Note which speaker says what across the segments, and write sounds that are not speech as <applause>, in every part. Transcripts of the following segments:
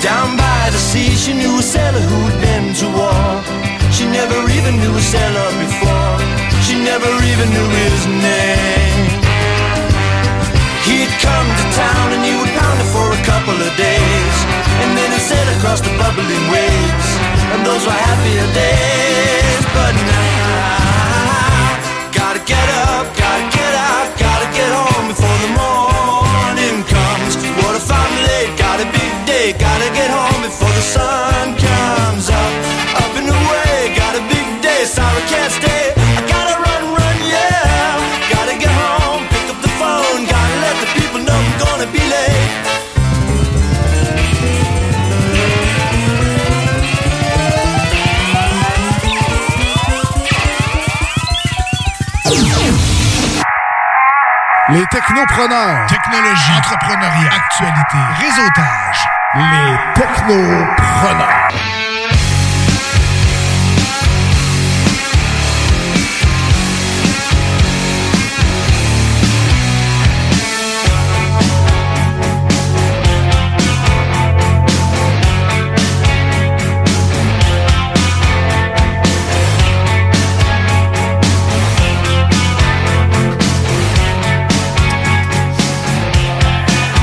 Speaker 1: Down by the sea, she knew a sailor who'd been to war. She never even knew a sailor before. She never even knew his name. He'd come to town and he would pound it for a couple of days. And then he'd sail across the bubbling waves. And those were happier days. But now, gotta get up, gotta get out,
Speaker 2: Les technopreneurs. Technologie. Entrepreneuriat. Actualité. Réseautage. Les technopreneurs.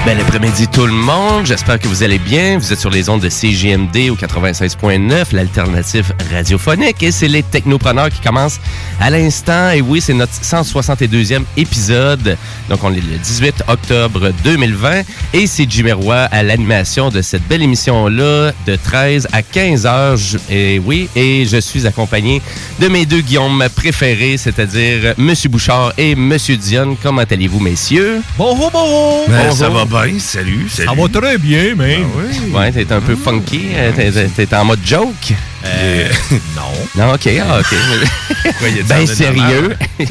Speaker 3: Bel après-midi tout le monde, j'espère que vous allez bien. Vous êtes sur les ondes de CGMD au 96.9, l'alternative radiophonique. Et c'est les technopreneurs qui commencent à l'instant. Et oui, c'est notre 162e épisode. Donc on est le 18 octobre 2020. Et c'est Jimmy Roy à l'animation de cette belle émission-là de 13 à 15 heures. Et oui, et je suis accompagné de mes deux Guillaume préférés, c'est-à-dire Monsieur Bouchard et Monsieur Dionne. Comment allez-vous, messieurs?
Speaker 4: Bonjour, bonjour.
Speaker 3: Ben,
Speaker 4: ça va
Speaker 3: bien, salut,
Speaker 4: Ça va très bien, même.
Speaker 3: Ouais, t'es un peu funky, euh, t'es en mode joke.
Speaker 4: Euh, <laughs> non.
Speaker 3: Non, ok, ah, ok. <laughs> Ben sérieux. <laughs>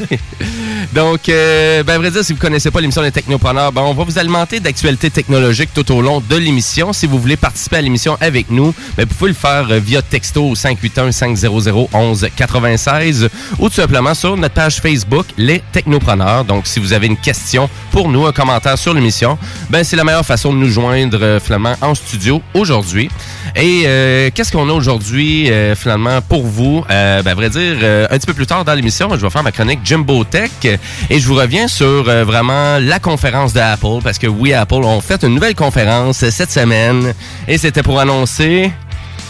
Speaker 3: Donc, euh, ben, à vrai dire, si vous connaissez pas l'émission des technopreneurs, ben, on va vous alimenter d'actualités technologiques tout au long de l'émission. Si vous voulez participer à l'émission avec nous, ben, vous pouvez le faire euh, via texto au 581-500-1196 ou tout simplement sur notre page Facebook, Les Technopreneurs. Donc, si vous avez une question pour nous, un commentaire sur l'émission, ben, c'est la meilleure façon de nous joindre, euh, finalement, en studio aujourd'hui. Et euh, qu'est-ce qu'on a aujourd'hui, euh, finalement, pour vous? Euh, ben, à vrai dire, euh, un petit peu plus tard dans l'émission, je vais faire ma chronique Jimbo Tech et je vous reviens sur vraiment la conférence d'Apple parce que oui, Apple ont fait une nouvelle conférence cette semaine et c'était pour annoncer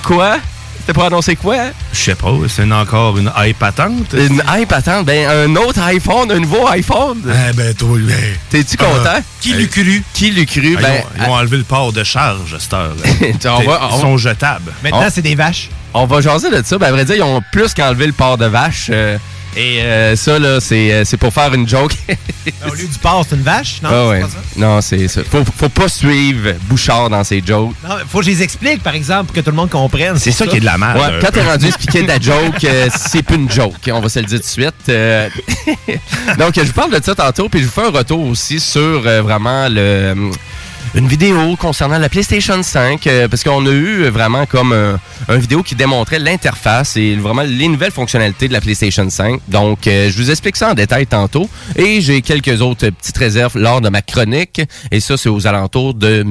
Speaker 3: quoi? C'était pour annoncer quoi?
Speaker 4: Je sais pas, c'est encore une hype patente.
Speaker 3: Une hype attente, ben un autre iPhone, un nouveau iPhone.
Speaker 4: Eh ben, toi, ben,
Speaker 3: T'es-tu
Speaker 4: ah,
Speaker 3: content?
Speaker 4: qui l'eût cru?
Speaker 3: Qui l'eût cru?
Speaker 4: Ah,
Speaker 3: Ben,
Speaker 4: ils, ont, ils ont enlevé le port de charge à cette heure.
Speaker 3: On va- on
Speaker 4: Ils sont jetables.
Speaker 3: Maintenant,
Speaker 5: c'est des vaches.
Speaker 3: On va jaser de ça. Ben, à vrai dire, ils ont plus qu'enlevé le porc de vache. euh, et euh, ça, là, c'est euh, c'est pour faire une joke. <laughs>
Speaker 5: Au lieu du porc, c'est une vache, non?
Speaker 3: Ah
Speaker 5: c'est
Speaker 3: ouais.
Speaker 5: pas ça?
Speaker 3: Non, c'est ça. Faut, faut pas suivre Bouchard dans ses jokes.
Speaker 5: Non, faut que je les explique, par exemple, pour que tout le monde comprenne.
Speaker 4: C'est ça qui est de la merde.
Speaker 3: Ouais, quand t'es rendu à expliquer de la <laughs> joke, euh, c'est plus une joke, on va se le dire tout de suite. Euh, <laughs> Donc, je vous parle de ça tantôt, puis je vous fais un retour aussi sur euh, vraiment le une vidéo concernant la PlayStation 5, euh, parce qu'on a eu euh, vraiment comme un, un vidéo qui démontrait l'interface et vraiment les nouvelles fonctionnalités de la PlayStation 5. Donc, euh, je vous explique ça en détail tantôt. Et j'ai quelques autres petites réserves lors de ma chronique. Et ça, c'est aux alentours de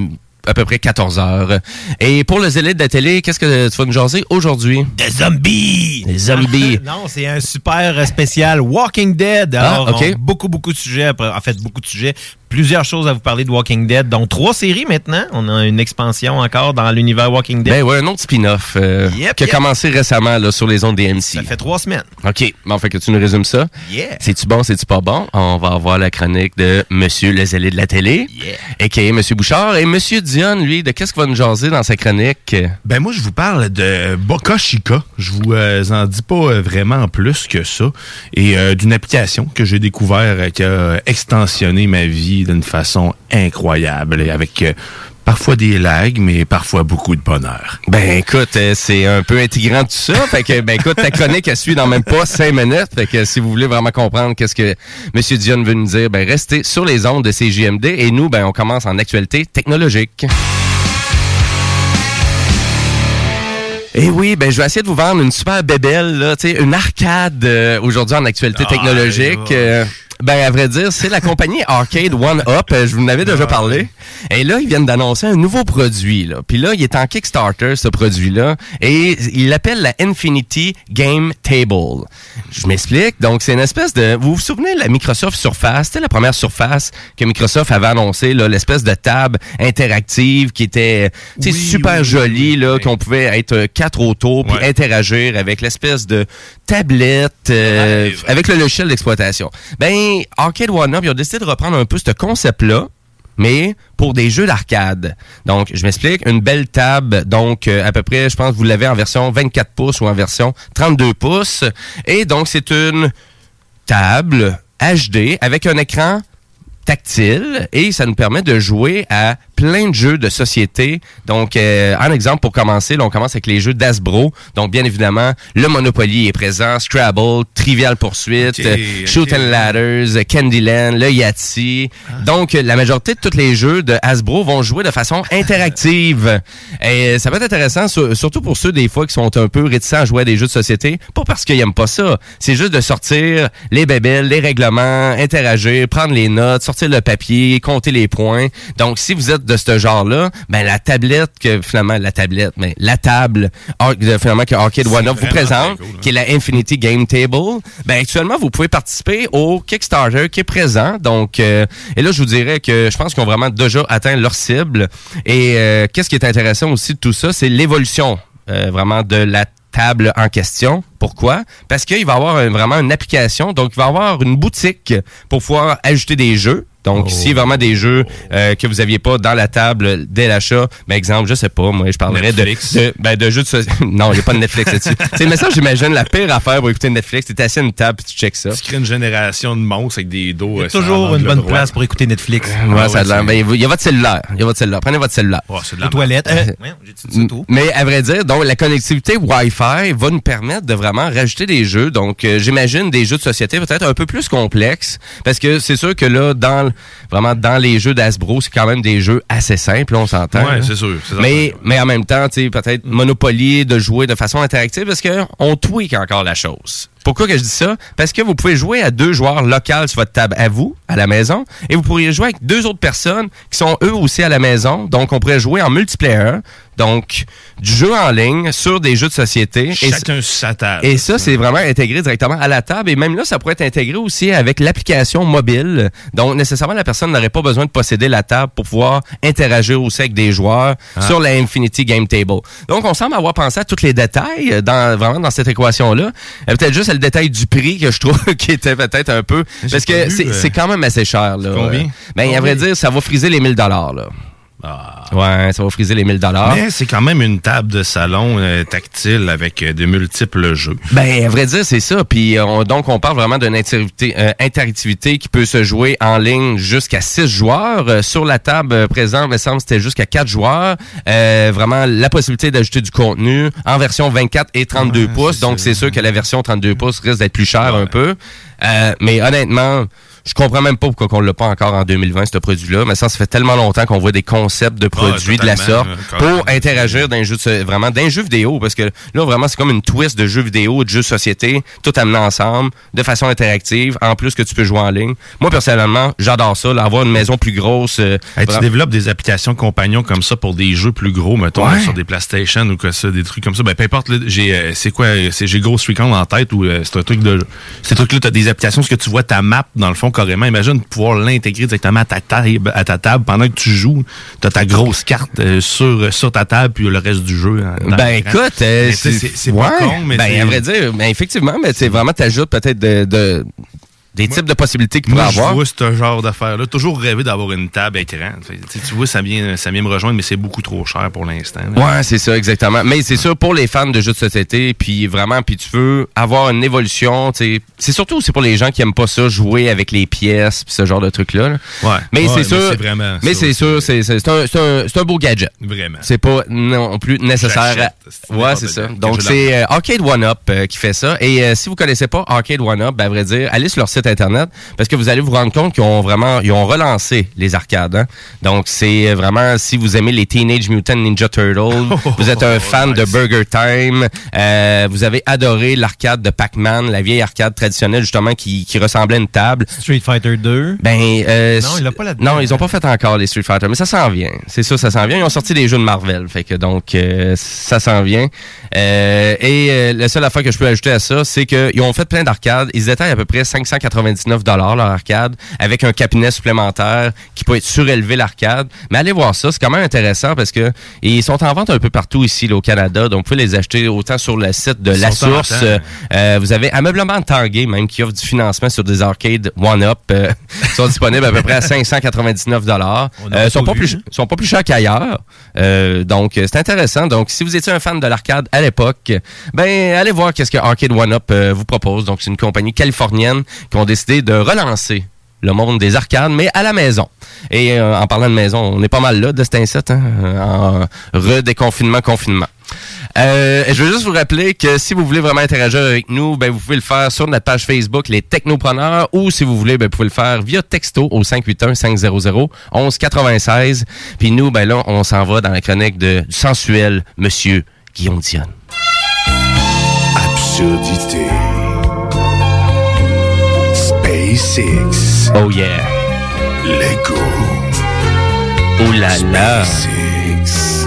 Speaker 3: à peu près 14 heures. Et pour le zélé de la télé, qu'est-ce que tu vas nous jaser aujourd'hui?
Speaker 5: Des zombies!
Speaker 3: Des zombies. <laughs>
Speaker 5: non, c'est un super spécial Walking Dead. Alors,
Speaker 3: Ah, ok.
Speaker 5: on a beaucoup, beaucoup de sujets. après- En fait, beaucoup de sujets. Plusieurs choses à vous parler de Walking Dead, dont trois séries maintenant. On a une expansion encore dans l'univers Walking Dead.
Speaker 3: Ben ouais, un autre spin-off euh,
Speaker 5: Yep,
Speaker 3: qui a
Speaker 5: yep.
Speaker 3: commencé récemment là, sur les ondes des MC.
Speaker 5: Ça fait trois semaines.
Speaker 3: OK. Bon, fait que tu nous résumes ça.
Speaker 5: Yeah.
Speaker 3: C'est-tu bon, c'est-tu pas bon? On va avoir la chronique de Monsieur le zélé de la télé,
Speaker 5: Yeah.
Speaker 3: a.k.a. Monsieur Bouchard. Et Monsieur Dion, lui, de qu'est-ce qu'il va nous jaser dans sa chronique?
Speaker 4: Ben moi, je vous parle de Boca Chica. Je vous euh, en dis pas euh, vraiment plus que ça. Et euh, d'une application que j'ai découvert euh, qui a extensionné ma vie d'une façon incroyable et avec euh, parfois des lags, mais parfois beaucoup de bonheur.
Speaker 3: Ben écoute, euh, c'est un peu intégrant tout ça. Fait que ben écoute, ta chronique elle suit dans même pas cinq minutes. Fait que si vous voulez vraiment comprendre qu'est-ce que Monsieur Dion veut nous dire, ben restez sur les ondes de CJMD et nous, ben on commence en actualité technologique. Et oui, ben je vais essayer de vous vendre une super bébelle, là, une arcade euh, aujourd'hui en actualité
Speaker 4: Ah,
Speaker 3: technologique.
Speaker 4: ouais.
Speaker 3: Euh, ben à vrai dire, c'est la compagnie Arcade One Up. Euh, Je vous en avais déjà parlé. Et là, ils viennent d'annoncer un nouveau produit. Là. Puis là, il est en Kickstarter, ce produit-là. Et il l'appelle la Infinity Game Table. Je m'explique. Donc, c'est une espèce de... Vous vous souvenez de la Microsoft Surface? C'était la première Surface que Microsoft avait annoncé, là, l'espèce de table interactive qui était sais,
Speaker 4: Oui,
Speaker 3: super
Speaker 4: oui,
Speaker 3: jolie, là,
Speaker 4: oui.
Speaker 3: qu'on pouvait être euh, quatre autour puis interagir avec l'espèce de tablette euh, avec le logiciel d'exploitation. Ben, Arcade One Up, ils ont décidé de reprendre un peu ce concept-là, mais pour des jeux d'arcade. Donc, je m'explique, une belle table, donc euh, à peu près, je pense que vous l'avez en version 24 pouces ou en version 32 pouces. Et donc, c'est une table HD avec un écran tactile et ça nous permet de jouer à plein de jeux de société. Donc, euh, un exemple pour commencer, là, on commence avec les jeux d'Asbro. Donc, bien évidemment, le Monopoly est présent, Scrabble, Trivial Poursuite,
Speaker 4: Ok,
Speaker 3: euh,
Speaker 4: ok.
Speaker 3: Shoot and Ladders, Candyland, le Yahtzee. Donc, euh, la majorité de tous les jeux de Hasbro vont jouer de façon <laughs> interactive. Et ça peut être intéressant, sur- surtout pour ceux des fois qui sont un peu réticents à jouer à des jeux de société. Pas parce qu'ils aiment pas ça. C'est juste de sortir les bébelles, les règlements, interagir, prendre les notes, sortir le papier, compter les points. Donc, si vous êtes de ce genre-là, ben la tablette que finalement la tablette, mais la table de- finalement que Arcade One Up vous présente,
Speaker 4: cool, hein.
Speaker 3: qui est la Infinity Game Table, ben actuellement vous pouvez participer au Kickstarter qui est présent. Donc euh, et là je vous dirais que je pense qu'ils ont vraiment déjà atteint leur cible. Et euh, qu'est-ce qui est intéressant aussi de tout ça, c'est l'évolution euh, vraiment de la en question. Pourquoi? Parce qu'il va avoir vraiment une application, donc il va avoir une boutique pour pouvoir ajouter des jeux. Donc, si vraiment des jeux euh, que vous aviez pas dans la table dès l'achat, ben exemple, je sais pas, moi, je parlerais de,
Speaker 4: Netflix.
Speaker 3: de, ben, de jeux de société. <laughs> Non, il n'y a pas de Netflix là-dessus. <laughs> C'est mais ça, j'imagine, la pire affaire pour écouter Netflix, t'es assis à une table puis tu checks ça.
Speaker 4: Tu crées une génération de monstres avec des dos.
Speaker 5: Il y a
Speaker 4: euh,
Speaker 5: toujours une bonne
Speaker 4: droit.
Speaker 5: place pour écouter Netflix.
Speaker 3: Ouais,
Speaker 4: Ah
Speaker 3: ça a
Speaker 4: ouais,
Speaker 3: l'air-
Speaker 4: c'est-
Speaker 3: ben, il y a votre cellulaire. Il y a votre cellulaire. Prenez votre cellulaire.
Speaker 4: Ouais, c'est de la
Speaker 5: Les toilettes. Euh.
Speaker 3: Mais à vrai dire, donc la connectivité Wi-Fi va nous permettre de vraiment rajouter des jeux. Donc euh, j'imagine des jeux de société peut-être un peu plus complexes parce que c'est sûr que là dans le- vraiment dans les jeux d'Asbro, c'est quand même des jeux assez simples, on s'entend. Là.
Speaker 4: c'est sûr.
Speaker 3: Mais, en même temps, tu sais, peut-être Monopoly de jouer de façon interactive parce qu'on tweak encore la chose. Pourquoi que je dis ça? Parce que vous pouvez jouer à deux joueurs locaux sur votre table à vous, à la maison, et vous pourriez jouer avec deux autres personnes qui sont eux aussi à la maison. Donc, on pourrait jouer en multiplayer. Donc, du jeu en ligne sur des jeux de société. Et
Speaker 4: Chacun sur sa table.
Speaker 3: et ça, c'est vraiment intégré directement à la table. Et même là, ça pourrait être intégré aussi avec l'application mobile. Donc, nécessairement, la personne n'aurait pas besoin de posséder la table pour pouvoir interagir aussi avec des joueurs sur la Infinity Game Table. Donc, on semble avoir pensé à tous les détails dans, vraiment dans cette équation-là. Euh, Peut-être juste le détail du prix que je trouve <laughs> qui était peut-être un peu... Parce que c'est
Speaker 4: euh,
Speaker 3: c'est quand même assez cher. Là.
Speaker 4: combien?
Speaker 3: Euh, Ben, à vrai dire, ça va friser les 1000 dollars.
Speaker 4: Ah.
Speaker 3: Ouais, ça va friser les 1000 dollars.
Speaker 4: Mais c'est quand même une table de salon euh, tactile avec euh, de multiples jeux.
Speaker 3: Ben, à vrai dire, c'est ça. Puis euh, on- donc, on parle vraiment d'une interactivité, euh, interactivité qui peut se jouer en ligne jusqu'à six joueurs. Sur la table présente, il me semble que c'était jusqu'à quatre joueurs. Vraiment, la possibilité d'ajouter du contenu en version 24 et 32
Speaker 4: Ouais,
Speaker 3: pouces. Donc, c'est sûr que la version 32 pouces risque d'être plus chère un peu. Mais honnêtement, Je comprends même pas pourquoi on l'a pas encore en 2020, ce produit-là. Mais ça, ça fait tellement longtemps qu'on voit des concepts de produits de la sorte
Speaker 4: totalement,
Speaker 3: pour interagir dans un jeu de, vraiment d'un jeu vidéo. Parce que là, vraiment, c'est comme une twist de jeu vidéo, de jeu société, tout amené ensemble, de façon interactive, en plus que tu peux jouer en ligne. Moi, personnellement, j'adore ça, là, avoir une maison plus grosse. euh,
Speaker 4: Hey, tu développes des applications compagnons comme ça pour des jeux plus gros, mettons,
Speaker 3: Ouais.
Speaker 4: sur des PlayStation ou quoi ça, des trucs comme ça. Ben, peu importe, j'ai, euh, c'est quoi, euh, c'est, j'ai Ghost Recon en tête ou euh, c'est un truc de, ces trucs-là, t'as des applications, ce que tu vois ta map, dans le fond, carrément. Imagine pouvoir l'intégrer directement à ta table, à ta table pendant que tu joues. T'as ta grosse carte euh, sur, sur ta table puis le reste du jeu. hein,
Speaker 3: Ben écoute, euh,
Speaker 4: c'est, c'est pas
Speaker 3: ouais.
Speaker 4: con, mais
Speaker 3: ben, à vrai dire, ben, effectivement, mais c'est vraiment t'ajoutes peut-être de, de- des types de possibilités qu'il pourrait
Speaker 4: Moi, je
Speaker 3: avoir.
Speaker 4: vois ce genre d'affaires-là. Toujours rêvé d'avoir une table écran. Tu vois, ça vient, ça vient me rejoindre, mais c'est beaucoup trop cher pour l'instant.
Speaker 3: Ouais, c'est ça, exactement. Mais c'est sûr, pour les fans de jeux de société, puis vraiment, puis tu veux avoir une évolution, c'est surtout aussi pour les gens qui aiment pas ça, jouer avec les pièces, puis ce genre de trucs-là. là.
Speaker 4: Ouais.
Speaker 3: Mais
Speaker 4: Ouais,
Speaker 3: c'est sûr,
Speaker 4: c'est vraiment
Speaker 3: mais c'est sûr, c'est c'est- c'est un, c'est un, c'est un beau gadget.
Speaker 4: Vraiment.
Speaker 3: C'est pas non plus nécessaire. À-
Speaker 4: C'est
Speaker 3: Ouais, c'est ça. Donc c'est euh, Arcade One Up euh, qui fait ça. Et euh, si vous connaissez pas Arcade One Up, ben, à vrai dire, allez sur leur site internet parce que vous allez vous rendre compte qu'ils ont vraiment relancé les arcades. Hein. Donc c'est vraiment si vous aimez les Teenage Mutant Ninja Turtles, <laughs> oh, vous êtes un fan de Burger Time, euh, vous avez adoré l'arcade de Pac-Man, la vieille arcade traditionnelle justement qui, ressemblait à une table.
Speaker 5: Street Fighter 2.
Speaker 3: Ben euh,
Speaker 5: non, il pas
Speaker 3: non, ils ont pas fait encore les Street Fighter, mais ça s'en vient. C'est ça, ça s'en vient. Ils ont sorti des jeux de Marvel, fait que donc euh, ça s'en vient. et la seule affaire que je peux ajouter à ça, c'est qu'ils ont fait plein d'arcades. Ils étaient à peu près 580 99 leur arcade, avec un cabinet supplémentaire qui peut être surélevé l'arcade. Mais allez voir ça, c'est quand même intéressant parce que ils sont en vente un peu partout ici au Canada, donc vous pouvez les acheter autant sur le site de La Source. Euh, euh, vous avez Ameublement Tanguay même qui offre du financement sur des arcades One-Up. Euh, sont disponibles à peu près à 599 dollars. Euh, sont pas plus sont pas plus chers qu'ailleurs. donc c'est intéressant. Donc si vous étiez un fan de l'arcade à l'époque, ben allez voir qu'est-ce que Arcade One Up vous propose. Donc c'est une compagnie californienne qui ont décidé de relancer le monde des arcades, mais à la maison. Et euh, en parlant de maison, on est pas mal là de cet incite, hein, en redéconfinement, confinement. Euh, je veux juste vous rappeler que si vous voulez vraiment interagir avec nous, ben vous pouvez le faire sur notre page Facebook Les Technopreneurs ou si vous voulez, ben, vous pouvez le faire via texto au 581-500-1196. Puis nous, ben là, on s'en va dans la chronique de, du sensuel Monsieur Guillaume Dionne.
Speaker 2: Absurdité. SpaceX.
Speaker 3: Oh yeah.
Speaker 2: Lego.
Speaker 3: Oh là là.
Speaker 2: SpaceX.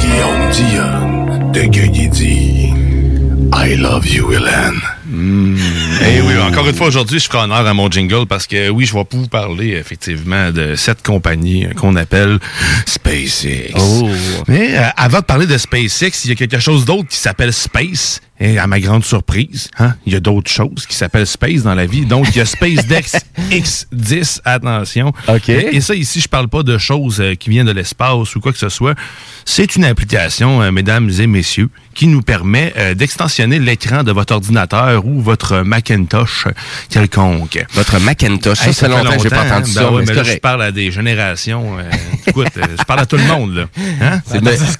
Speaker 2: Guillaume Dion de Gueugui I love you, Hélène.
Speaker 4: Eh oui, encore une fois, aujourd'hui, je ferai honneur à mon jingle parce que oui, je vais vous parler effectivement de cette compagnie qu'on appelle SpaceX.
Speaker 3: Oh.
Speaker 4: Mais euh, avant de parler de SpaceX, il y a quelque chose d'autre qui s'appelle Space. Et à ma grande surprise, hein, il y a d'autres choses qui s'appellent Space dans la vie. Donc, il y a SpaceX <laughs> X10, attention.
Speaker 3: OK.
Speaker 4: Et, ça, ici, je parle pas de choses euh, qui viennent de l'espace ou quoi que ce soit. C'est une application, euh, mesdames et messieurs, qui nous permet euh, d'extensionner l'écran de votre ordinateur ou votre Macintosh quelconque.
Speaker 3: Votre Macintosh, ça,
Speaker 4: Hey,
Speaker 3: ça fait longtemps que j'ai pas
Speaker 4: hein?
Speaker 3: entendu
Speaker 4: Ben
Speaker 3: ça,
Speaker 4: ouais,
Speaker 3: mais
Speaker 4: là, je parle à des générations. écoute, je parle à tout le monde, là. Hein?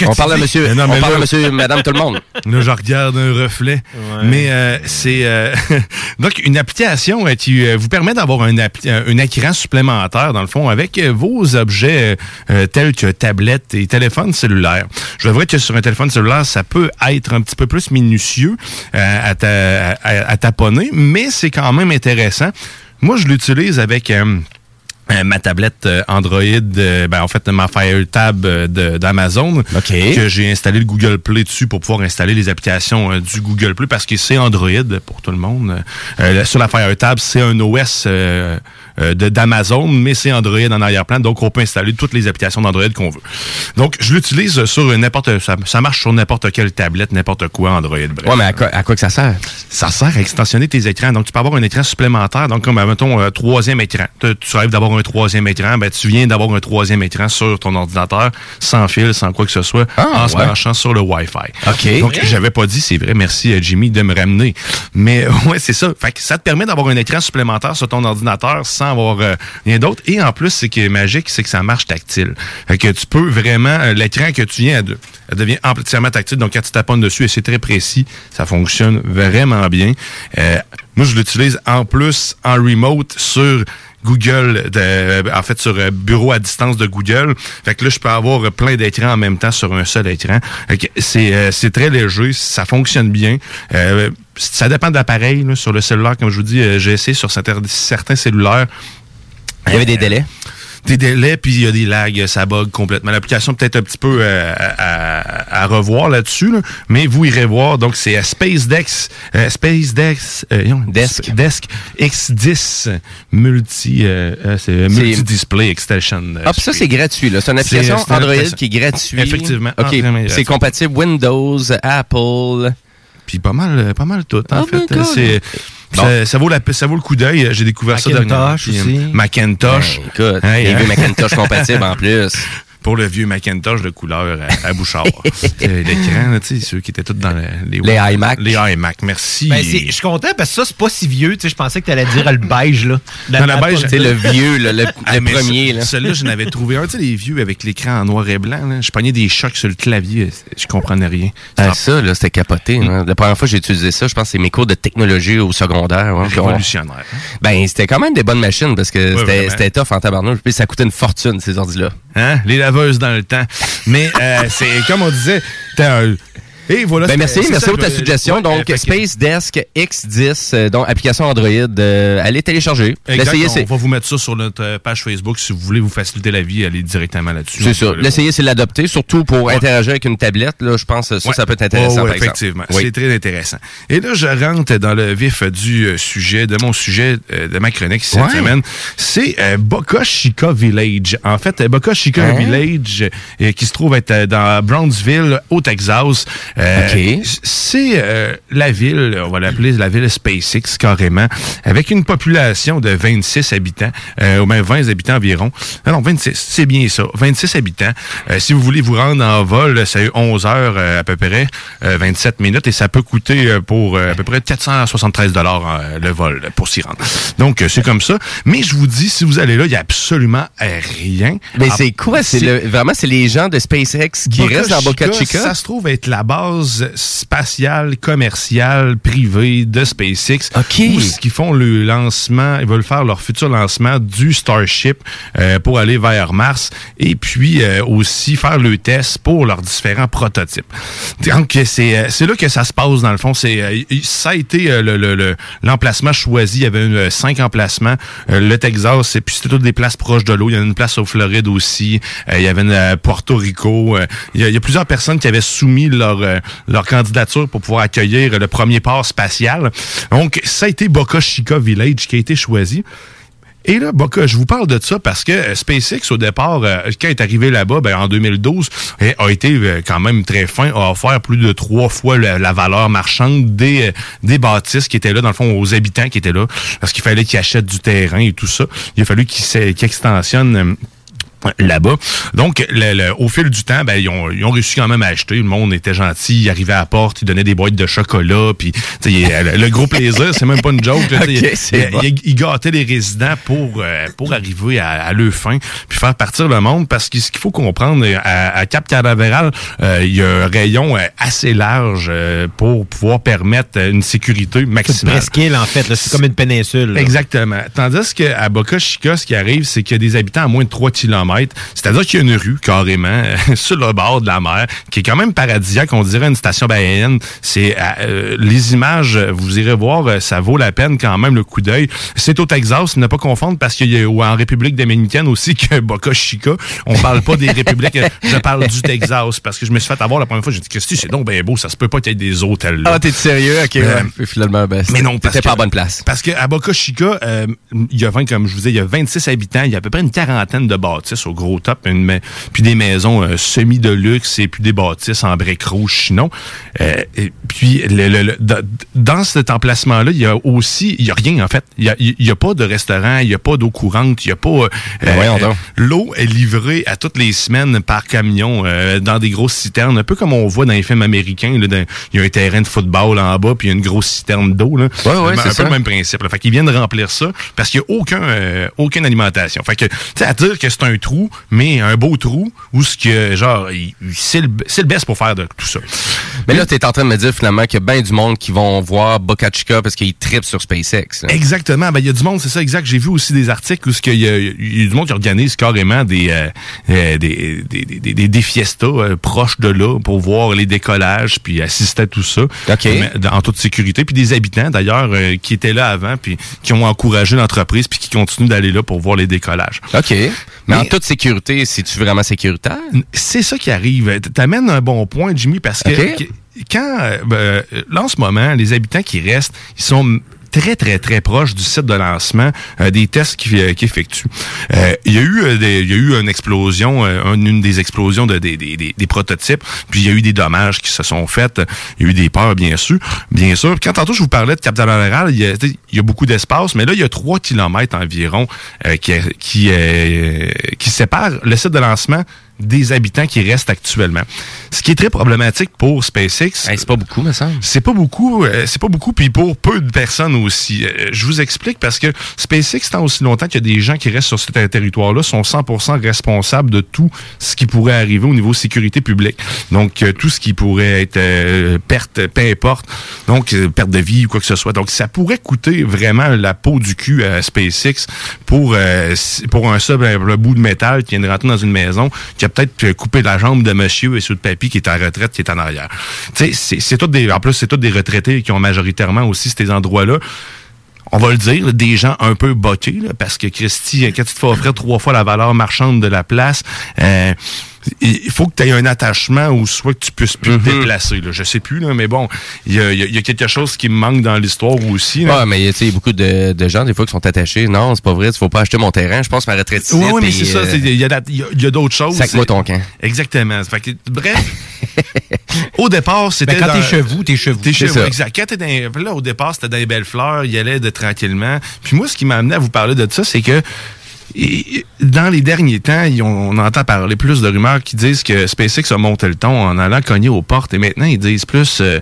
Speaker 3: On parle à monsieur,
Speaker 4: Mais non, mais
Speaker 3: on parle à monsieur, madame, tout le monde.
Speaker 4: Là, je regarde un reflet. Mais euh, c'est euh, <laughs> donc une application euh, qui euh, vous permet d'avoir un, appli- un supplémentaire, dans le fond, avec euh, vos objets euh, euh, tels que tablettes et téléphones cellulaires. Je vrai que sur un téléphone cellulaire, ça peut être un petit peu plus minutieux euh, à, ta- à- à taponner, mais c'est quand même intéressant. Moi, je l'utilise avec... euh, ma tablette euh, Android, euh, ben, en fait, ma Fire Tab euh, d'Amazon, que j'ai installé le Google Play dessus pour pouvoir installer les applications du Google Play parce que c'est Android pour tout le monde. Euh, sur la Fire Tab, c'est un OS euh, d'Amazon, mais c'est Android en arrière-plan, donc on peut installer toutes les applications d'Android qu'on veut. Donc, je l'utilise sur n'importe... Ça, ça marche sur n'importe quelle tablette, n'importe quoi Android. bref.
Speaker 3: Ouais, mais à quoi, à quoi que ça sert?
Speaker 4: Ça sert à extensionner tes écrans. Donc, tu peux avoir un écran supplémentaire. Donc, comme, mettons, un troisième écran. Tu, tu rêves d'avoir un troisième écran. Ben, tu viens d'avoir un troisième écran sur ton ordinateur, sans fil, sans quoi que ce soit,
Speaker 3: Ah,
Speaker 4: en se branchant sur le Wi-Fi.
Speaker 3: OK.
Speaker 4: Donc, j'avais pas dit, c'est vrai. Merci, euh, Jimmy, de me ramener. Mais, <laughs> ouais, c'est ça. Fait que ça te permet d'avoir un écran supplémentaire sur ton ordinateur sans avoir euh, rien d'autre. Et en plus, c'est que magique, c'est que ça marche tactile. Que tu peux vraiment, euh, l'écran que tu viens, de- elle devient entièrement tactile. Donc, quand tu taponnes dessus, et c'est très précis, ça fonctionne vraiment bien. Euh, Moi, je l'utilise en plus en remote sur Google, de- en fait sur euh, bureau à distance de Google. Fait que là, je peux avoir plein d'écrans en même temps sur un seul écran. C'est euh, c'est très léger, ça fonctionne bien. Euh, ça dépend de l'appareil. là. Sur le cellulaire, comme je vous dis, j'ai essayé sur certains certains cellulaires.
Speaker 3: Il y avait des délais?
Speaker 4: Des délais, puis il y a des lags, ça bug complètement. L'application peut-être un petit peu euh, à, à revoir là-dessus, là. mais vous irez voir. Donc, c'est euh, SpaceDex, euh, SpaceDex, euh, non,
Speaker 3: Desk.
Speaker 4: Desk X10 multi, euh, euh, c'est multi-display extension. euh,
Speaker 3: Ah, puis ça, c'est gratuit. là. C'est une application Android
Speaker 4: application.
Speaker 3: qui est gratuite.
Speaker 4: Effectivement.
Speaker 3: OK.
Speaker 4: vraiment
Speaker 3: C'est compatible Windows, Apple.
Speaker 4: Puis pas mal, euh, pas mal tout, en
Speaker 3: Oh
Speaker 4: fait. Ça, ça vaut la, ça vaut le coup d'œil. J'ai découvert ça
Speaker 5: Macintosh
Speaker 4: dernièrement. Puis, euh,
Speaker 5: aussi.
Speaker 4: Macintosh.
Speaker 3: Ben, écoute,
Speaker 4: Hey, hein. <laughs>
Speaker 3: Macintosh compatibles en plus.
Speaker 4: Pour le vieux Macintosh de couleur à, à Bouchard. <laughs> Euh, L'écran, là, tu sais, ceux qui étaient tous dans le- les...
Speaker 3: Les iMac.
Speaker 4: Les iMac, merci.
Speaker 5: Ben, je suis content parce que ça, c'est pas si vieux. Tu sais, je pensais que tu allais dire le beige, là.
Speaker 4: Non, la beige,
Speaker 3: C'est le vieux, là, le,
Speaker 4: Ah,
Speaker 3: le premier. Là.
Speaker 4: Celui-là, j'en avais trouvé un, tu sais, les vieux avec l'écran en noir et blanc. Là. Je pognais des chocs sur le clavier. Je comprenais rien.
Speaker 3: Ah, ça, là, c'était capoté. hein. La première fois que j'ai utilisé ça, je pense que c'est mes cours de technologie au secondaire. hein,
Speaker 4: Révolutionnaire.
Speaker 3: Ben, c'était quand même des bonnes machines parce que c'était tough en tabarnouche. Puis ça coûtait une fortune, ces ordi-là.
Speaker 4: Hein? Les dans le temps. Mais euh, c'est comme on disait, t'as un... Et voilà.
Speaker 3: Ben merci, merci
Speaker 4: ça,
Speaker 3: pour ta suggestion.
Speaker 4: ouais,
Speaker 3: donc, Space Desk X10, euh, donc application Android, euh, allez télécharger.
Speaker 4: On va vous mettre ça sur notre euh, page Facebook si vous voulez vous faciliter la vie, allez directement là-dessus.
Speaker 3: C'est ça.
Speaker 4: Peut-
Speaker 3: L'essayer, c'est l'adopter, surtout pour interagir avec une tablette. Là, je pense que ça,
Speaker 4: Ouais.
Speaker 3: ça peut être intéressant,
Speaker 4: Oh,
Speaker 3: par
Speaker 4: effectivement.
Speaker 3: Oui.
Speaker 4: C'est très intéressant. Et là, je rentre dans le vif du euh, sujet, de mon sujet, de ma chronique cette semaine. C'est euh, Village. En fait, Chica
Speaker 3: Hein?
Speaker 4: Village, euh, qui se trouve être dans Brownsville, au Texas. Euh,
Speaker 3: OK.
Speaker 4: C'est euh, la ville, on va l'appeler la ville SpaceX carrément, avec une population de 26 habitants, euh, ou même 20 habitants environ. Ah non, 26, c'est bien ça, 26 habitants. Euh, si vous voulez vous rendre en vol, c'est 11 heures euh, à peu près, euh, 27 minutes, et ça peut coûter euh, pour euh, à peu près 473 dollars euh, le vol pour s'y rendre. Donc, euh, c'est comme ça. Mais je vous dis, si vous allez là, il n'y a absolument rien.
Speaker 3: Mais c'est quoi? C'est le, vraiment, c'est les gens de SpaceX qui
Speaker 4: Boca
Speaker 3: restent dans Boca Chica?
Speaker 4: Ça se trouve être la base spatiale, commerciale, privée de SpaceX.
Speaker 3: OK.
Speaker 4: Où ce qu'ils font le lancement, ils veulent faire leur futur lancement du Starship euh, pour aller vers Mars et puis euh, aussi faire le test pour leurs différents prototypes. Donc c'est euh, là que ça se passe dans le fond. C'est ça a été le- le- le- l'emplacement choisi. Il y avait une, cinq emplacements. Le Texas, et puis c'était toutes des places proches de l'eau. Il y en a une place au Floride aussi. Il y avait une à Porto Rico. Il, y a, il y a plusieurs personnes qui avaient soumis leur leur candidature pour pouvoir accueillir le premier port spatial. Donc ça a été Boca Chica Village qui a été choisi. Et là, Boca, je vous parle de ça parce que euh, SpaceX, au départ, euh, quand est arrivé là-bas, ben, en 2012, eh, a été euh, quand même très fin, a offert plus de trois fois la, valeur marchande des, euh, des bâtisses qui étaient là, dans le fond, aux habitants qui étaient là, parce qu'il fallait qu'ils achètent du terrain et tout ça. Il a fallu qu'ils extensionnent... là-bas. Donc, le- le- au fil du temps, ben, ils, ont, ils ont réussi quand même à acheter. Le monde était gentil. Ils arrivaient à la porte, ils donnaient des boîtes de chocolat. Puis, le, le gros plaisir, c'est même pas une joke. Là, tu sais, <laughs>
Speaker 3: Ok, c'est
Speaker 4: il-
Speaker 3: bon.
Speaker 4: il- ils gâtaient les résidents pour, euh, pour arriver à, à leur fin, puis faire partir le monde. Parce que ce qu'il faut comprendre, à, à Cap Canaveral, euh, il y a un rayon euh, assez large euh, pour pouvoir permettre une sécurité
Speaker 5: C'est
Speaker 4: maximale.
Speaker 5: presqu'île, en fait. C'est comme une péninsule. là.
Speaker 4: Exactement. Tandis qu'à Boca Chica, ce qui arrive, c'est qu'il y a des habitants à moins de 3 km. C'est-à-dire qu'il y a une rue, carrément, euh, <laughs> sur le bord de la mer, qui est quand même paradisiaque. On dirait une station baïenne. C'est euh, Les images, euh, vous irez voir, euh, ça vaut la peine quand même le coup d'œil. C'est au Texas, ne pas confondre, parce qu'il y a ou en République dominicaine aussi <laughs> que Boca Chica. On parle pas des républiques, euh, je parle du Texas, parce que je me suis fait avoir la première fois. J'ai dit, Christy, c'est donc bien beau, ça se peut pas qu'il y ait des hôtels là.
Speaker 3: Ah, t'es sérieux? OK,
Speaker 4: Euh,
Speaker 3: ouais. Finalement, ben,
Speaker 4: mais non, parce
Speaker 3: pas à bonne place.
Speaker 4: Parce qu'à Boca Chica, euh, il y a 20, comme je vous disais, il y a 26 habitants, il y a à peu près une quarantaine de bâtisses au gros top, une puis des maisons euh, semi de luxe et puis des bâtisses en briques rouges chinon. Euh, et puis le- le- le- dans- cet emplacement-là, il y a aussi, il y a rien en fait. Il y a, il y a pas de restaurant, il y a pas d'eau courante, il y a pas. euh,
Speaker 3: Ben.
Speaker 4: L'eau est livrée à toutes les semaines par camion euh, dans des grosses citernes, un peu comme on voit dans les films américains. là, dans- Il y a un terrain de football en bas, puis il y a une grosse citerne d'eau. là.
Speaker 3: Ouais, ouais,
Speaker 4: un
Speaker 3: c'est
Speaker 4: peu
Speaker 3: ça.
Speaker 4: le même principe. Là. Fait qu'ils viennent remplir ça parce qu'il n'y a aucun, euh, aucune alimentation. Fait que, tu sais, à dire que c'est un trou trou, mais un beau trou où ce que, genre, il- c'est le, best pour faire de tout ça.
Speaker 3: Mais là, tu es en train de me dire finalement qu'il y a bien du monde qui vont voir Boca Chica parce qu'ils trippent sur SpaceX. là.
Speaker 4: Exactement. Ben, il y a du monde, c'est ça, exact. J'ai vu aussi des articles où qu'il y, a- il y a du monde qui organise carrément des, euh, euh, des, des, des, des, des fiestas euh, proches de là pour voir les décollages puis assister à tout ça. Mais en toute sécurité. Puis des habitants, d'ailleurs, euh, qui étaient là avant puis qui ont encouragé l'entreprise puis qui continuent d'aller là pour voir les décollages.
Speaker 3: OK. Mais,
Speaker 4: Mais-
Speaker 3: en toute sécurité, c'est-tu vraiment sécuritaire?
Speaker 4: C'est ça qui arrive. T'amènes un bon point, Jimmy, parce que quand, euh, ben, là, en ce moment, les habitants qui restent, ils sont très, très, très proches du site de lancement euh, des tests qui, euh, qui effectuent. Euh, Il y a eu euh, des- il y a eu une explosion, euh, une, des explosions de, des, des, des- prototypes, puis il y a eu des dommages qui se sont faits, il y a eu des peurs, bien sûr. Bien sûr. Quand tantôt je vous parlais de Cap-Général, il y a, y a beaucoup d'espace, mais là, il y a 3 kilomètres environ euh, qui, qui, euh, qui séparent le site de lancement des habitants qui restent actuellement. Ce qui est très problématique pour SpaceX.
Speaker 3: Hey, c'est pas beaucoup, me semble.
Speaker 4: C'est pas beaucoup, euh, c'est pas beaucoup, puis pour peu de personnes aussi. Euh, je vous explique parce que SpaceX, tant aussi longtemps qu'il y a des gens qui restent sur ce ter- territoire-là, sont 100% responsables de tout ce qui pourrait arriver au niveau sécurité publique. Donc, euh, tout ce qui pourrait être euh, perte, peu importe, donc perte de vie ou quoi que ce soit. Donc, ça pourrait coûter vraiment la peau du cul à SpaceX pour euh, pour un seul un bout de métal qui vient de rentrer dans une maison, qui a peut-être euh, coupé la jambe de monsieur et sur de papy qui est en retraite, qui est en arrière. Tu sais, c'est- tout des, en plus, c'est tous des retraités qui ont majoritairement aussi ces endroits-là. On va le dire, des gens un peu bottés, parce que Christy, quand tu te fais offrir trois fois la valeur marchande de la place, euh, il faut que tu aies un attachement ou soit que tu puisses plus te déplacer. Là. Je sais plus, là, mais bon, il y a, y y quelque chose qui me manque dans l'histoire aussi. là.
Speaker 3: Ouais, mais tu sais, il y a beaucoup de, de gens, des fois, qui sont attachés. Non, c'est pas vrai, il faut pas acheter mon terrain. Je pense ma retraite ici.
Speaker 4: Oui, oui, mais c'est ça.
Speaker 3: euh,
Speaker 4: Il y a, y y d'autres choses.
Speaker 3: Sac-moi ton camp.
Speaker 4: Exactement. Fait que, bref, <laughs> au départ, c'était.
Speaker 5: Ben, quand t'es chez vous, t'es chez vous.
Speaker 4: T'es chez vous, exact. Quand t'es dans, là, au départ, c'était dans les belles fleurs, il allait de tranquillement. Puis moi, ce qui m'a amené à vous parler de ça, c'est que et- dans les derniers temps, on entend parler plus de rumeurs qui disent que SpaceX a monté le ton en allant cogner aux portes. Et maintenant, ils disent plus, euh,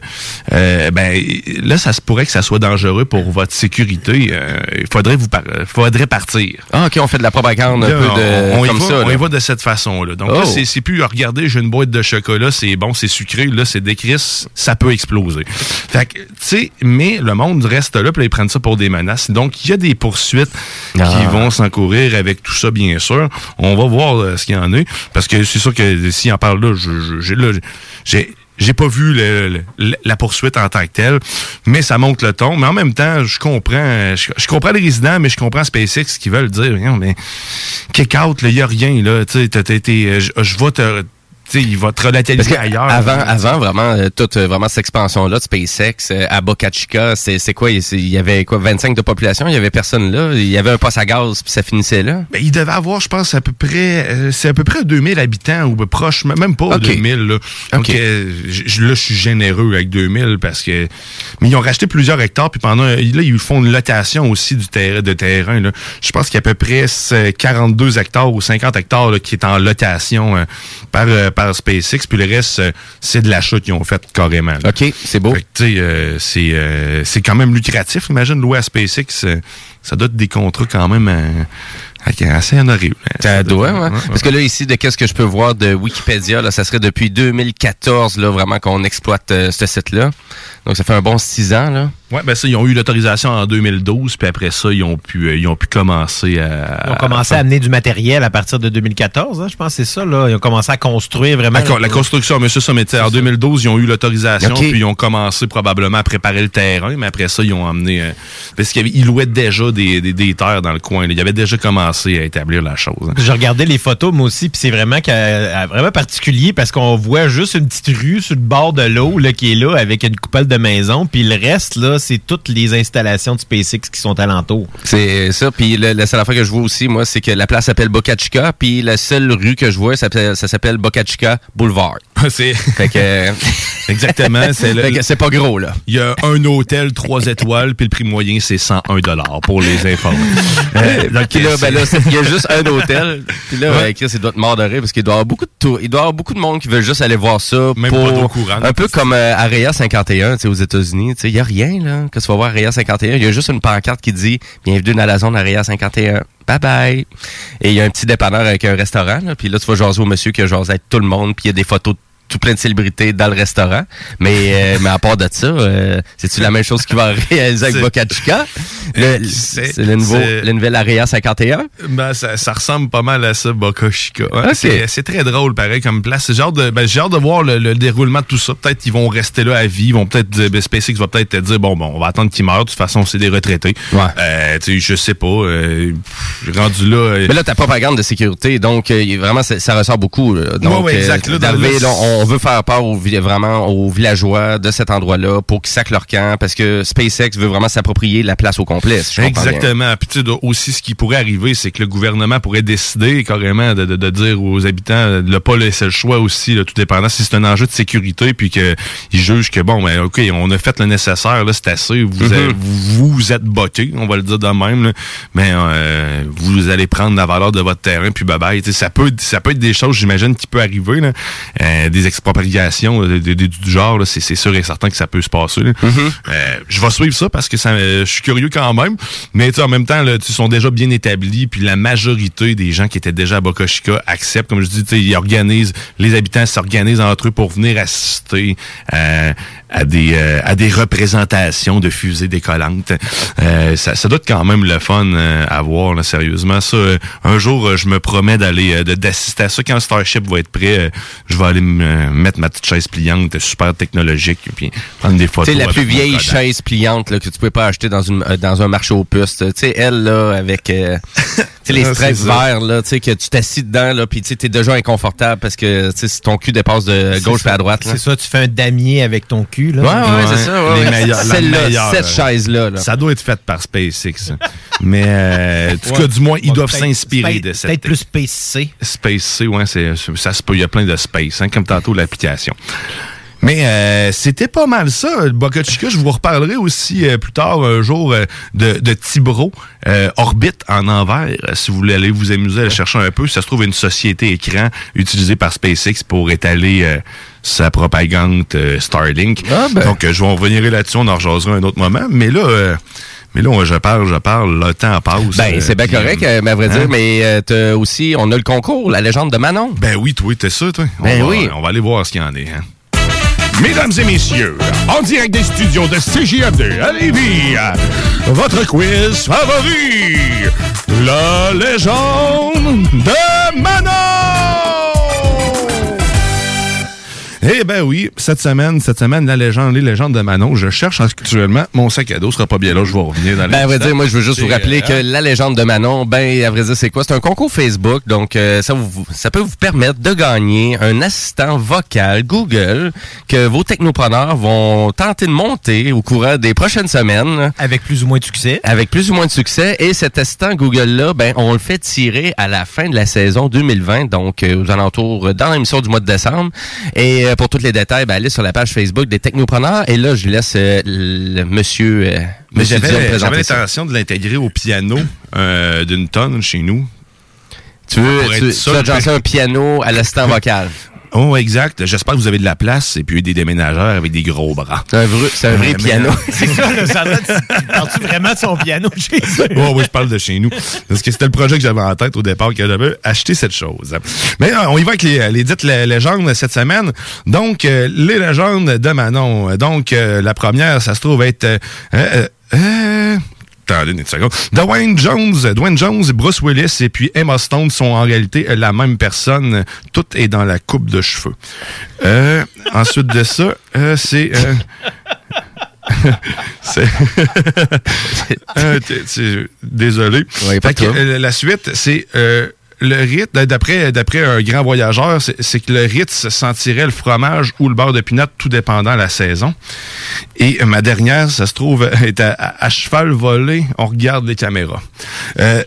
Speaker 4: euh, ben là, ça se pourrait que ça soit dangereux pour votre sécurité. Euh, Il faudrait vous par- faudrait partir.
Speaker 3: Ah, OK, on fait de la propagande un peu de,
Speaker 4: on, on y
Speaker 3: comme
Speaker 4: va,
Speaker 3: ça.
Speaker 4: on y va de cette façon-là. Donc
Speaker 3: Oh.
Speaker 4: là, c'est- c'est plus, regardez, j'ai une boîte de chocolat, c'est bon, c'est sucré, là, c'est décris, ça peut exploser. Fait que, tu sais, mais le monde reste là, puis là, ils prennent ça pour des menaces. Donc, il y a des poursuites qui
Speaker 3: Ah.
Speaker 4: vont s'encourir avec tout ça, bien sûr. On va voir euh, ce qu'il y en a. Parce que c'est sûr que s'il en parle là, j'ai là, j'ai j'ai pas vu la poursuite en tant que telle, mais ça monte le ton. Mais en même temps, je comprends, je, comprends les résidents, mais je comprends SpaceX qui veulent dire, mais kick out, il y a rien là. Tu été- je, je vais te, il va te
Speaker 3: Parce que
Speaker 4: ailleurs.
Speaker 3: avant, avant vraiment euh, toute euh, vraiment cette expansion-là de SpaceX euh, à Boca Chica, c'est c'est quoi? Il y avait quoi 25 de population, il y avait personne là, il y avait un poste à gaz puis ça finissait là?
Speaker 4: Ben, il devait avoir, je pense, à peu près, c'est à peu près 2000 habitants ou proche, même pas
Speaker 3: Ok.
Speaker 4: 2000. Là. Donc
Speaker 3: Ok.
Speaker 4: euh, je- là, je suis généreux avec 2000 parce que, mais ils ont racheté plusieurs hectares puis pendant, là, ils font une location aussi du terrain, de terrain. Là. Je pense qu'il y a à peu près c'est 42 hectares ou 50 hectares là, qui est en location euh, par, euh, par SpaceX puis le reste, euh, c'est de l'achat qu'ils ont fait carrément. là.
Speaker 3: OK, c'est beau.
Speaker 4: Euh, c'est euh, c'est quand même lucratif. Imagine louer à SpaceX, euh, ça doit être des contrats quand même euh, assez honorables.
Speaker 3: Ça doit, ouais.
Speaker 4: ouais,
Speaker 3: Parce que là, ici, de qu'est-ce que je peux voir de Wikipédia, là, ça serait depuis 2014, là, vraiment, qu'on exploite euh, ce site-là. Donc, ça fait un bon six ans, là.
Speaker 4: Ouais, ben ça, ils ont eu l'autorisation en 2012, puis après ça, ils ont pu, euh, ils ont pu commencer à.
Speaker 5: Ils ont commencé à amener du matériel à partir de 2014, hein, je pense que c'est ça. Là. Ils ont commencé à construire vraiment.
Speaker 4: D'accord, la construction, monsieur ça, mais tu sais, en 2012, ils ont eu l'autorisation, puis ils ont commencé probablement à préparer le terrain, mais après ça, ils ont amené. euh, parce qu'ils louaient déjà des, des, des terres dans le coin. là. Ils avaient déjà commencé à établir la chose. hein.
Speaker 5: Je regardais les photos, moi aussi, puis c'est vraiment, qu'à- à- vraiment particulier parce qu'on voit juste une petite rue sur le bord de l'eau là, qui est là avec une coupole de maison, puis le reste, là, c'est toutes les installations de SpaceX qui sont alentour.
Speaker 3: C'est ça. Puis le- la seule affaire que je vois aussi, moi, c'est que la place s'appelle Boca Chica, puis la seule rue que je vois, ça, s'appelle- ça s'appelle Boca Chica Boulevard.
Speaker 4: c'est <laughs>
Speaker 3: Fait que, <laughs>
Speaker 4: exactement, <laughs> c'est le-
Speaker 3: fait que c'est pas gros, là.
Speaker 4: Il y a un hôtel, trois étoiles, puis le prix moyen, c'est 101 pour les informer. Euh, donc,
Speaker 3: là,
Speaker 4: c'est-
Speaker 3: ben là, il y a juste un hôtel. Puis là,
Speaker 4: Ouais.
Speaker 3: Chris, il doit te mordre de rire parce qu'il doit y avoir beaucoup de il doit y avoir beaucoup de monde qui veut juste aller voir ça
Speaker 4: Même
Speaker 3: pour
Speaker 4: pas d'eau courante.
Speaker 3: un peu comme euh, Area 51, tu sais, aux États-Unis, tu sais, il y a rien là, que tu vas voir Area 51, il y a juste une pancarte qui dit Bienvenue dans la zone Area 51. Bye bye. Et il y a un petit dépanneur avec un restaurant. Puis là, tu vas jaser au monsieur qui a jasé avec tout le monde. Puis il y a des photos de tout plein de célébrités dans le restaurant. Mais, euh, mais à part de ça, euh, c'est-tu la même chose qui va <laughs> réaliser avec Boca Chica? Le-
Speaker 4: C'est-
Speaker 3: le, nouveau, le nouvel Area 51?
Speaker 4: Ben, ça, ça ressemble pas mal à ça, Boca Chica.
Speaker 3: Ok.
Speaker 4: c'est, très drôle, pareil, comme place. J'ai hâte de, ben, j'ai hâte de voir le, le déroulement de tout ça. Peut-être qu'ils vont rester là à vie. Ils vont peut-être dire, ben, SpaceX va peut-être te dire, bon, bon, on va attendre qu'ils meurent. De toute façon, c'est des retraités.
Speaker 3: Ouais.
Speaker 4: Euh, tu sais, je sais pas. Euh, rendu là. euh,
Speaker 3: Mais là, ta propagande de sécurité, donc euh, vraiment, ça ressort beaucoup. là. Donc,
Speaker 4: Ouais, ouais, exact. Là, dans
Speaker 3: d'arriver,
Speaker 4: le-
Speaker 3: là, on veut faire peur aux, vraiment aux villageois de cet endroit-là pour qu'ils sacent leur camp, parce que SpaceX veut vraiment s'approprier la place au complet. si.
Speaker 4: Exactement. Puis tu sais, aussi, ce qui pourrait arriver, c'est que le gouvernement pourrait décider carrément de, de, de dire aux habitants de ne pas laisser le choix aussi, là, tout dépendant si c'est un enjeu de sécurité, puis qu'ils jugent que, bon, ben, OK, on a fait le nécessaire, là, c'est assez, vous,
Speaker 3: Mhm.
Speaker 4: êtes- vous, vous êtes botté, on va le dire de même, là, mais euh, vous allez prendre la valeur de votre terrain, puis bye-bye. Ça peut, ça peut être des choses, j'imagine, qui peut arriver, là, euh, des expropriations euh, de- de- du genre, c'est sûr et certain que ça peut se passer. là. Euh, je vais suivre ça parce que ça, euh, je suis curieux quand même. Mais en même temps, là, ils sont déjà bien établis. Puis la majorité des gens qui étaient déjà à Boca Chica acceptent. Comme je dis, ils organisent, les habitants s'organisent entre eux pour venir assister euh, à des euh, à des représentations de fusées décollantes. Euh, ça, ça doit être quand même le fun à voir, là, sérieusement. Ça, un jour, je me promets d'aller d'assister à ça. Quand Starship va être prêt, je vais aller me euh, mettre ma petite chaise pliante super technologique puis prendre des
Speaker 3: Tu
Speaker 4: photos.
Speaker 3: sais, la plus vieille chaise pliante là, que tu peux pas acheter dans, une, euh, dans un marché aux puces. Tu sais, elle, là, avec euh, <laughs> sais, les
Speaker 4: Ah, ça.
Speaker 3: verts, là, tu sais, que tu t'assis dedans, là, puis tu sais, t'es déjà inconfortable parce que tu sais, si ton cul dépasse de gauche à droite. Là.
Speaker 5: C'est ça, tu fais un damier avec ton cul. Là.
Speaker 3: Ouais, ouais, c'est ça. ouais, Celle-là,
Speaker 4: meilleure,
Speaker 3: cette
Speaker 4: euh,
Speaker 3: chaise-là. Là.
Speaker 4: Ça doit être fait par SpaceX. Mais euh, en tout cas,
Speaker 5: Ouais.
Speaker 4: du moins, ils doivent s'inspirer de cette
Speaker 5: Peut-être plus Space C.
Speaker 4: Space C, ouais, c'est, ça se peut. Il y a plein de space, hein, comme tantôt l'application. Mais euh, c'était pas mal ça, le Boca Chica. Je vous reparlerai aussi euh, plus tard un jour euh, de, de Tibro, euh, orbite en envers. Euh, Si vous voulez aller vous amuser à le chercher un peu, ça se trouve une société écran utilisée par SpaceX pour étaler euh, sa propagande euh, Starlink.
Speaker 3: Ah, ben.
Speaker 4: Donc, je vais en revenir là-dessus, on en rejasera un autre moment. Mais là, euh, mais là, on- je parle, je parle, le temps passe.
Speaker 3: Ben, c'est bien correct,
Speaker 4: euh,
Speaker 3: mais à vrai
Speaker 4: hein?
Speaker 3: dire, mais euh, t'as aussi, on a le concours, la légende de Manon.
Speaker 4: Ben oui, toi, t'es ça, toi. On
Speaker 3: Ben
Speaker 4: va-
Speaker 3: oui.
Speaker 4: On va aller voir ce qu'il y en est. Hein.
Speaker 2: Mesdames et messieurs, en direct des studios de CJMD à Lévis, votre quiz favori, la légende de Manon!
Speaker 4: Eh ben oui, cette semaine, cette semaine, la légende, les légendes de Manon, je cherche actuellement mon sac à dos, sera pas bien là, je vais revenir dans
Speaker 3: Ben, à vrai dire, moi, je veux juste vous rappeler
Speaker 4: euh,
Speaker 3: que la légende de Manon, ben, à vrai dire, c'est quoi? C'est un concours Facebook. Donc, euh, ça, vous, ça peut vous permettre de gagner un assistant vocal Google que vos technopreneurs vont tenter de monter au courant des prochaines semaines
Speaker 5: Avec plus ou moins de succès.
Speaker 3: avec plus ou moins de succès. Et cet assistant Google-là, ben, on le fait tirer à la fin de la saison 2020, donc euh, aux alentours, euh, dans l'émission du mois de décembre. Et euh, pour tous les détails, ben, allez sur la page Facebook des technopreneurs. Et là, je laisse euh, le monsieur, euh, monsieur
Speaker 4: j'avais l'intention de l'intégrer au piano euh, d'une tonne chez nous.
Speaker 3: Tu veux, tu, tu un piano à l'assistant vocal. <laughs>
Speaker 4: Oh, exact. J'espère que vous avez de la place et puis des déménageurs avec des gros bras.
Speaker 3: C'est un vrai, c'est un vrai
Speaker 4: Ouais,
Speaker 3: piano.
Speaker 5: C'est ça, le <laughs> parles-tu vraiment de son piano chez eux?
Speaker 4: Oh oui, je parle de chez nous. Parce que c'était le projet que j'avais en tête au départ, que j'avais acheté cette chose. Mais euh, on y va avec les, les dites lé- légendes cette semaine. Donc, euh, les légendes de Manon. Donc, euh, la première, ça se trouve être... euh, euh, euh, Attendez une seconde. Dwayne Jones, Dwayne Jones, Bruce Willis et puis Emma Stone sont en réalité la même personne. Tout est dans la coupe de cheveux. Euh, ensuite de ça, euh, c'est... euh, <laughs> <laughs> c'est... Désolé.
Speaker 3: Ouais,
Speaker 4: Fait que, la suite, c'est le rite, d'après, d'après un grand voyageur, c'est, que le rite se sentirait le fromage ou le beurre de pinot, tout dépendant de la saison. Et euh, ma dernière, ça se trouve, <laughs> est à cheval volé, on regarde les caméras. Euh,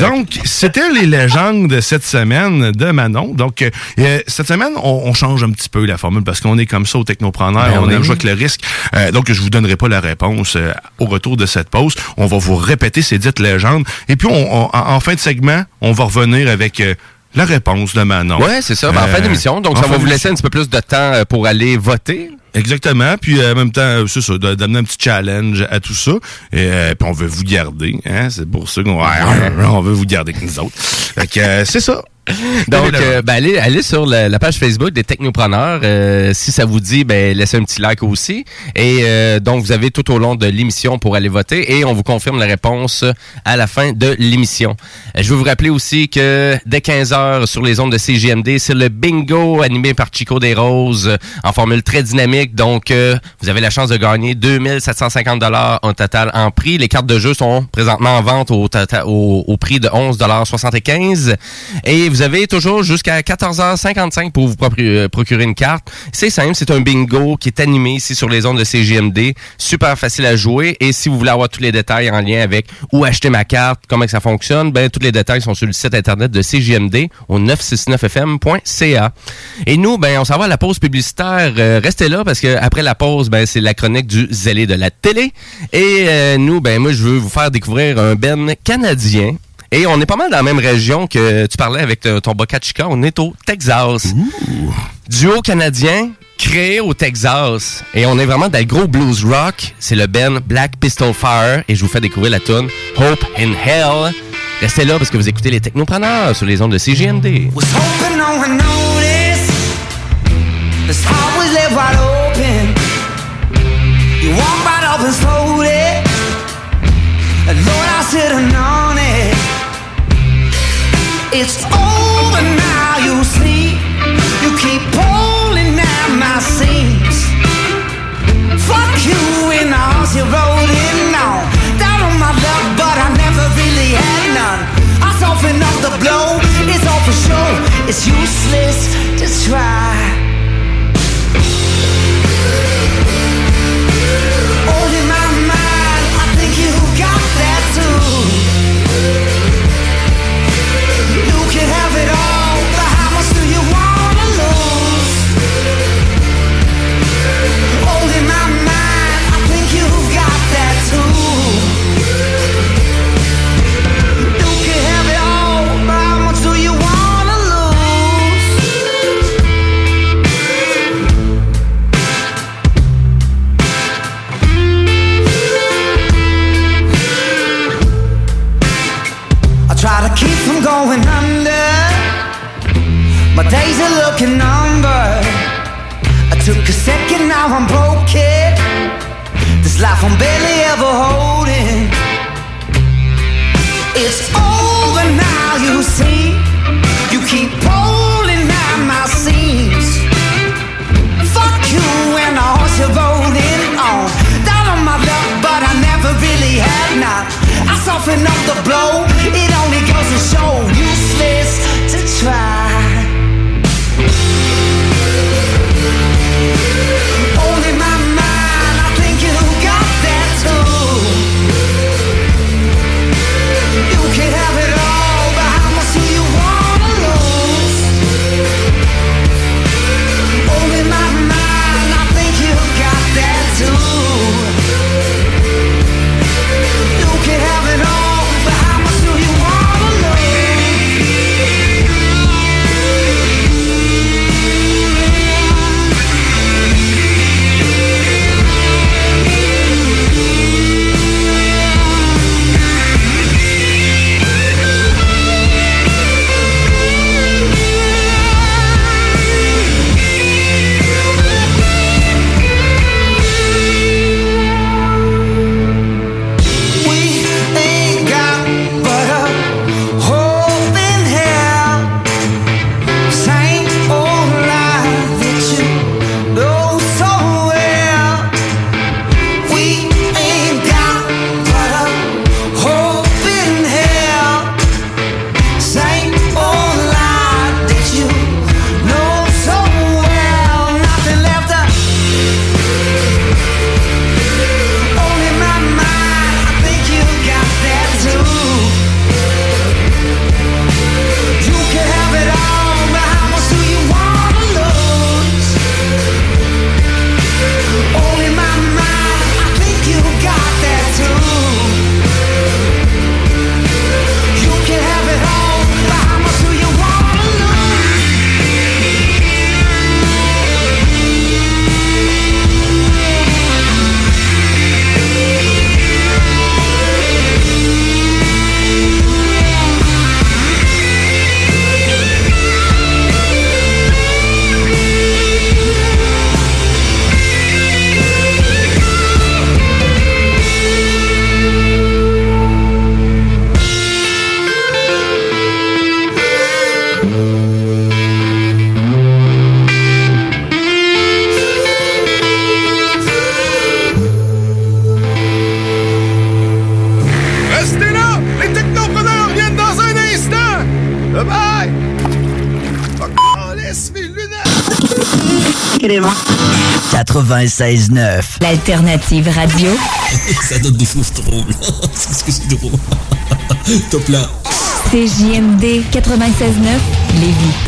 Speaker 4: donc, c'était les légendes de cette semaine de Manon. Donc, euh, euh, cette semaine, on, on change un petit peu la formule parce qu'on est comme ça au technopreneur,
Speaker 3: Ben
Speaker 4: on
Speaker 3: oui.
Speaker 4: aime jouer avec le risque. Euh, donc, je vous donnerai pas la réponse euh, au retour de cette pause. On va vous répéter ces dites légendes. Et puis, on, on- en, fin de segment, on va revenir avec euh, la réponse de Manon.
Speaker 3: Ouais, c'est ça. Ben, en fin
Speaker 4: Euh,
Speaker 3: d'émission. Donc, ça va vous laisser un petit peu plus de temps pour aller voter.
Speaker 4: Exactement. Puis euh, en même temps, c'est ça, d'amener un petit challenge à tout ça. Et euh, puis on veut vous garder. Hein? C'est pour ça qu'on <laughs> on veut vous garder avec nous autres. Fait que euh, c'est ça. <laughs>
Speaker 3: Donc, euh, ben, allez, allez sur la, la page Facebook des Technopreneurs. Euh, si ça vous dit, ben, laissez un petit like aussi. Et euh, donc, vous avez tout au long de l'émission pour aller voter et on vous confirme la réponse à la fin de l'émission. Euh, je veux vous rappeler aussi que dès 15h sur les ondes de CGMD, c'est le bingo animé par Chico des Roses en formule très dynamique. Donc, euh, vous avez la chance de gagner 2750 dollars en total en prix. Les cartes de jeu sont présentement en vente au, au, au prix de 11 75 Et vous avez toujours jusqu'à 14h55 pour vous euh, procurer une carte. C'est simple, c'est un bingo qui est animé ici sur les ondes de CGMD. Super facile à jouer. Et si vous voulez avoir tous les détails en lien avec où acheter ma carte, comment ça fonctionne, ben tous les détails sont sur le site internet de CGMD au 969fm.ca. Et nous, ben on s'en va à la pause publicitaire. Euh, restez là parce que après la pause, ben c'est la chronique du zélé de la télé. Et euh, nous, ben moi je veux vous faire découvrir un ben canadien. Et on est pas mal dans la même région que tu parlais avec ton Boca Chica. On est au Texas. Duo canadien créé au Texas. Et on est vraiment dans le gros blues rock. C'est le Ben Black Pistol Fire. Et je vous fais découvrir la tune Hope in Hell. Restez là parce que vous écoutez les technopreneurs sur les ondes de CGMD.
Speaker 6: Lord, I should have known it. It's over now, you see. You keep pulling at my seams. Fuck you in the house you rode in on. Down on my luck, but I never really had none. I soften up the blow, it's all for sure. It's useless to try. Looking numbered. I took a second, now I'm broken. This life I'm barely ever holding. It's over now, you see. You keep pulling at my seams. Fuck you and the horse you're voting on. Down on my luck, but I never really had none. I soften up the blow,
Speaker 7: 96.9.
Speaker 8: L'alternative radio. <laughs>
Speaker 9: Ça donne des choses drôles. <laughs> C'est ce que c'est drôle. <laughs> Top là.
Speaker 8: CJMD 96.9, Lévis.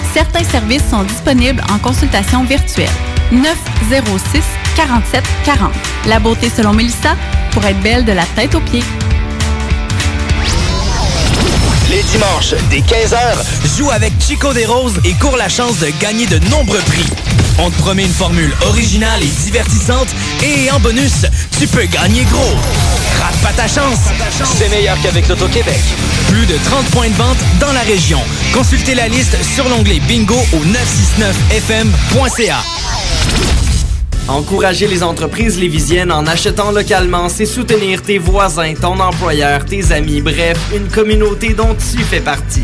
Speaker 10: certains services sont disponibles en consultation virtuelle. 906 47 40. La beauté selon Mélissa pour être belle de la tête aux pieds.
Speaker 11: Les dimanches, dès 15h, joue avec Chico des Roses et cours la chance de gagner de nombreux prix. On te promet une formule originale et divertissante et en bonus, tu peux gagner gros. Rate pas ta chance, c'est meilleur qu'avec l'Auto-Québec. Plus de 30 points de vente dans la région. Consultez la liste sur l'onglet bingo au 969fm.ca.
Speaker 12: Encourager les entreprises lévisiennes en achetant localement, c'est soutenir tes voisins, ton employeur, tes amis, bref, une communauté dont tu fais partie.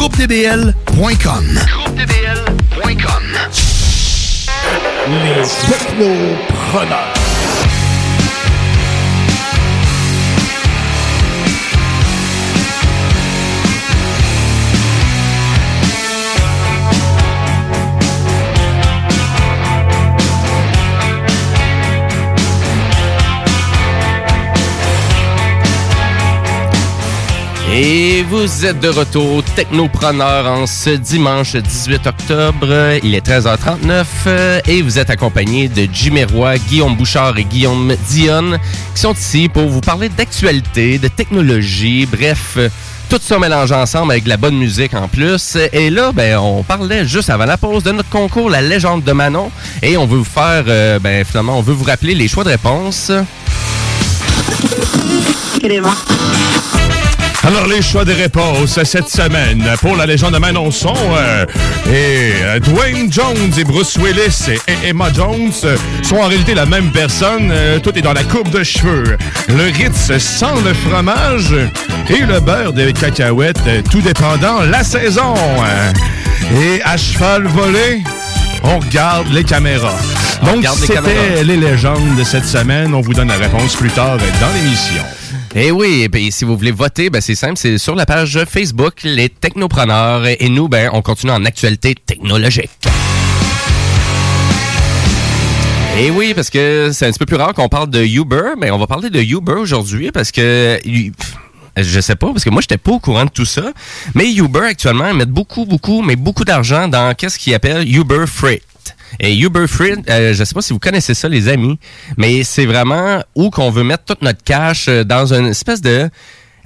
Speaker 13: GroupeDBL.com. GroupeDBL.com.
Speaker 2: Les technopreneurs.
Speaker 3: Et vous êtes de retour, Technopreneur, en ce dimanche 18 octobre. Il est 13h39 euh, et vous êtes accompagné de Roy, Guillaume Bouchard et Guillaume Dionne qui sont ici pour vous parler d'actualité, de technologie, bref, euh, tout ça mélangé ensemble avec de la bonne musique en plus. Et là, ben, on parlait juste avant la pause de notre concours La légende de Manon et on veut vous faire, euh, ben, finalement, on veut vous rappeler les choix de réponse.
Speaker 4: Alors, les choix de réponse cette semaine pour la légende de Manon sont euh, et, euh, Dwayne Jones et Bruce Willis et, et Emma Jones euh, sont en réalité la même personne. Euh, tout est dans la coupe de cheveux. Le Ritz sans le fromage et le beurre de cacahuètes, tout dépendant la saison. Et à cheval volé, on regarde les caméras. Donc,
Speaker 3: les
Speaker 4: c'était les légendes de cette semaine. On vous donne la réponse plus tard dans l'émission.
Speaker 3: Et oui, et puis si vous voulez voter, ben c'est simple, c'est sur la page Facebook Les Technopreneurs et nous, ben on continue en actualité technologique. Et oui, parce que c'est un petit peu plus rare qu'on parle de Uber, mais on va parler de Uber aujourd'hui parce que je sais pas, parce que moi j'étais pas au courant de tout ça, mais Uber actuellement ils mettent beaucoup, beaucoup, mais beaucoup d'argent dans qu'est-ce qu'ils appellent Uber Freight. Et Uber Freight, euh, je sais pas si vous connaissez ça les amis, mais c'est vraiment où qu'on veut mettre toute notre cash euh, dans une espèce de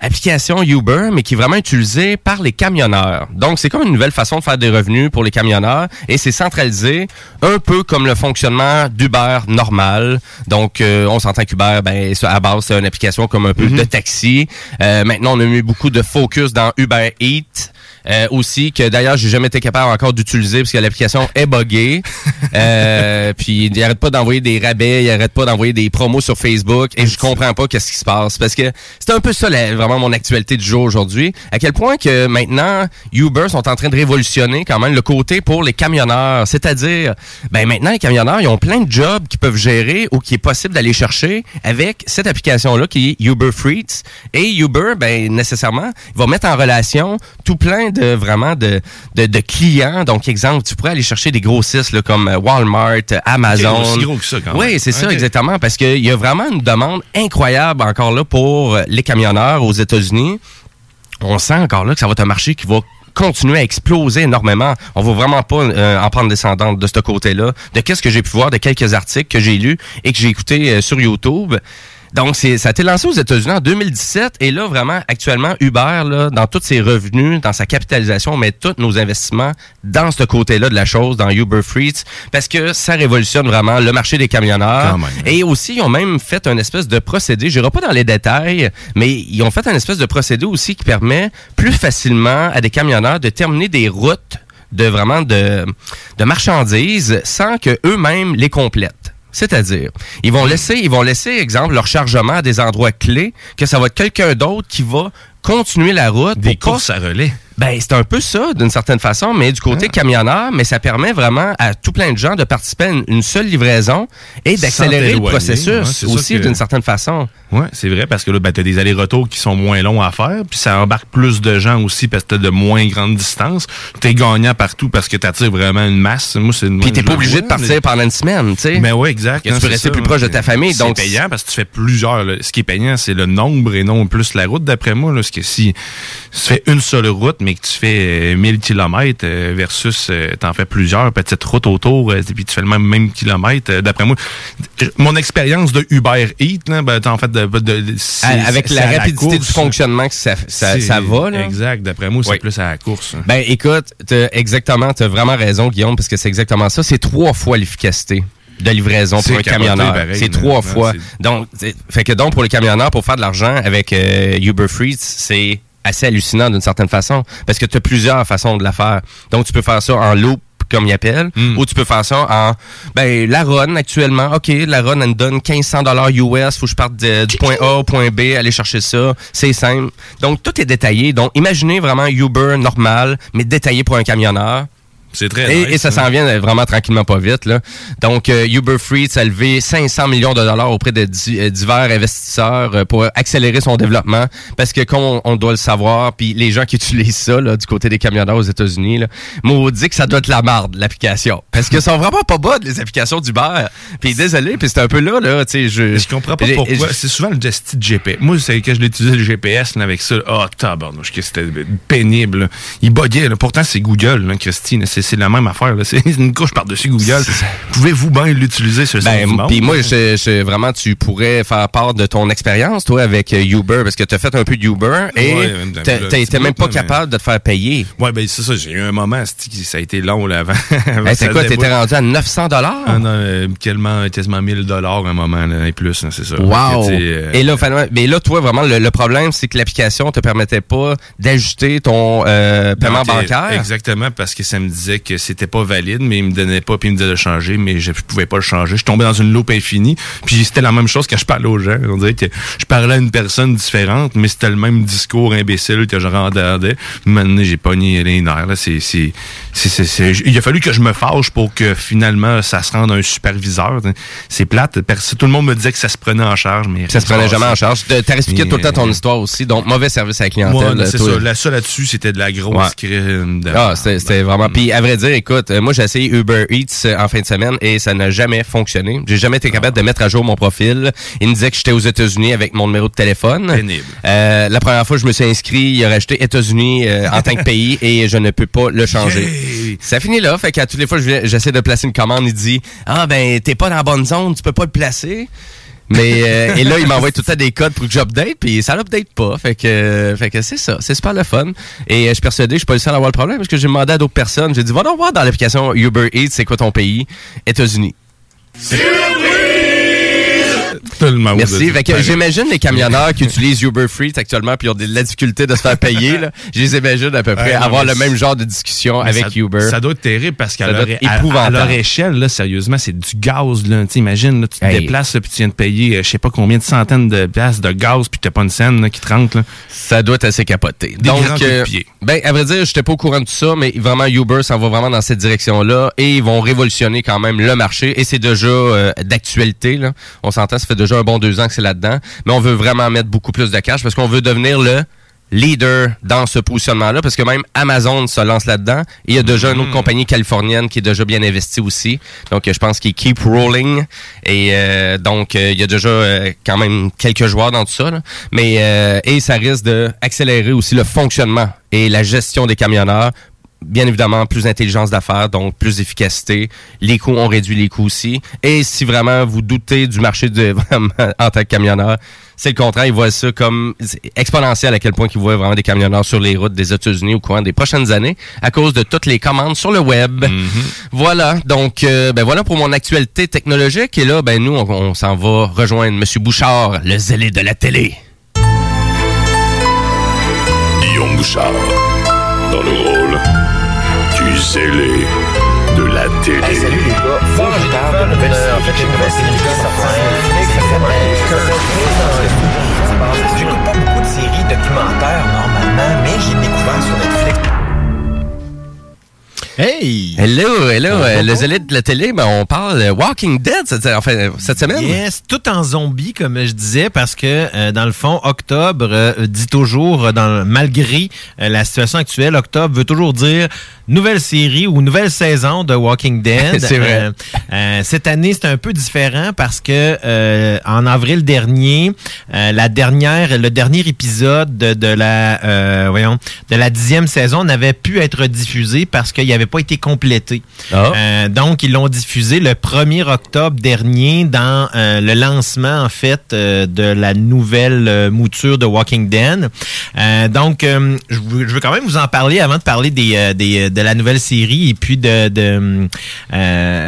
Speaker 3: application Uber, mais qui est vraiment utilisée par les camionneurs. Donc, c'est comme une nouvelle façon de faire des revenus pour les camionneurs et c'est centralisé un peu comme le fonctionnement d'Uber normal. Donc, euh, on s'entend qu'Uber, ben, à base, c'est une application comme un peu de taxi. Euh, maintenant, on a mis beaucoup de focus dans Uber Eats. Euh, aussi que d'ailleurs j'ai jamais été capable encore d'utiliser parce que l'application est buggée. <laughs> Euh, puis il arrête pas d'envoyer des rabais, il arrête pas d'envoyer des promos sur Facebook et je comprends pas qu'est-ce qui se passe parce que c'est un peu ça la- vraiment mon actualité du jour aujourd'hui. À quel point que maintenant Uber sont en train de révolutionner quand même le côté pour les camionneurs, c'est-à-dire ben maintenant les camionneurs ils ont plein de jobs qu'ils peuvent gérer ou qui est possible d'aller chercher avec cette application là qui est Uber Freight et Uber ben nécessairement il va mettre en relation tout plein de vraiment de, de, de clients. Donc, exemple, tu pourrais aller chercher des grossistes là, comme euh, Walmart, euh, Amazon.
Speaker 4: Ok, aussi gros que ça, quand même.
Speaker 3: Oui, c'est ça, exactement. Parce qu'il y a vraiment une demande incroyable encore là pour euh, les camionneurs aux États-Unis. On sent encore là que ça va être un marché qui va continuer à exploser énormément. On va vraiment pas euh, en prendre descendante de ce côté-là. De qu'est-ce que j'ai pu voir de quelques articles que j'ai lus et que j'ai écoutés euh, sur YouTube. Donc, c'est, ça a été lancé aux États-Unis en 2017 et là, vraiment, actuellement, Uber, là, dans tous ses revenus, dans sa capitalisation, on met tous nos investissements dans ce côté-là de la chose, dans Uber Freight, parce que ça révolutionne vraiment le marché des camionneurs.
Speaker 4: Même.
Speaker 3: Et aussi, ils ont même fait un espèce de procédé, je n'irai pas dans les détails, mais ils ont fait un espèce de procédé aussi qui permet plus facilement à des camionneurs de terminer des routes de vraiment de, de marchandises sans que eux-mêmes les complètent. C'est-à-dire, ils vont laisser, ils vont laisser, exemple, leur chargement à des endroits clés, que ça va être quelqu'un d'autre qui va continuer la route.
Speaker 4: Des courses à relais.
Speaker 3: Ben, c'est un peu ça, d'une certaine façon, mais du côté camionneur, mais ça permet vraiment à tout plein de gens de participer à une, une seule livraison et d'accélérer le processus
Speaker 4: ouais,
Speaker 3: aussi
Speaker 4: que-
Speaker 3: d'une certaine façon.
Speaker 4: Oui, c'est vrai, parce que là, ben, tu as des allers-retours qui sont moins longs à faire, puis ça embarque plus de gens aussi parce que tu as de moins grandes distances. Tu es gagnant partout parce que tu attires vraiment une masse. Moi, c'est
Speaker 3: Puis t'es pas obligé de partir pendant une semaine, tu sais.
Speaker 4: Mais oui, exact.
Speaker 3: Tu
Speaker 4: hein,
Speaker 3: peux rester
Speaker 4: ça.
Speaker 3: plus proche de ta famille, donc-
Speaker 4: C'est payant parce que tu fais plusieurs. là. Ce qui est payant, c'est le nombre et non plus la route, d'après moi. Là, parce que si tu fais une seule route, mais que tu fais euh, 1000 km versus euh, t'en fais plusieurs petites routes autour, euh, puis tu fais le même, même kilomètre, euh, d'après moi, euh, mon expérience de Uber Eats, là, ben, en fait, de,
Speaker 3: avec la rapidité du fonctionnement que ça, ça, ça va, là.
Speaker 4: Exact. D'après moi, c'est
Speaker 3: Oui.
Speaker 4: plus à la course. hein.
Speaker 3: Ben écoute, exactement, t'as vraiment raison, Guillaume, parce que c'est exactement ça. C'est trois fois l'efficacité de livraison pour un camionneur. C'est trois fois. Donc, fait que donc pour les camionneurs, pour faire de l'argent avec euh, Uber Freight, c'est assez hallucinant d'une certaine façon, parce que tu as plusieurs façons de la faire. Donc, tu peux faire ça en loop comme ils appellent,
Speaker 4: Hmm.
Speaker 3: ou tu peux faire ça en ben la run actuellement. OK, la run elle me donne 1500 dollars US, faut que je parte de- du point A au point B, aller chercher ça, c'est simple. Donc tout est détaillé. Donc imaginez vraiment Uber normal mais détaillé pour un camionneur.
Speaker 4: C'est très
Speaker 3: Et,
Speaker 4: nice,
Speaker 3: et ça
Speaker 4: hein.
Speaker 3: s'en vient euh, vraiment tranquillement pas vite. Là. Donc, euh, Uber Freight a levé 500 millions de dollars auprès de di- euh, divers investisseurs pour accélérer son développement. Parce que, comme on, on doit le savoir, puis les gens qui <laughs> utilisent ça là, du côté des camionneurs aux États-Unis, maudit que ça doit être la marde, l'application. Parce que sont vraiment pas bonnes, les applications d'Uber. Puis désolé, puis c'est un peu là, là, tu sais, je...
Speaker 4: Je comprends pas pourquoi. C'est souvent le gesti de GPS. Moi, c'est que je l'utilisais le GPS là, avec ça. Ah, tabarnouche, que c'était pénible. là. Il buguait. Pourtant, c'est Google, là, Christine. C'est c'est la même affaire. <laughs> C'est une couche par-dessus Google. Pouvez-vous bien l'utiliser site
Speaker 3: Ben, puis moi, je, je- vraiment, tu pourrais faire part de ton expérience, toi, avec euh, Uber, parce que tu as fait un peu de Uber et
Speaker 4: Ouais,
Speaker 3: été
Speaker 4: c'est
Speaker 3: même pas capable de te faire payer.
Speaker 4: Ouais, ben c'est ça. J'ai eu un moment, ça a été long là, avant. <laughs>
Speaker 3: Hey, c'est quoi,
Speaker 4: déboule.
Speaker 3: t'étais rendu à 900 dollars?
Speaker 4: Ah non, euh, quasiment, quasiment 1000 dollars un moment là, et plus, c'est ça.
Speaker 3: Wow!
Speaker 4: Tu euh,
Speaker 3: Et là, mais là, toi, vraiment, le, le problème, c'est que l'application te permettait pas d'ajuster ton euh, paiement bancaire.
Speaker 4: Exactement, parce que ça me disait que c'était pas valide, mais il me donnait pas, puis il me disait de changer, mais je pouvais pas le changer. Je tombais dans une loupe infinie, puis c'était la même chose que je parlais aux gens. On dirait que je parlais à une personne différente, mais c'était le même discours imbécile que je rendais. Maintenant, j'ai pogné les nerfs. C'est, il a fallu que je me fâche pour que finalement ça se rende à un superviseur. C'est plate. Perso- Tout le monde me disait que ça se prenait en charge, mais
Speaker 3: Ça se prenait jamais en charge. T'as expliqué tout le temps ton
Speaker 4: euh,
Speaker 3: histoire aussi, donc mauvais service à la clientèle.
Speaker 4: Moi, là, c'est ça. Là, ça là-dessus, c'était de la grosse
Speaker 3: Ouais.
Speaker 4: de-
Speaker 3: Ah, c'était vraiment. Puis à vrai dire, écoute, euh, moi j'ai essayé Uber Eats euh, en fin de semaine et ça n'a jamais fonctionné. J'ai jamais été capable de mettre à jour mon profil. Il me disait que j'étais aux États-Unis avec mon numéro de téléphone.
Speaker 4: Pénible.
Speaker 3: Euh, la première fois que je me suis inscrit, il a rajouté États-Unis euh, en tant que <laughs> pays et je ne peux pas le changer. Ça finit là, fait qu'à toutes les fois j'essaie de placer une commande, il dit "Ah ben t'es pas dans la bonne zone, tu peux pas le placer." Mais euh, et là, il m'envoie tout le temps des codes pour que j'update, puis ça l'update pas. Fait que, fait que c'est ça, c'est super le fun. Et euh, je suis persuadé, je suis pas le seul à avoir le problème parce que j'ai demandé à d'autres personnes. J'ai dit, va donc voir dans l'application Uber Eats, c'est quoi ton pays? États-Unis.
Speaker 4: Tellement
Speaker 3: Merci. j'imagine les camionneurs qui utilisent Uber Freight actuellement puis ont de la difficulté de se faire payer. Là. Je les imagine à peu près
Speaker 4: non,
Speaker 3: avoir le même genre de discussion avec
Speaker 4: ça,
Speaker 3: Uber.
Speaker 4: Ça doit être terrible parce qu'à leur, à- leur échelle, là, sérieusement, c'est du gaz. Là. Là, tu te
Speaker 3: Hey.
Speaker 4: déplaces puis tu viens de payer euh, je sais pas combien de centaines de piastres de gaz puis t'as pas une scène là, qui te rentre. Là.
Speaker 3: Ça doit être assez capoté.
Speaker 4: Des de
Speaker 3: euh, ben, à vrai dire, j'étais pas au courant de tout ça, mais vraiment, Uber s'en va vraiment dans cette direction-là et ils vont révolutionner quand même le marché et c'est déjà euh, d'actualité. On s'entend, ça fait déjà un bon deux ans que c'est là-dedans, mais on veut vraiment mettre beaucoup plus de cash parce qu'on veut devenir le leader dans ce positionnement-là parce que même Amazon se lance là-dedans et il y a déjà une autre compagnie californienne qui est déjà bien investie aussi. Donc, je pense qu'ils keep rolling et euh, donc, euh, il y a déjà euh, quand même quelques joueurs dans tout ça. là. Mais, euh, et ça risque d'accélérer aussi le fonctionnement et la gestion des camionneurs bien évidemment, plus d'intelligence d'affaires, donc plus d'efficacité. Les coûts, on réduit les coûts aussi. Et si vraiment vous doutez du marché de, <laughs> en tant que camionneur, c'est le contraire. Ils voient ça comme exponentiel à quel point ils voient vraiment des camionneurs sur les routes des États-Unis au courant des prochaines années à cause de toutes les commandes sur le web. Voilà. Donc, euh, ben voilà pour mon actualité technologique. Et là, ben nous, on, on s'en va rejoindre Monsieur Bouchard, le zélé de la télé.
Speaker 7: Guillaume Bouchard, dans le rôle du zélé de la télé.
Speaker 14: salut les gars, faut que je parle de nouvelle série. En fait, j'ai nouvelle série qui sort sur Netflix, ça s'appelle J'écoute pas beaucoup de séries documentaires normalement, mais j'ai découvert sur Netflix.
Speaker 5: Hey!
Speaker 3: Hello, hello.
Speaker 5: Oh,
Speaker 3: euh,
Speaker 5: oh,
Speaker 3: le
Speaker 5: oh.
Speaker 3: zélé de la télé, ben, on parle Walking Dead cette, enfin, cette semaine.
Speaker 5: Yes, tout en zombie, comme je disais, parce que euh, dans le fond, octobre euh, dit toujours, euh, dans, malgré euh, la situation actuelle, octobre veut toujours dire nouvelle série ou nouvelle saison de Walking <laughs> Dead.
Speaker 3: C'est vrai.
Speaker 5: Euh, euh, cette année, c'est un peu différent parce que euh, en avril dernier, euh, la dernière, le dernier épisode de, de la, euh, voyons, de la dixième saison n'avait pu être diffusé parce qu'il n'avait pas été complété.
Speaker 3: Ah.
Speaker 5: Euh, donc, ils l'ont diffusé le 1er octobre dernier dans euh, le lancement, en fait, euh, de la nouvelle mouture de Walking Dead. Donc, je, veux, je veux quand même vous en parler avant de parler des, des, de la nouvelle série et puis de, de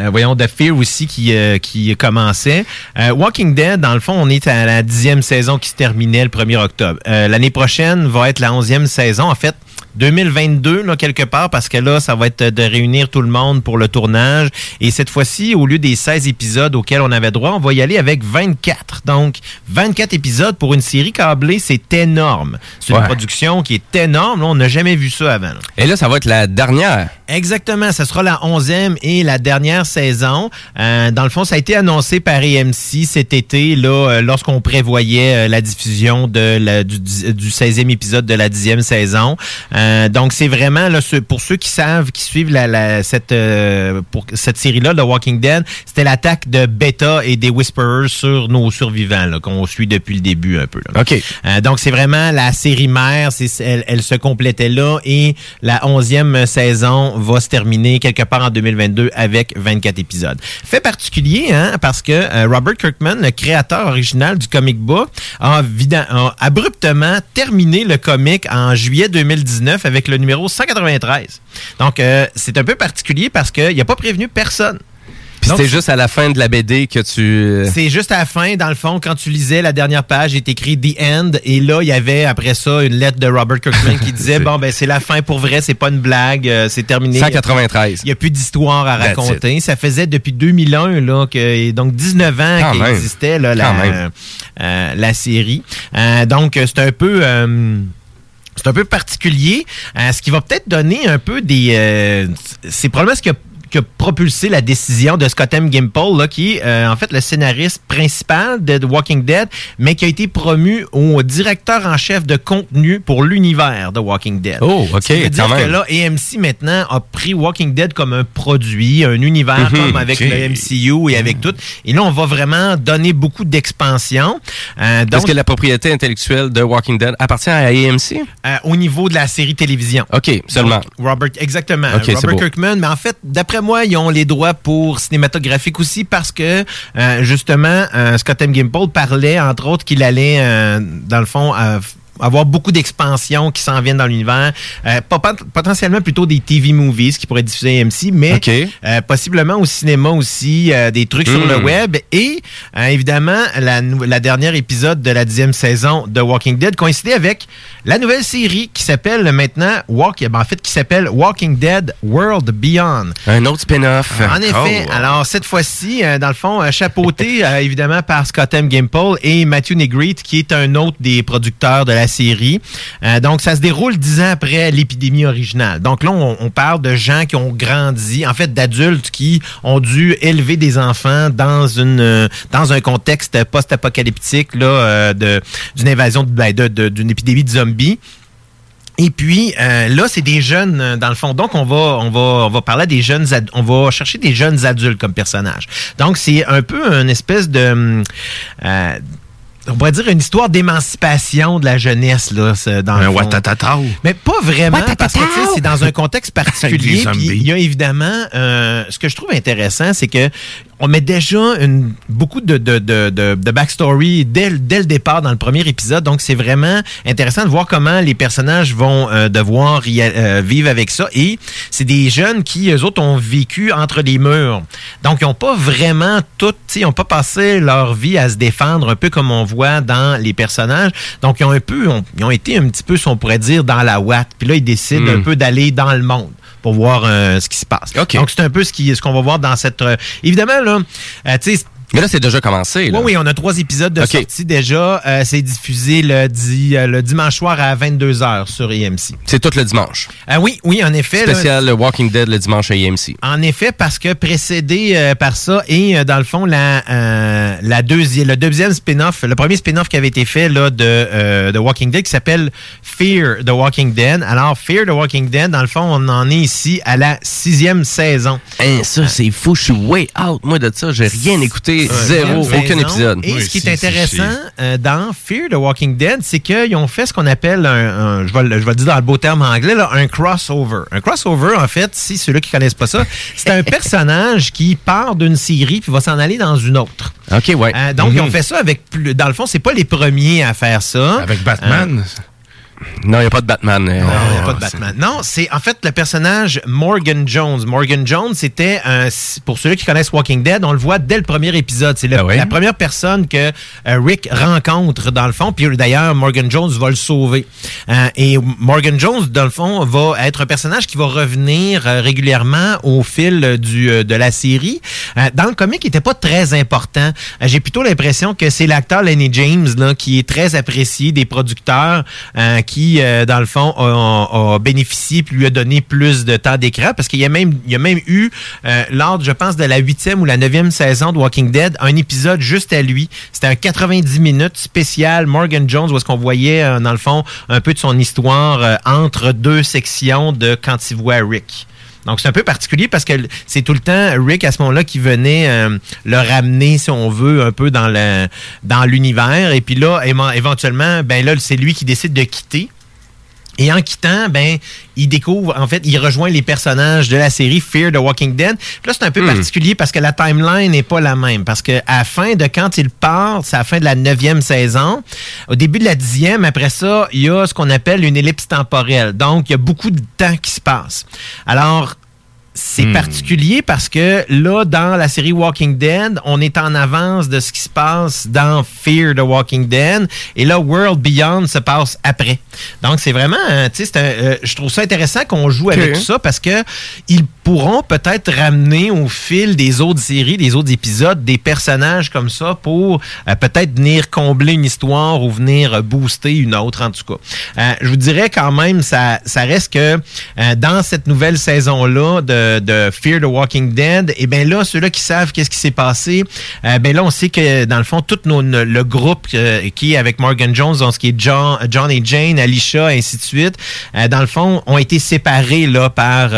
Speaker 5: voyons, de Fear aussi qui, qui commençait. Walking Dead, dans le fond, on est à la dixième saison qui se terminait le 1er octobre. L'année prochaine va être la onzième saison. En fait, 2022, là, quelque part, parce que là, ça va être de réunir tout le monde pour le tournage. Et cette fois-ci, au lieu des 16 épisodes auxquels on avait droit, on va y aller avec 24. Donc, 24 épisodes pour une série câblée, c'est énorme. C'est une production qui est énorme. Là, on n'a jamais vu ça avant. là.
Speaker 3: Et là, ça va être la dernière
Speaker 5: Exactement, ce sera la onzième et la dernière saison. Euh, dans le fond, ça a été annoncé par AMC cet été, là, euh, lorsqu'on prévoyait euh, la diffusion de la, du, du 16e épisode de la dixième saison. Euh, donc, c'est vraiment, là, ce- pour ceux qui savent, qui suivent la, la- cette, euh, pour cette série-là, The Walking Dead, c'était l'attaque de Beta et des Whisperers sur nos survivants, là, qu'on suit depuis le début un peu. là.
Speaker 3: OK.
Speaker 5: Euh, donc, c'est vraiment la série mère, c'est, elle, elle se complétait là et la onzième saison va se terminer quelque part en 2022 avec 24 épisodes. Fait particulier, hein, parce que euh, Robert Kirkman, le créateur original du comic book, a, a abruptement terminé le comic en juillet 2019 avec le numéro 193. Donc, euh, c'est un peu particulier parce qu'il n'a pas prévenu personne.
Speaker 3: Puis c'était juste à la fin de la BD que tu... euh,
Speaker 5: c'est juste à la fin, dans le fond, quand tu lisais la dernière page, il est écrit The End, et là, il y avait après ça une lettre de Robert Kirkman qui disait <laughs> bon ben c'est la fin pour vrai, c'est pas une blague, euh, c'est terminé.
Speaker 3: 193.
Speaker 5: Il y a plus d'histoire à raconter. Ça faisait depuis 2001 là que donc 19 ans qu'il existait là, la, euh, la série. Euh, donc c'est un peu c'est un peu particulier. Euh, ce qui va peut-être donner un peu des. euh, c'est probablement ce qui qui a propulsé la décision de Scott M. Gimple, là, qui est euh, en fait le scénariste principal de The Walking Dead, mais qui a été promu au directeur en chef de contenu pour l'univers de Walking Dead.
Speaker 3: Oh, OK,
Speaker 5: Ce qui veut dire que là, AMC maintenant a pris Walking Dead comme un produit, un univers
Speaker 3: Mhm,
Speaker 5: comme avec le MCU et avec tout. Et là, on va vraiment donner beaucoup d'expansion. Euh, donc,
Speaker 3: que la propriété intellectuelle de Walking Dead appartient à AMC?
Speaker 5: euh, au niveau de la série télévision.
Speaker 3: OK, seulement.
Speaker 5: Donc, Robert, exactement.
Speaker 3: C'est
Speaker 5: Robert. Kirkman, mais en fait, d'après moi, ils ont les droits pour cinématographique aussi parce que, euh, justement, euh, Scott M. Gimple parlait, entre autres, qu'il allait, euh, dans le fond, avoir beaucoup d'expansions qui s'en viennent dans l'univers. Euh, potentiellement plutôt des TV movies qui pourraient diffuser AMC, mais
Speaker 3: OK.
Speaker 5: euh, possiblement au cinéma aussi, euh, des trucs sur le web. Et évidemment, la, la dernière épisode de la dixième saison de Walking Dead coïncidait avec la nouvelle série qui s'appelle maintenant Walk, ben, en fait, qui s'appelle Walking Dead World Beyond.
Speaker 3: Un autre spin-off.
Speaker 5: En effet,
Speaker 3: Oh.
Speaker 5: alors cette fois-ci, euh, dans le fond, euh, chapeauté <laughs> euh, évidemment par Scott M. Gimple et Matthew Negrete, qui est un autre des producteurs de la série. Donc, ça se déroule dix ans après l'épidémie originale. Donc là, on, on parle de gens qui ont grandi, en fait, d'adultes qui ont dû élever des enfants dans une dans un contexte post-apocalyptique là, euh, de d'une invasion de- ben, de- de- d'une épidémie de zombies. Et puis euh, là, c'est des jeunes euh, dans le fond. Donc on va on va on va parler des jeunes ad- on va chercher des jeunes adultes comme personnages. Donc c'est un peu une espèce de hum, euh, on pourrait dire une histoire d'émancipation de la jeunesse là, dans le
Speaker 4: Un
Speaker 5: fond.
Speaker 4: watatatao.
Speaker 5: Mais pas vraiment parce que tu sais, c'est dans un contexte <laughs> particulier. Il y a évidemment euh, ce que je trouve intéressant, c'est que on met déjà une, beaucoup de, de, de, de, de backstory dès, le- dès le départ dans le premier épisode. Donc c'est vraiment intéressant de voir comment les personnages vont euh, devoir y euh, vivre avec ça. Et c'est des jeunes qui, eux autres, ont vécu entre les murs. Donc ils n'ont pas vraiment tout, ils n'ont pas passé leur vie à se défendre un peu comme on voit dans les personnages. Donc ils ont un peu, ont- ils ont été un petit peu, si on pourrait dire, dans la ouate. Puis là, ils décident
Speaker 3: Hmm.
Speaker 5: un peu d'aller dans le monde pour voir euh, ce qui se passe. Donc c'est un peu ce qui, ce qu'on va voir dans cette. euh, évidemment là, euh, tu sais.
Speaker 3: Mais là, c'est déjà commencé. Là.
Speaker 5: Oui, oui, on a trois épisodes de
Speaker 3: OK.
Speaker 5: sortie déjà. Euh, c'est diffusé le, di- euh, le dimanche soir à 22h sur EMC.
Speaker 3: C'est tout le dimanche.
Speaker 5: Ah oui, oui, en effet. là,
Speaker 3: Spécial le Walking Dead le dimanche à AMC.
Speaker 5: en effet, parce que précédé euh, par ça et euh, dans le fond la euh, le deuxième spin-off, le premier spin-off qui avait été fait là de euh, de Walking Dead qui s'appelle Fear the Walking Dead. Alors Fear the Walking Dead, dans le fond, on en est ici à la sixième saison.
Speaker 3: Hein, ça, c'est fou. Je suis way out. Moi, de ça, j'ai rien écouté.
Speaker 5: Ouais,
Speaker 3: Zéro. Aucun épisode.
Speaker 5: Et ce qui est intéressant euh, dans Fear the Walking Dead, c'est qu'ils ont fait ce qu'on appelle un, un- je, vais, le- je vais le dire dans le beau terme anglais, là, un crossover. Un crossover, en fait, si ceux-là qui connaissent pas ça, c'est un <laughs> personnage qui part d'une série puis va s'en aller dans une autre.
Speaker 3: OK, ouais.
Speaker 5: Euh, donc, ils ont
Speaker 3: Mhm.
Speaker 5: fait ça avec plus. Dans le fond, c'est pas les premiers à faire ça.
Speaker 4: Avec Batman.
Speaker 3: Non, il n'y a pas de Batman. euh,
Speaker 5: Non, il n'y a pas de Batman. Non, c'est en fait le personnage Morgan Jones. Morgan Jones, c'était un. Pour ceux qui connaissent Walking Dead, on le voit dès le premier épisode. C'est
Speaker 3: Ah
Speaker 5: la première personne que euh, Rick rencontre dans le fond. Puis d'ailleurs, Morgan Jones va le sauver. Euh, et Morgan Jones, dans le fond, va être un personnage qui va revenir euh, régulièrement au fil euh, du, euh, de la série. Euh, dans le comic, il n'était pas très important. Euh, J'ai plutôt l'impression que c'est l'acteur Lenny James là, qui est très apprécié des producteurs, euh, qui, euh, dans le fond, a, bénéficié puis lui a donné plus de temps d'écran parce qu'il y a même, y a même eu, euh, lors, je pense, de la huitième ou la neuvième saison de Walking Dead, un épisode juste à lui. C'était un 90 minutes spécial Morgan Jones où est-ce qu'on voyait, euh, dans le fond, un peu de son histoire entre deux sections de quand il voit Rick. Donc, c'est un peu particulier parce que c'est tout le temps Rick à ce moment-là qui venait euh, le ramener, si on veut, un peu dans l'univers. Et puis là, éventuellement, ben là, c'est lui qui décide de quitter. Et en quittant, ben, il découvre, en fait, il rejoint les personnages de la série Fear the Walking Dead. Puis là, c'est un peu
Speaker 3: Hmm.
Speaker 5: particulier parce que la timeline n'est pas la même. Parce que à la fin de quand il part, c'est à la fin de la neuvième saison. Au début de la dixième, après ça, il y a ce qu'on appelle une ellipse temporelle. Donc, il y a beaucoup de temps qui se passe. Alors, c'est
Speaker 3: Hmm.
Speaker 5: particulier parce que là, dans la série Walking Dead, on est en avance de ce qui se passe dans Fear the Walking Dead. Et là, World Beyond se passe après. Donc, c'est vraiment, euh, tu sais, euh, je trouve ça intéressant qu'on joue avec ça parce que ils pourront peut-être ramener au fil des autres séries, des autres épisodes, des personnages comme ça pour euh, peut-être venir combler une histoire ou venir booster une autre, en tout cas. Euh, je vous dirais quand même, ça, ça reste que dans cette nouvelle saison-là de, de Fear the Walking Dead, et bien là, ceux-là qui savent qu'est-ce qui s'est passé, euh, ben là, on sait que dans le fond, tout nos- le groupe euh, qui avec Morgan Jones, donc ce qui est John, John et Jane, Alicia, ainsi de suite, euh, dans le fond, ont été séparés là par...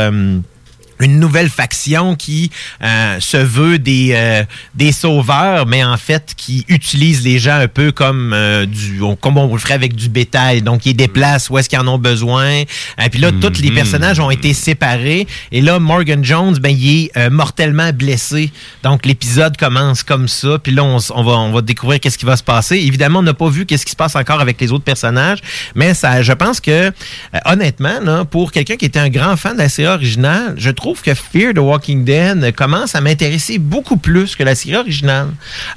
Speaker 5: euh, une nouvelle faction qui euh, se veut des, euh, des sauveurs, mais en fait qui utilise les gens un peu comme euh, du on- comme on le ferait avec du bétail. Donc, ils déplacent où est-ce qu'ils en ont besoin. Et puis là, tous les personnages ont été séparés. Et là, Morgan Jones, ben, il est euh, mortellement blessé. Donc, l'épisode commence comme ça. Puis là, on va, on va découvrir qu'est-ce qui va se passer. Évidemment, on n'a pas vu qu'est-ce qui se passe encore avec les autres personnages, mais ça, je pense que, euh, honnêtement, là, pour quelqu'un qui était un grand fan de la série originale, je trouve que Fear the Walking Dead commence à m'intéresser beaucoup plus que la série originale.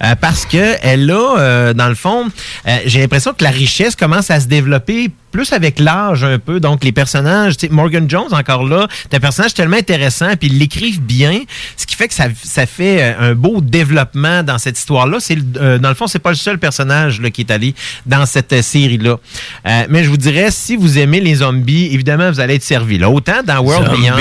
Speaker 5: Euh, parce que elle a, euh, dans le fond, euh, j'ai l'impression que la richesse commence à se développer plus avec l'âge un peu. Donc, les personnages, tu sais, Morgan Jones, encore là, c'est un personnage tellement intéressant, puis ils l'écrivent bien, ce qui fait que ça, ça fait un beau développement dans cette histoire-là. C'est euh, dans le fond, c'est pas le seul personnage là, qui est allé dans cette série-là. Euh, mais je vous dirais, si vous aimez les zombies, évidemment, vous allez être servi. Là. Autant dans World Beyond...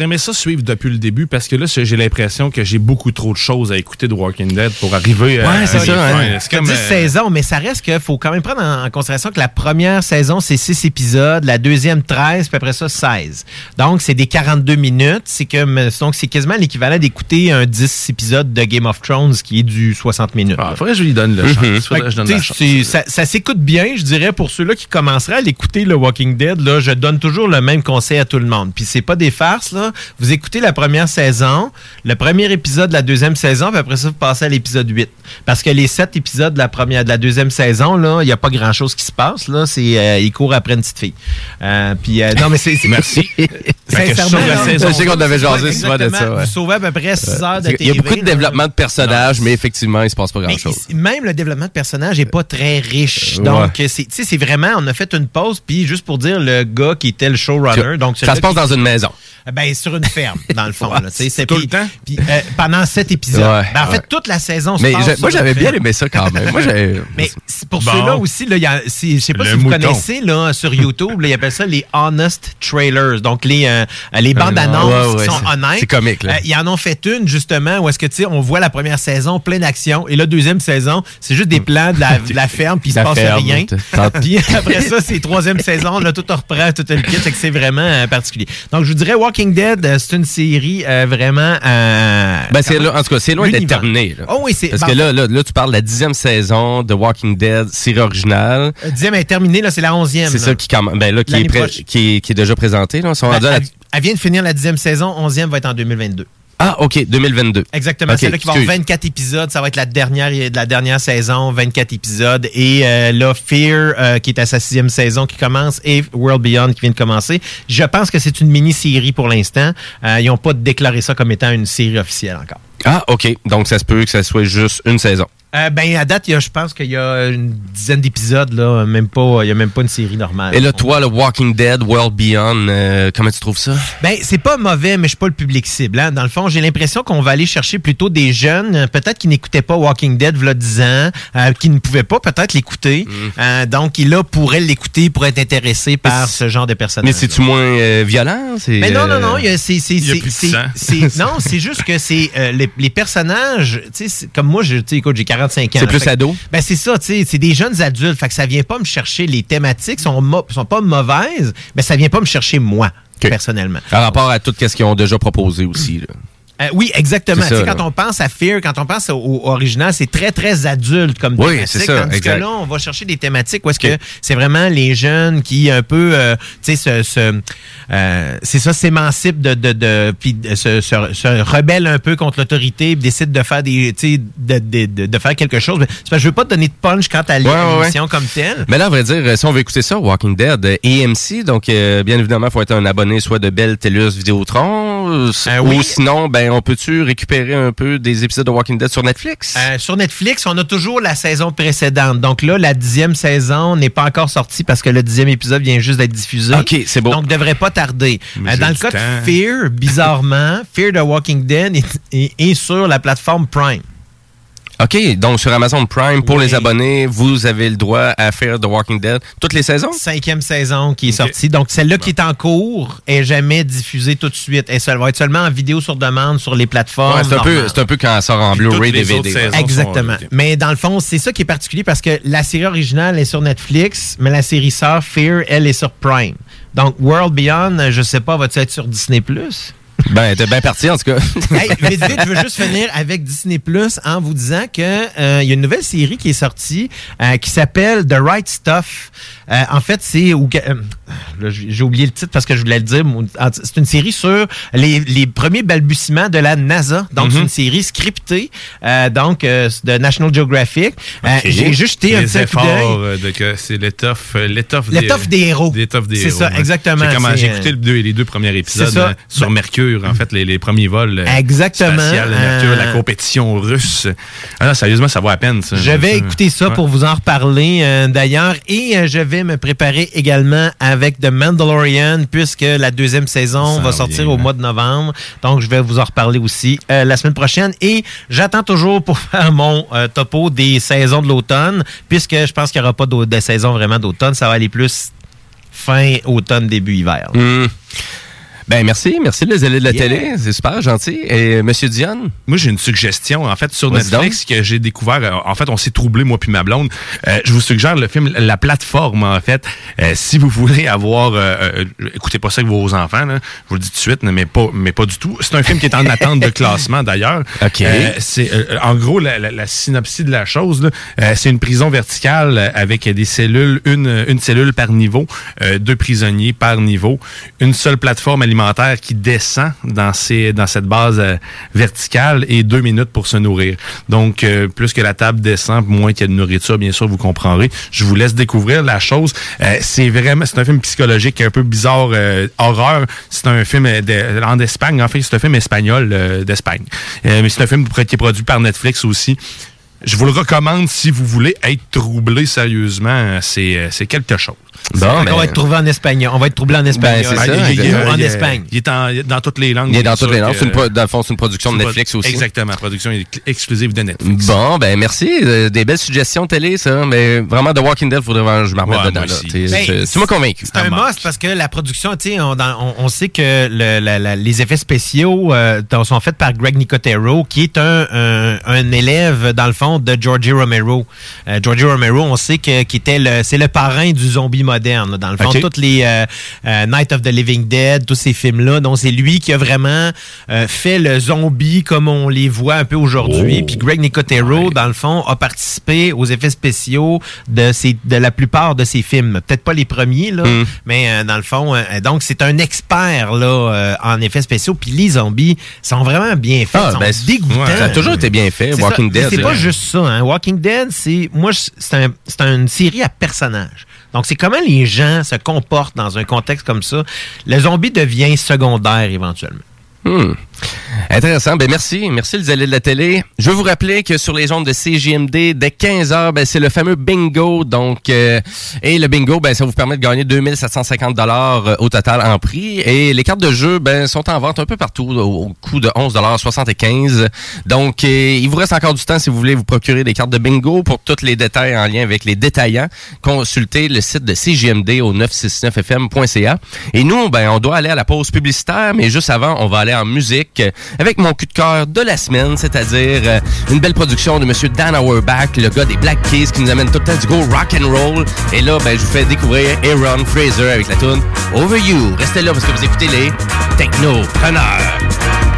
Speaker 4: J'aurais aimé ça suivre depuis le début parce que là, j'ai l'impression que j'ai beaucoup trop de choses à écouter de Walking Dead pour arriver à.
Speaker 5: Ouais, c'est ça. hein.
Speaker 4: C'est comme.
Speaker 5: 10
Speaker 4: euh,
Speaker 5: saisons, mais ça reste qu'il faut quand même prendre en, en considération que la première saison, c'est 6 épisodes, la deuxième 13, puis après ça 16. Donc, c'est des 42 minutes. C'est comme, donc c'est quasiment l'équivalent d'écouter un 10 épisodes de Game of Thrones qui est du 60 minutes.
Speaker 4: Ah, faudrait que je lui donne le
Speaker 5: Mhm.
Speaker 4: chance. Faudrait que je donne
Speaker 5: Fait
Speaker 4: la
Speaker 5: que,
Speaker 4: chance.
Speaker 5: tu sais, Ça, ça s'écoute bien, je dirais, pour ceux-là qui commenceraient à l'écouter, le Walking Dead, là, je donne toujours le même conseil à tout le monde. Puis c'est pas des farces, là. Vous écoutez la première saison, le premier épisode de la deuxième saison, puis après ça, vous passez à l'épisode 8. Parce que les sept épisodes de la première, de la deuxième saison, là, il n'y a pas grand-chose qui se passe, là. C'est, euh, il court après une petite fille. Euh, puis, euh, non, mais c'est... c'est-
Speaker 4: Merci. <laughs>
Speaker 5: Sincèrement.
Speaker 3: Je sais qu'on avait jasé
Speaker 5: Ouais,
Speaker 3: souvent de ça. ouais.
Speaker 5: Vous sauvez à peu près 6 heures de
Speaker 3: Il y a beaucoup de développement de personnages, mais effectivement, il se passe pas grand-chose.
Speaker 5: même le développement de personnage est pas très riche.
Speaker 3: Ouais.
Speaker 5: Donc, c'est, tu sais, c'est vraiment, on a fait une pause, puis juste pour dire, le gars qui était le showrunner. Donc,
Speaker 3: Ça se passe dans une maison.
Speaker 5: Ben, sur une ferme, dans le fond. là, c'est
Speaker 4: tout
Speaker 5: puis-
Speaker 4: le temps?
Speaker 5: puis, euh, pendant sept épisodes.
Speaker 3: Ouais,
Speaker 5: Ben, en fait,
Speaker 3: ouais.
Speaker 5: toute la saison se
Speaker 3: Mais
Speaker 5: passe sur
Speaker 3: moi, j'avais bien aimé ça quand même. Moi,
Speaker 5: Mais pour
Speaker 4: Bon.
Speaker 5: ceux-là aussi, là, il y a- je sais pas
Speaker 4: Le
Speaker 5: si vous
Speaker 4: mouton.
Speaker 5: connaissez là, sur YouTube, là, ils appellent ça les honest trailers. Donc, les, euh, les bandes
Speaker 3: non.
Speaker 5: annonces
Speaker 3: Ouais, ouais,
Speaker 5: qui sont honnêtes.
Speaker 3: c'est comique, là.
Speaker 5: Euh, ils en ont fait une, justement, où est-ce que, tu sais, on voit la première saison, plein d'action, et la deuxième saison, c'est juste des plans de la, de la <laughs> ferme, puis il se passe
Speaker 3: ferme,
Speaker 5: rien. puis après ça, c'est troisième saison, là, tout reprend, tout le kit, c'est vraiment euh, particulier. Donc, je vous dirais, Walking Dead, euh, c'est une série euh, vraiment... euh,
Speaker 3: Ben, c'est en tout cas, c'est loin d'être terminé. là.
Speaker 5: Oh oui, c'est...
Speaker 3: Parce
Speaker 5: ben,
Speaker 3: que là, là, là, tu parles de la dixième saison de Walking Dead, série originale.
Speaker 5: euh, dixième est terminée, là, c'est la onzième.
Speaker 3: C'est ça qui, comm- ben, là, qui, est
Speaker 5: L'année
Speaker 3: prêt-
Speaker 5: prochaine.
Speaker 3: qui, est, qui est déjà présenté. Là.
Speaker 5: Ben,
Speaker 3: à la-
Speaker 5: elle, elle vient de finir la dixième saison, onzième va être en 2022.
Speaker 3: Ah, OK, 2022.
Speaker 5: Exactement,
Speaker 3: Ok,
Speaker 5: c'est là qu'il va avoir
Speaker 3: excuse.
Speaker 5: 24 épisodes, ça va être la dernière de la dernière saison, 24 épisodes et euh, là Fear euh, qui est à sa sixième saison qui commence et World Beyond qui vient de commencer. Je pense que c'est une mini-série pour l'instant. Euh, ils n'ont pas déclaré ça comme étant une série officielle encore.
Speaker 3: Ah, OK. Donc, ça se peut que ça soit juste une saison.
Speaker 5: Euh, ben, à date, il y a- je pense qu'il y a une dizaine d'épisodes, là. Même pas, il n'y a même pas une série normale.
Speaker 3: Et là, toi, le Walking Dead, World Beyond, euh, comment tu trouves ça?
Speaker 5: Ben, c'est pas mauvais, mais je suis pas le public cible. hein. Dans le fond, j'ai l'impression qu'on va aller chercher plutôt des jeunes, euh, peut-être qui n'écoutaient pas Walking Dead v'là 10 ans, euh, qui ne pouvaient pas peut-être l'écouter.
Speaker 3: Mm.
Speaker 5: Euh, donc, qui là pourraient l'écouter pour être intéressés par ce genre de personnage.
Speaker 3: Mais c'est-tu moins euh, violent? C'est,
Speaker 5: Mais non, non, non, il y a- c'est, c'est,
Speaker 3: il
Speaker 5: c'est- non, c'est juste que c'est euh, les, les personnages, tu sais, comme moi, je, tu sais, écoute, j'ai 45 ans.
Speaker 3: C'est plus
Speaker 5: que-
Speaker 3: ado?
Speaker 5: Ben c'est ça, tu sais, c'est des jeunes adultes, fait que ça vient pas me chercher les thématiques, sont sont pas mauvaises, mais ça vient pas me chercher moi personnellement.
Speaker 3: Par rapport à tout ce qu'ils ont déjà proposé aussi. Là.
Speaker 5: Euh, oui, exactement.
Speaker 3: C'est
Speaker 5: Tu sais,
Speaker 3: ça,
Speaker 5: quand on pense à Fear, quand on pense au, au original, c'est très, très adulte comme
Speaker 3: Oui,
Speaker 5: thématique.
Speaker 3: c'est ça,
Speaker 5: tandis
Speaker 3: exact.
Speaker 5: que là, on va chercher des thématiques où est-ce que c'est vraiment les jeunes qui un peu, euh, tu sais, se, se, euh, c'est ça, s'émancipent de, de, de, puis se, se, se rebellent un peu contre l'autorité, décident de faire des, tu sais, de, de, de, de faire quelque chose. Que je veux pas te donner de punch quant à
Speaker 3: ouais,
Speaker 5: l'émission
Speaker 3: ouais.
Speaker 5: comme telle.
Speaker 3: Mais là, à vrai dire, euh, si on veut écouter ça, Walking Dead, AMC, donc euh, bien évidemment, il faut être un abonné soit de Bell, Telus, Vidéotron, ou
Speaker 5: oui.
Speaker 3: sinon, ben, on peut-tu récupérer un peu des épisodes de Walking Dead sur Netflix?
Speaker 5: Euh, sur Netflix, on a toujours la saison précédente. Donc là, la dixième saison n'est pas encore sortie parce que le dixième épisode vient juste d'être diffusé.
Speaker 3: OK, c'est bon.
Speaker 5: Donc, devrait pas tarder. Euh, dans le cas
Speaker 3: temps.
Speaker 5: de Fear, bizarrement, <laughs> Fear the Walking Dead est, est- est sur la plateforme Prime.
Speaker 3: OK, donc sur Amazon Prime, pour les abonnés, vous avez le droit à faire The Walking Dead toutes les saisons?
Speaker 5: Cinquième saison qui est sortie. Donc, celle-là qui est en cours est jamais diffusée tout de suite. Elle va être seulement en vidéo sur demande sur les plateformes.
Speaker 3: Ouais, c'est un, peu, c'est un peu quand elle sort en Blu-ray, DVD.
Speaker 5: Exactement. Mais dans le fond, c'est ça qui est particulier parce que la série originale est sur Netflix, mais la série sœur, Fear, elle est sur Prime. Donc, World Beyond, je sais pas, va-tu être sur Disney+.
Speaker 3: Ben, t'es bien parti, en tout cas. <laughs>
Speaker 5: hey, je veux juste finir avec Disney Plus en vous disant que euh, il y a une nouvelle série qui est sortie euh, qui s'appelle The Right Stuff. Euh, en fait, c'est euh, j'ai oublié le titre parce que je voulais le dire. C'est une série sur les, les premiers balbutiements de la NASA. Donc,
Speaker 4: Mhm.
Speaker 5: c'est une série scriptée, euh, donc de National Geographic. J'ai juste jeté un petit
Speaker 4: efforts de que c'est l'étoffe l'étoffe
Speaker 5: des héros.
Speaker 4: L'étoffe des
Speaker 5: C'est
Speaker 4: héros.
Speaker 5: ça,
Speaker 4: ouais.
Speaker 5: exactement,
Speaker 4: J'ai
Speaker 5: c'est,
Speaker 4: écouté le deux- les deux premiers épisodes
Speaker 5: c'est ça.
Speaker 4: euh, sur Mercure, en fait, les, les premiers vols.
Speaker 5: Exactement,
Speaker 4: spatial Mercure, la compétition russe. Ah non, sérieusement, ça vaut à peine, ça.
Speaker 5: Je vais écouter ça
Speaker 4: Ouais.
Speaker 5: pour vous en reparler euh, d'ailleurs et je vais me préparer également avec The Mandalorian puisque la deuxième saison
Speaker 4: Ça
Speaker 5: va sortir au mois de novembre. Donc je vais vous en reparler aussi euh, la semaine prochaine et j'attends toujours pour <laughs> faire mon euh, topo des saisons de l'automne puisque je pense qu'il n'y aura pas de saison vraiment d'automne. Ça va aller plus fin automne, début hiver. là.
Speaker 3: Ben, merci. Merci, les allées de la
Speaker 5: Yeah.
Speaker 3: télé. C'est super gentil. Et euh, Monsieur Dion?
Speaker 4: Moi, j'ai une suggestion. En fait, sur Netflix, que j'ai découvert. En fait, on s'est troublé, moi puis ma blonde. Euh, je vous suggère le film La Plateforme, en fait. Euh, si vous voulez avoir... euh, écoutez pas ça avec vos enfants, là. Je vous le dis tout de suite, mais pas, mais pas du tout. C'est un film qui est en attente de classement, d'ailleurs. <laughs>
Speaker 3: OK.
Speaker 4: Euh, c'est, euh, en gros, la, la, la synopsie de la chose, euh, c'est une prison verticale avec des cellules, une, une cellule par niveau, euh, deux prisonniers par niveau, une seule plateforme alimentaire qui descend dans, cette base euh, verticale et deux minutes pour se nourrir. Donc, euh, plus que la table descend, moins qu'il y a de nourriture, bien sûr, vous comprendrez. Je vous laisse découvrir la chose. Euh, c'est vraiment, c'est un film psychologique un peu bizarre, horreur. C'est un film de- en Espagne, en fait, c'est un film espagnol d'Espagne. Mais c'est un film qui est produit par Netflix aussi. Je vous le recommande si vous voulez être troublé sérieusement. C'est quelque chose.
Speaker 5: Fait qu'on va être trouvé en espagnol. On va être troublé en espagnol.
Speaker 4: Ah, il- il- il-
Speaker 5: en
Speaker 4: il-
Speaker 5: Espagne.
Speaker 4: Il est en- dans toutes les langues.
Speaker 3: Il est dans toutes les langues. une dans le fond, c'est une production de Netflix aussi.
Speaker 4: Exactement. Production ex- exclusive de Netflix.
Speaker 3: Bon, ben merci. Euh, des belles suggestions télé, ça. Mais vraiment, The Walking Dead, faudrait vraiment que je me remette
Speaker 4: Ouais,
Speaker 3: dedans.
Speaker 4: moi
Speaker 3: là.
Speaker 5: Ben,
Speaker 3: c'est- Tu m'as convaincu.
Speaker 5: C'est un must parce que la production, tu sais, on, on- on sait que le- la- la- les effets spéciaux euh, sont faits par Greg Nicotero, qui est un, un- un élève, dans le fond, de Georgie Romero. Euh, Georgie Romero, on sait que qui était le, c'est le parrain du zombie moderne. là. Dans le fond, toutes les euh, euh, Night of the Living Dead, tous ces films-là, donc c'est lui qui a vraiment euh, fait le zombie comme on les voit un peu aujourd'hui. Puis Greg Nicotero, dans le fond, a participé aux effets spéciaux de, de la plupart de ses films. Peut-être pas les premiers, là,
Speaker 3: Mm.
Speaker 5: mais dans le fond, donc c'est un expert là en effets spéciaux. Puis les zombies sont vraiment bien faits,
Speaker 3: Ah,
Speaker 5: sont
Speaker 3: ben, c'est-
Speaker 5: dégoûtants.
Speaker 3: ouais, ça a toujours été bien fait, Walking
Speaker 5: ça.
Speaker 3: Dead,
Speaker 5: C'est pas juste ça. Hein. Walking Dead, c'est moi, c'est un, c'est une série à personnages. Donc c'est comment les gens se comportent dans un contexte comme ça. Le zombie devient secondaire éventuellement.
Speaker 3: Hmm. Intéressant. Ben merci. Merci les allées de la télé. Je veux vous rappeler que sur les ondes de CJMD, dès 15h, ben, c'est le fameux bingo. Donc, euh, et le bingo, ben, ça vous permet de gagner 2750 dollars euh, au total en prix. Et les cartes de jeu, ben, sont en vente un peu partout au, coût de 11 dollars 75. Donc, euh, il vous reste encore du temps si vous voulez vous procurer des cartes de bingo. Pour tous les détails en lien avec les détaillants, consultez le site de CJMD au 969fm.ca. Et nous, ben, on doit aller à la pause publicitaire, mais juste avant, on va aller en musique avec mon coup de cœur de la semaine, c'est-à-dire euh, une belle production de Monsieur Dan Auerbach, le gars des Black Keys qui nous amène tout le temps du go rock and roll. Et là, ben, je vous fais découvrir Aaron Fraser avec la tune Over You. Restez là parce que vous écoutez les Technopreneurs.
Speaker 15: There's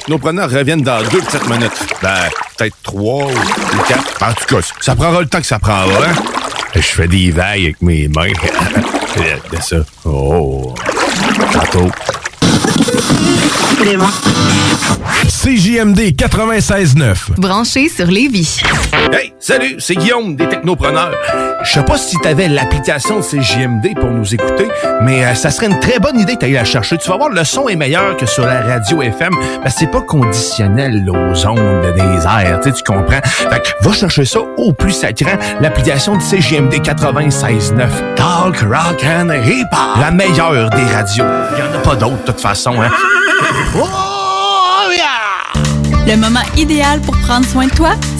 Speaker 4: technopreneurs reviennent dans deux petites minutes. Ben, peut-être trois ou quatre. En tout cas, ça prendra le temps que ça prendra, hein? Je fais des vagues avec mes mains. <laughs> C'est ça. Oh. Tantôt.
Speaker 16: CJMD 96.9.
Speaker 17: Branché sur Lévis.
Speaker 4: Hey, salut, c'est Guillaume des Technopreneurs. Je sais pas si t'avais l'application de CJMD pour nous écouter, mais euh, ça serait une très bonne idée d'aller la chercher. Tu vas voir, le son est meilleur que sur la radio FM, parce que c'est pas conditionnel aux ondes des airs, tu tu comprends? Fait que va chercher ça au plus sacrant, l'application de CJMD 96.9. Talk, rock and hip-hop. La meilleure des radios. Il en a pas d'autres, de toute façon, hein? Oh,
Speaker 10: Le moment idéal pour prendre soin de toi,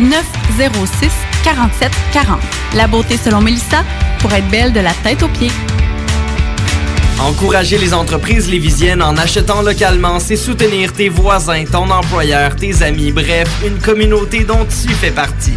Speaker 10: 906 47 40. La beauté selon Mélissa pour être belle de la tête aux pieds.
Speaker 12: Encourager les entreprises lévisiennes en achetant localement, c'est soutenir tes voisins, ton employeur, tes amis, bref, une communauté dont tu fais partie.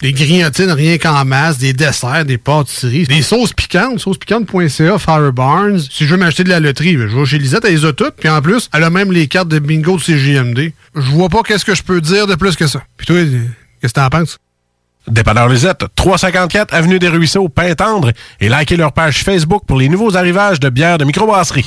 Speaker 18: des grignotines rien qu'en masse, des desserts, des pâtisseries, des sauces piquantes, saucespiquante.ca, Fire Barnes. Si je veux m'acheter de la loterie, je vais chez Lisette, elle les a toutes. Puis en plus, elle a même les cartes de bingo de CJMD. Je vois pas qu'est-ce que je peux dire de plus que ça. Puis toi, qu'est-ce que t'en penses?
Speaker 16: Dépanneur Lisette, 354 Avenue des Ruisseaux, Pintendre, et likez leur page Facebook pour les nouveaux arrivages de bières de microbrasserie.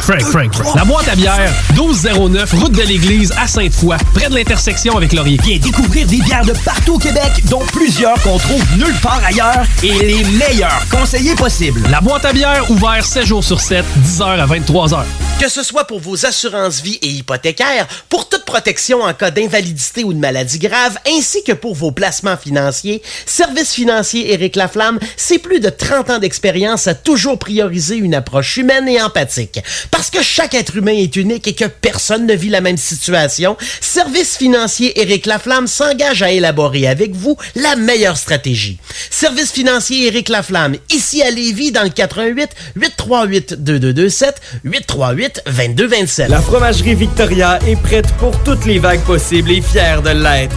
Speaker 19: Frank, Frank, Frank. La boîte à bière, 1209, route de l'église à Sainte-Foy, près de l'intersection avec Laurier.
Speaker 20: Viens découvrir des bières de partout au Québec, dont plusieurs qu'on trouve nulle part ailleurs et les meilleurs conseillers possibles.
Speaker 19: La boîte à bière, ouvert 7 jours sur 7, 10h à 23h.
Speaker 21: Que ce soit pour vos assurances vie et hypothécaires, pour toute protection en cas d'invalidité ou de maladie grave, ainsi que pour vos placements financiers, Service financier Éric Laflamme, c'est plus de 30 ans d'expérience à toujours prioriser une approche humaine et empathique. Parce que chaque être humain est unique et que personne ne vit la même situation, Service financier Éric Laflamme s'engage à élaborer avec vous la meilleure stratégie. Service financier Éric Laflamme, ici à Lévis, dans le 88 838 2227 838 2227.
Speaker 12: La fromagerie Victoria est prête pour toutes les vagues possibles et fière de l'être.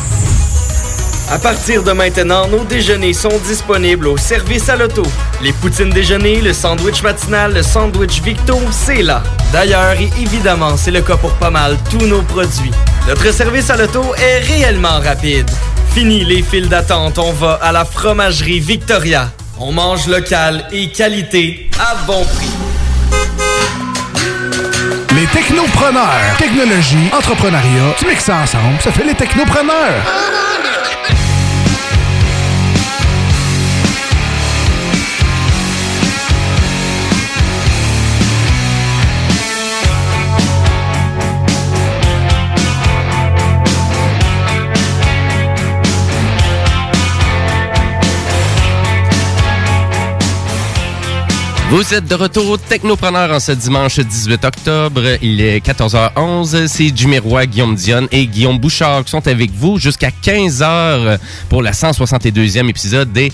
Speaker 12: À partir de maintenant, nos déjeuners sont disponibles au service à l'auto. Les poutines déjeuner, le sandwich matinal, le sandwich Victo, c'est là. D'ailleurs, et évidemment, c'est le cas pour pas mal tous nos produits. Notre service à l'auto est réellement rapide. Fini les files d'attente, on va à la fromagerie Victoria. On mange local et qualité à bon prix.
Speaker 18: Les technopreneurs. Technologie, entrepreneuriat, tu mixes ça ensemble, ça fait les technopreneurs.
Speaker 3: Vous êtes de retour au Technopreneur en ce dimanche 18 octobre. Il est 14h11. C'est Jimmy Guillaume Dion et Guillaume Bouchard qui sont avec vous jusqu'à 15h pour la 162e épisode des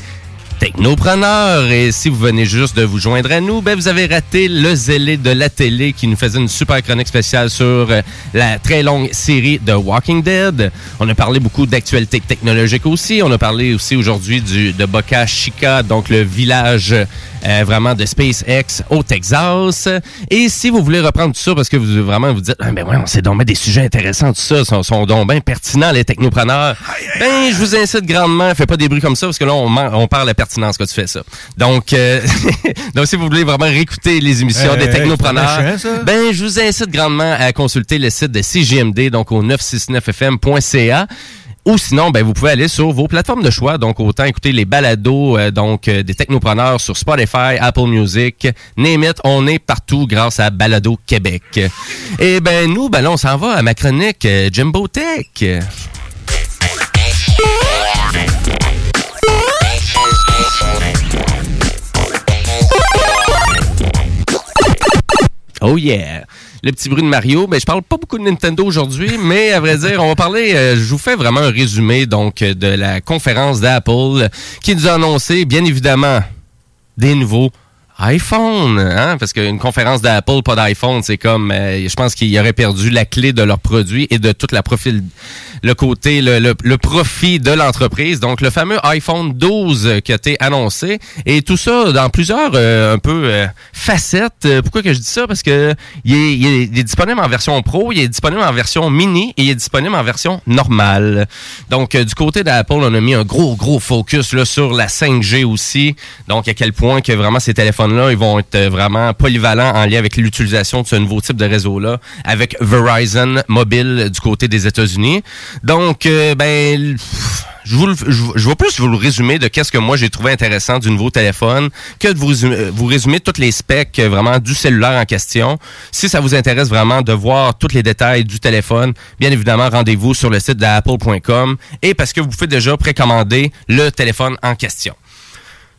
Speaker 3: Technopreneurs. Et si vous venez juste de vous joindre à nous, ben vous avez raté le zélé de la télé qui nous faisait une super chronique spéciale sur euh, la très longue série de Walking Dead. On a parlé beaucoup d'actualité technologique aussi. On a parlé aussi aujourd'hui du de Boca Chica, donc le village euh, vraiment de SpaceX au Texas. Et si vous voulez reprendre tout ça parce que vous vraiment vous dites, ah, ben ouais, on s'est donc des sujets intéressants, tout ça, sont, sont donc bien pertinents les technopreneurs. Ben, je vous incite grandement, faites pas des bruits comme ça parce que là, on, on parle la pertinence quand tu fais ça. Donc, euh, <laughs> donc si vous voulez vraiment réécouter les émissions
Speaker 16: Hey,
Speaker 3: des
Speaker 16: hey,
Speaker 3: technopreneurs, ben, je vous incite grandement à consulter le site de CGMD, donc au 969fm.ca. Ou sinon, ben, vous pouvez aller sur vos plateformes de choix. Donc, autant écouter les balados euh, donc, euh, des technopreneurs sur Spotify, Apple Music, name it, on est partout grâce à Balado Québec. Et ben nous, ben là, on s'en va à ma chronique Jimbo Tech. Oh yeah! Le petit bruit de Mario. Ben, je parle pas beaucoup de Nintendo aujourd'hui, <laughs> mais à vrai dire, on va parler. euh, je vous fais vraiment un résumé donc de la conférence d'Apple qui nous a annoncé, bien évidemment, des nouveaux iPhone, hein? parce qu'une conférence d'Apple, pas d'iPhone, c'est comme, euh, je pense qu'ils auraient perdu la clé de leur produit et de toute la profil, le côté, le, le- profit de l'entreprise. Donc, le fameux iPhone 12 qui a été annoncé. Et tout ça dans plusieurs euh, un peu euh, facettes. Euh, Pourquoi que je dis ça? Parce que il est, disponible en version Pro, il est disponible en version mini et il est disponible en version normale. Donc, euh, du côté d'Apple, on a mis un gros, gros focus là, sur la 5G aussi. Donc, à quel point que vraiment ces téléphones-là, ils vont être vraiment polyvalents en lien avec l'utilisation de ce nouveau type de réseau-là avec Verizon Mobile du côté des États-Unis. Donc, euh, ben... je, vais plus vous le résumer de qu'est-ce que moi j'ai trouvé intéressant du nouveau téléphone que de vous, résumer- vous résumer toutes les specs euh, vraiment du cellulaire en question. Si ça vous intéresse vraiment de voir tous les détails du téléphone, bien évidemment, rendez-vous sur le site d'apple.com et parce que vous pouvez déjà précommander le téléphone en question.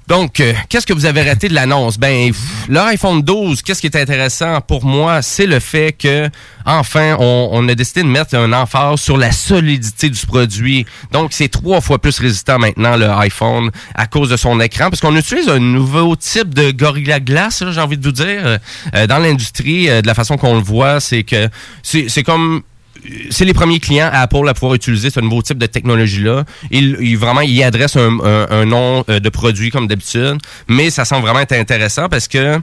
Speaker 3: Donc, euh, qu'est-ce que vous avez raté de l'annonce? Ben, pff, le iPhone 12, qu'est-ce qui est intéressant pour moi, c'est le fait que, enfin, on, on a décidé de mettre un emphase sur la solidité du produit. Donc, c'est trois fois plus résistant maintenant, le iPhone, à cause de son écran, parce qu'on utilise un nouveau type de Gorilla Glass, j'ai envie de vous dire, euh, dans l'industrie, euh, de la façon qu'on le voit, c'est que c'est comme c'est les premiers clients à Apple à pouvoir utiliser ce nouveau type de technologie-là. Ils, vraiment, adressent un nom euh, de produit comme d'habitude, mais ça semble vraiment être intéressant parce que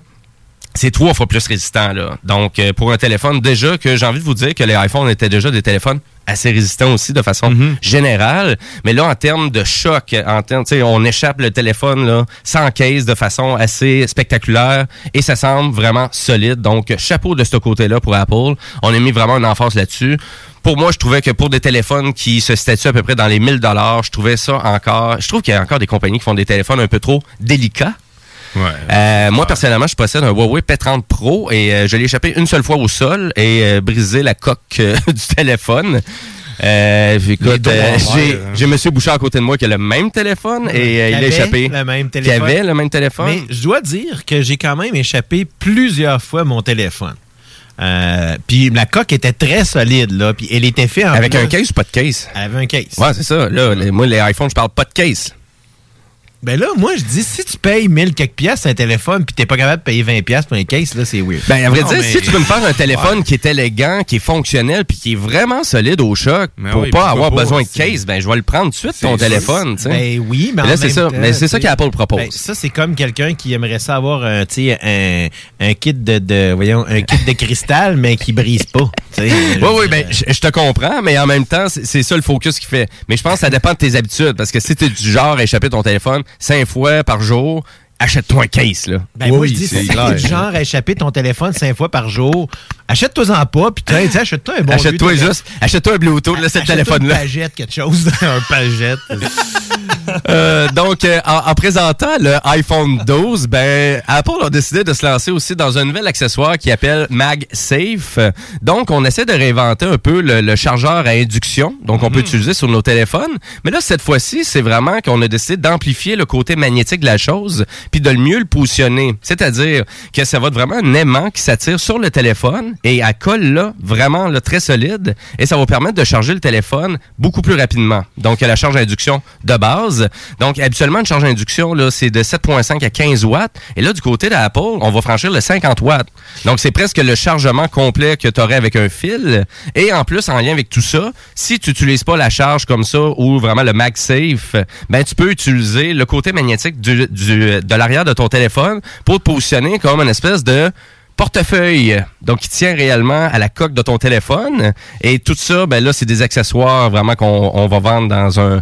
Speaker 3: c'est trois fois plus résistant. Là. Donc, euh, pour un téléphone, déjà que j'ai envie de vous dire que les iPhones étaient déjà des téléphones assez résistants aussi de façon générale. Mais là, en termes de choc, en termes, tu sais, on échappe le téléphone là, sans case de façon assez spectaculaire et ça semble vraiment solide. Donc, chapeau de ce côté-là pour Apple. On a mis vraiment une emphase là-dessus. Pour moi, je trouvais que pour des téléphones qui se statuent à peu près dans les 1000 dollars, je trouvais ça encore... Je trouve qu'il y a encore des compagnies qui font des téléphones un peu trop délicats. Euh, moi, personnellement, je possède un Huawei P30 Pro et euh, je l'ai échappé une seule fois au sol et euh, brisé la coque <laughs> du téléphone. Euh, écoute, euh, j'ai j'ai Monsieur Bouchard à côté de moi qui a le même téléphone et euh, il a
Speaker 5: Qui
Speaker 3: échappé.
Speaker 5: le même
Speaker 3: Qui
Speaker 5: téléphone.
Speaker 3: avait le même téléphone.
Speaker 5: Mais je dois dire que j'ai quand même échappé plusieurs fois mon téléphone. Euh, puis la coque était très solide, là. Puis elle était faite en
Speaker 3: Avec
Speaker 5: plus-
Speaker 3: un case ou pas de case?
Speaker 5: Elle avait un case.
Speaker 3: Ouais, c'est ça. Là, les- moi, les iPhones, je parle pas de case.
Speaker 5: Ben là, moi, je dis, si tu payes 1000 quelques piastres un téléphone, puis t'es pas capable de payer 20 piastres pour un case, là, c'est weird.
Speaker 3: Ben, à vrai
Speaker 5: Non,
Speaker 3: dire,
Speaker 5: mais-
Speaker 3: si tu peux me faire un téléphone qui est élégant, qui est fonctionnel, puis qui est vraiment solide au choc, pour
Speaker 5: oui,
Speaker 3: pas
Speaker 5: pourquoi
Speaker 3: avoir
Speaker 5: pas,
Speaker 3: besoin de case, ben, je vais le prendre tout de suite, ton téléphone, tu sais.
Speaker 5: Ben oui, mais
Speaker 3: là,
Speaker 5: en
Speaker 3: c'est ça.
Speaker 5: temps,
Speaker 3: Mais c'est ça qu'Apple propose.
Speaker 5: ben, ça, c'est comme quelqu'un qui aimerait ça avoir un, tu sais, un, un kit de, de- voyons, un kit de cristal, mais qui brise pas. <laughs>
Speaker 3: Oui, oui, ben, je te comprends, mais en même temps, c'est c'est ça le focus qu'il fait. Mais je pense que ça dépend de tes habitudes, parce que si tu es du genre à échapper ton téléphone cinq fois par jour, achète-toi un case, là.
Speaker 5: Ben moi, je dis, si t'es du genre à échapper ton téléphone cinq fois par jour, achète-toi-en pas, puis achète-toi un bon
Speaker 3: Achète-toi juste, achète-toi un Bluetooth, là, ce téléphone-là.
Speaker 5: une pagette, quelque chose. <laughs> un pagette. <laughs>
Speaker 3: Euh, donc, euh, en, en présentant le iPhone 12, ben, Apple a décidé de se lancer aussi dans un nouvel accessoire qui appelle MagSafe. Donc, on essaie de réinventer un peu le, le chargeur à induction, donc on peut utiliser sur nos téléphones. Mais là, cette fois-ci, c'est vraiment qu'on a décidé d'amplifier le côté magnétique de la chose, puis de le mieux le positionner. C'est-à-dire que ça va être vraiment un aimant qui s'attire sur le téléphone et à colle là, vraiment là, très solide, et ça va permettre de charger le téléphone beaucoup plus rapidement. Donc, la charge induction de base. Donc, habituellement, une charge induction, là, c'est de 7,5 à 15 watts. Et là, du côté d'Apple, on va franchir le 50 watts. Donc, c'est presque le chargement complet que tu aurais avec un fil. Et en plus, en lien avec tout ça, si tu n'utilises pas la charge comme ça ou vraiment le MagSafe, ben, tu peux utiliser le côté magnétique de l'arrière de ton téléphone pour te positionner comme une espèce de portefeuille, donc qui tient réellement à la coque de ton téléphone. Et tout ça, ben là, c'est des accessoires vraiment qu'on on va vendre dans un...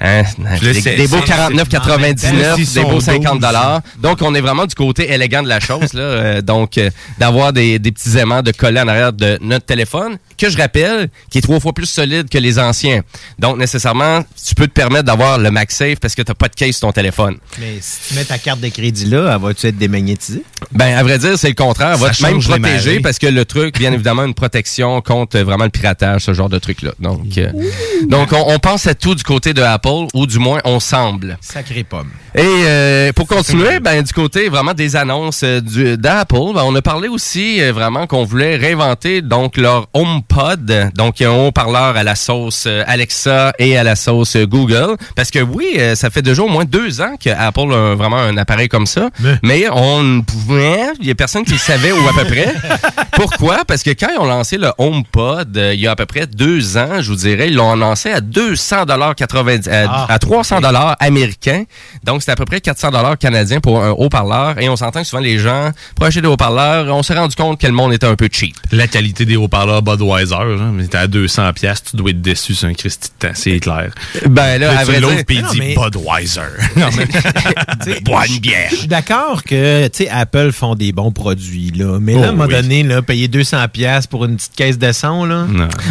Speaker 3: hein, des, beaux
Speaker 4: c'est-
Speaker 3: 49,99,
Speaker 4: S'ils
Speaker 3: des beaux
Speaker 4: sont
Speaker 3: 50 dollars. Donc, on est vraiment du côté élégant de la chose, là. Euh, donc, euh, d'avoir des, des petits aimants de coller en arrière de notre téléphone, que je rappelle, qui est trois fois plus solide que les anciens. Donc, nécessairement, tu peux te permettre d'avoir le MagSafe parce que tu n'as pas de case sur ton téléphone.
Speaker 5: Mais si tu mets ta carte de crédit là, elle va-tu être démagnétisée?
Speaker 3: Ben, à vrai dire, c'est le contraire. Elle va
Speaker 5: Ça
Speaker 3: même protéger parce que le truc, bien <laughs> évidemment, une protection contre vraiment le piratage, ce genre de truc-là. Donc, euh, donc on, on pense à tout du côté de Apple, ou du moins, on semble.
Speaker 5: Sacré pomme.
Speaker 3: Et euh, pour continuer, ben, du côté vraiment des annonces euh, d'Apple, ben, on a parlé aussi vraiment qu'on voulait réinventer donc leur HomePod HomePod. Donc, il y a un haut-parleur à la sauce euh, Alexa et à la sauce euh, Google. Parce que oui, euh, ça fait déjà au moins deux ans qu'Apple a vraiment un appareil comme ça. Mais, on ne pouvait, il y a personne qui le savait ou à peu près. <laughs> Pourquoi? Parce que quand ils ont lancé le HomePod, il y a à peu près deux ans, je vous dirais, ils l'ont lancé à 200 dollars
Speaker 5: Ah,
Speaker 3: à 300 dollars américains. Donc, c'est à peu près 400 dollars canadiens pour un haut-parleur. Et on s'entend que souvent les gens, pour acheter des haut-parleurs, on s'est rendu compte que le monde était un peu cheap.
Speaker 4: La qualité des haut-parleurs Budweiser, hein, mais t'es à 200 pièces, tu dois être déçu sur un Christy de temps, c'est clair.
Speaker 3: Ben là, à vrai dire-
Speaker 4: puis il
Speaker 5: Non,
Speaker 4: dit
Speaker 5: mais-
Speaker 4: Budweiser. <laughs> Non, mais- <laughs> Bois une bière.
Speaker 5: Je suis d'accord que tu sais, Apple font des bons produits, là. Mais là, à un
Speaker 4: Oh,
Speaker 5: moment
Speaker 4: oui.
Speaker 5: donné, là, payer 200$ piastres pour une petite caisse de son, là.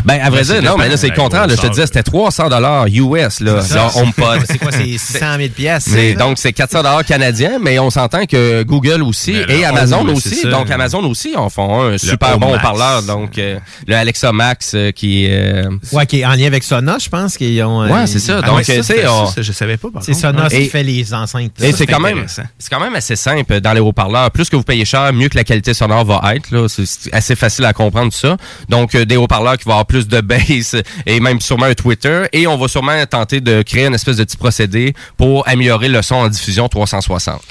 Speaker 3: Ben, à vrai dire, non, mais là, c'est le contraire. là. je te disais, c'était 300 dollars US, là,
Speaker 5: ça.
Speaker 3: HomePod.
Speaker 5: C'est quoi, c'est 600 000 piastres?
Speaker 3: C'est- donc, c'est 400 dollars canadiens, mais on s'entend que Google aussi
Speaker 5: Mais
Speaker 3: et
Speaker 5: le
Speaker 3: Amazon aussi.
Speaker 5: ça.
Speaker 3: Donc, Amazon aussi en font un super bon
Speaker 5: Max.
Speaker 3: haut-parleur. Donc, euh, le Alexa Max euh, qui est... euh,
Speaker 5: Ouais, qui est en lien avec Sonos, je pense qu'ils ont. euh,
Speaker 3: Ouais, c'est ça.
Speaker 5: Ah
Speaker 3: Donc,
Speaker 5: ouais, ça,
Speaker 3: tu sais,
Speaker 5: c'est-
Speaker 3: on-
Speaker 5: ça,
Speaker 4: je savais pas.
Speaker 5: C'est. Sonos qui fait les enceintes.
Speaker 3: Et c'est quand même, c'est quand même assez simple dans les haut-parleurs. Plus que vous payez cher, mieux que la qualité sonore va être. Là, c'est c'est assez facile à comprendre tout ça. Donc euh, des haut-parleurs qui vont avoir plus de bass <laughs> et même sûrement un Twitter. Et on va sûrement tenter de créer une espèce de petit procédé pour améliorer le son en diffusion 360.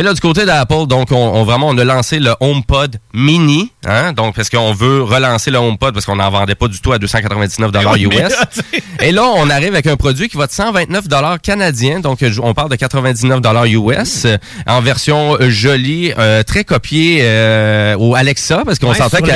Speaker 3: Mais là, du côté d'Apple, donc, on, on vraiment, on a lancé le HomePod Mini, hein, donc, parce qu'on veut relancer le HomePod parce qu'on n'en vendait pas du tout à 299
Speaker 5: Oui, mais
Speaker 3: US.
Speaker 5: là,
Speaker 3: Et là, on arrive avec un produit qui va de 129 canadiens, donc on parle de 99 US, euh, en version euh, jolie, euh, très copiée euh, au Alexa, parce qu'on
Speaker 5: Ouais,
Speaker 3: s'entend que
Speaker 5: le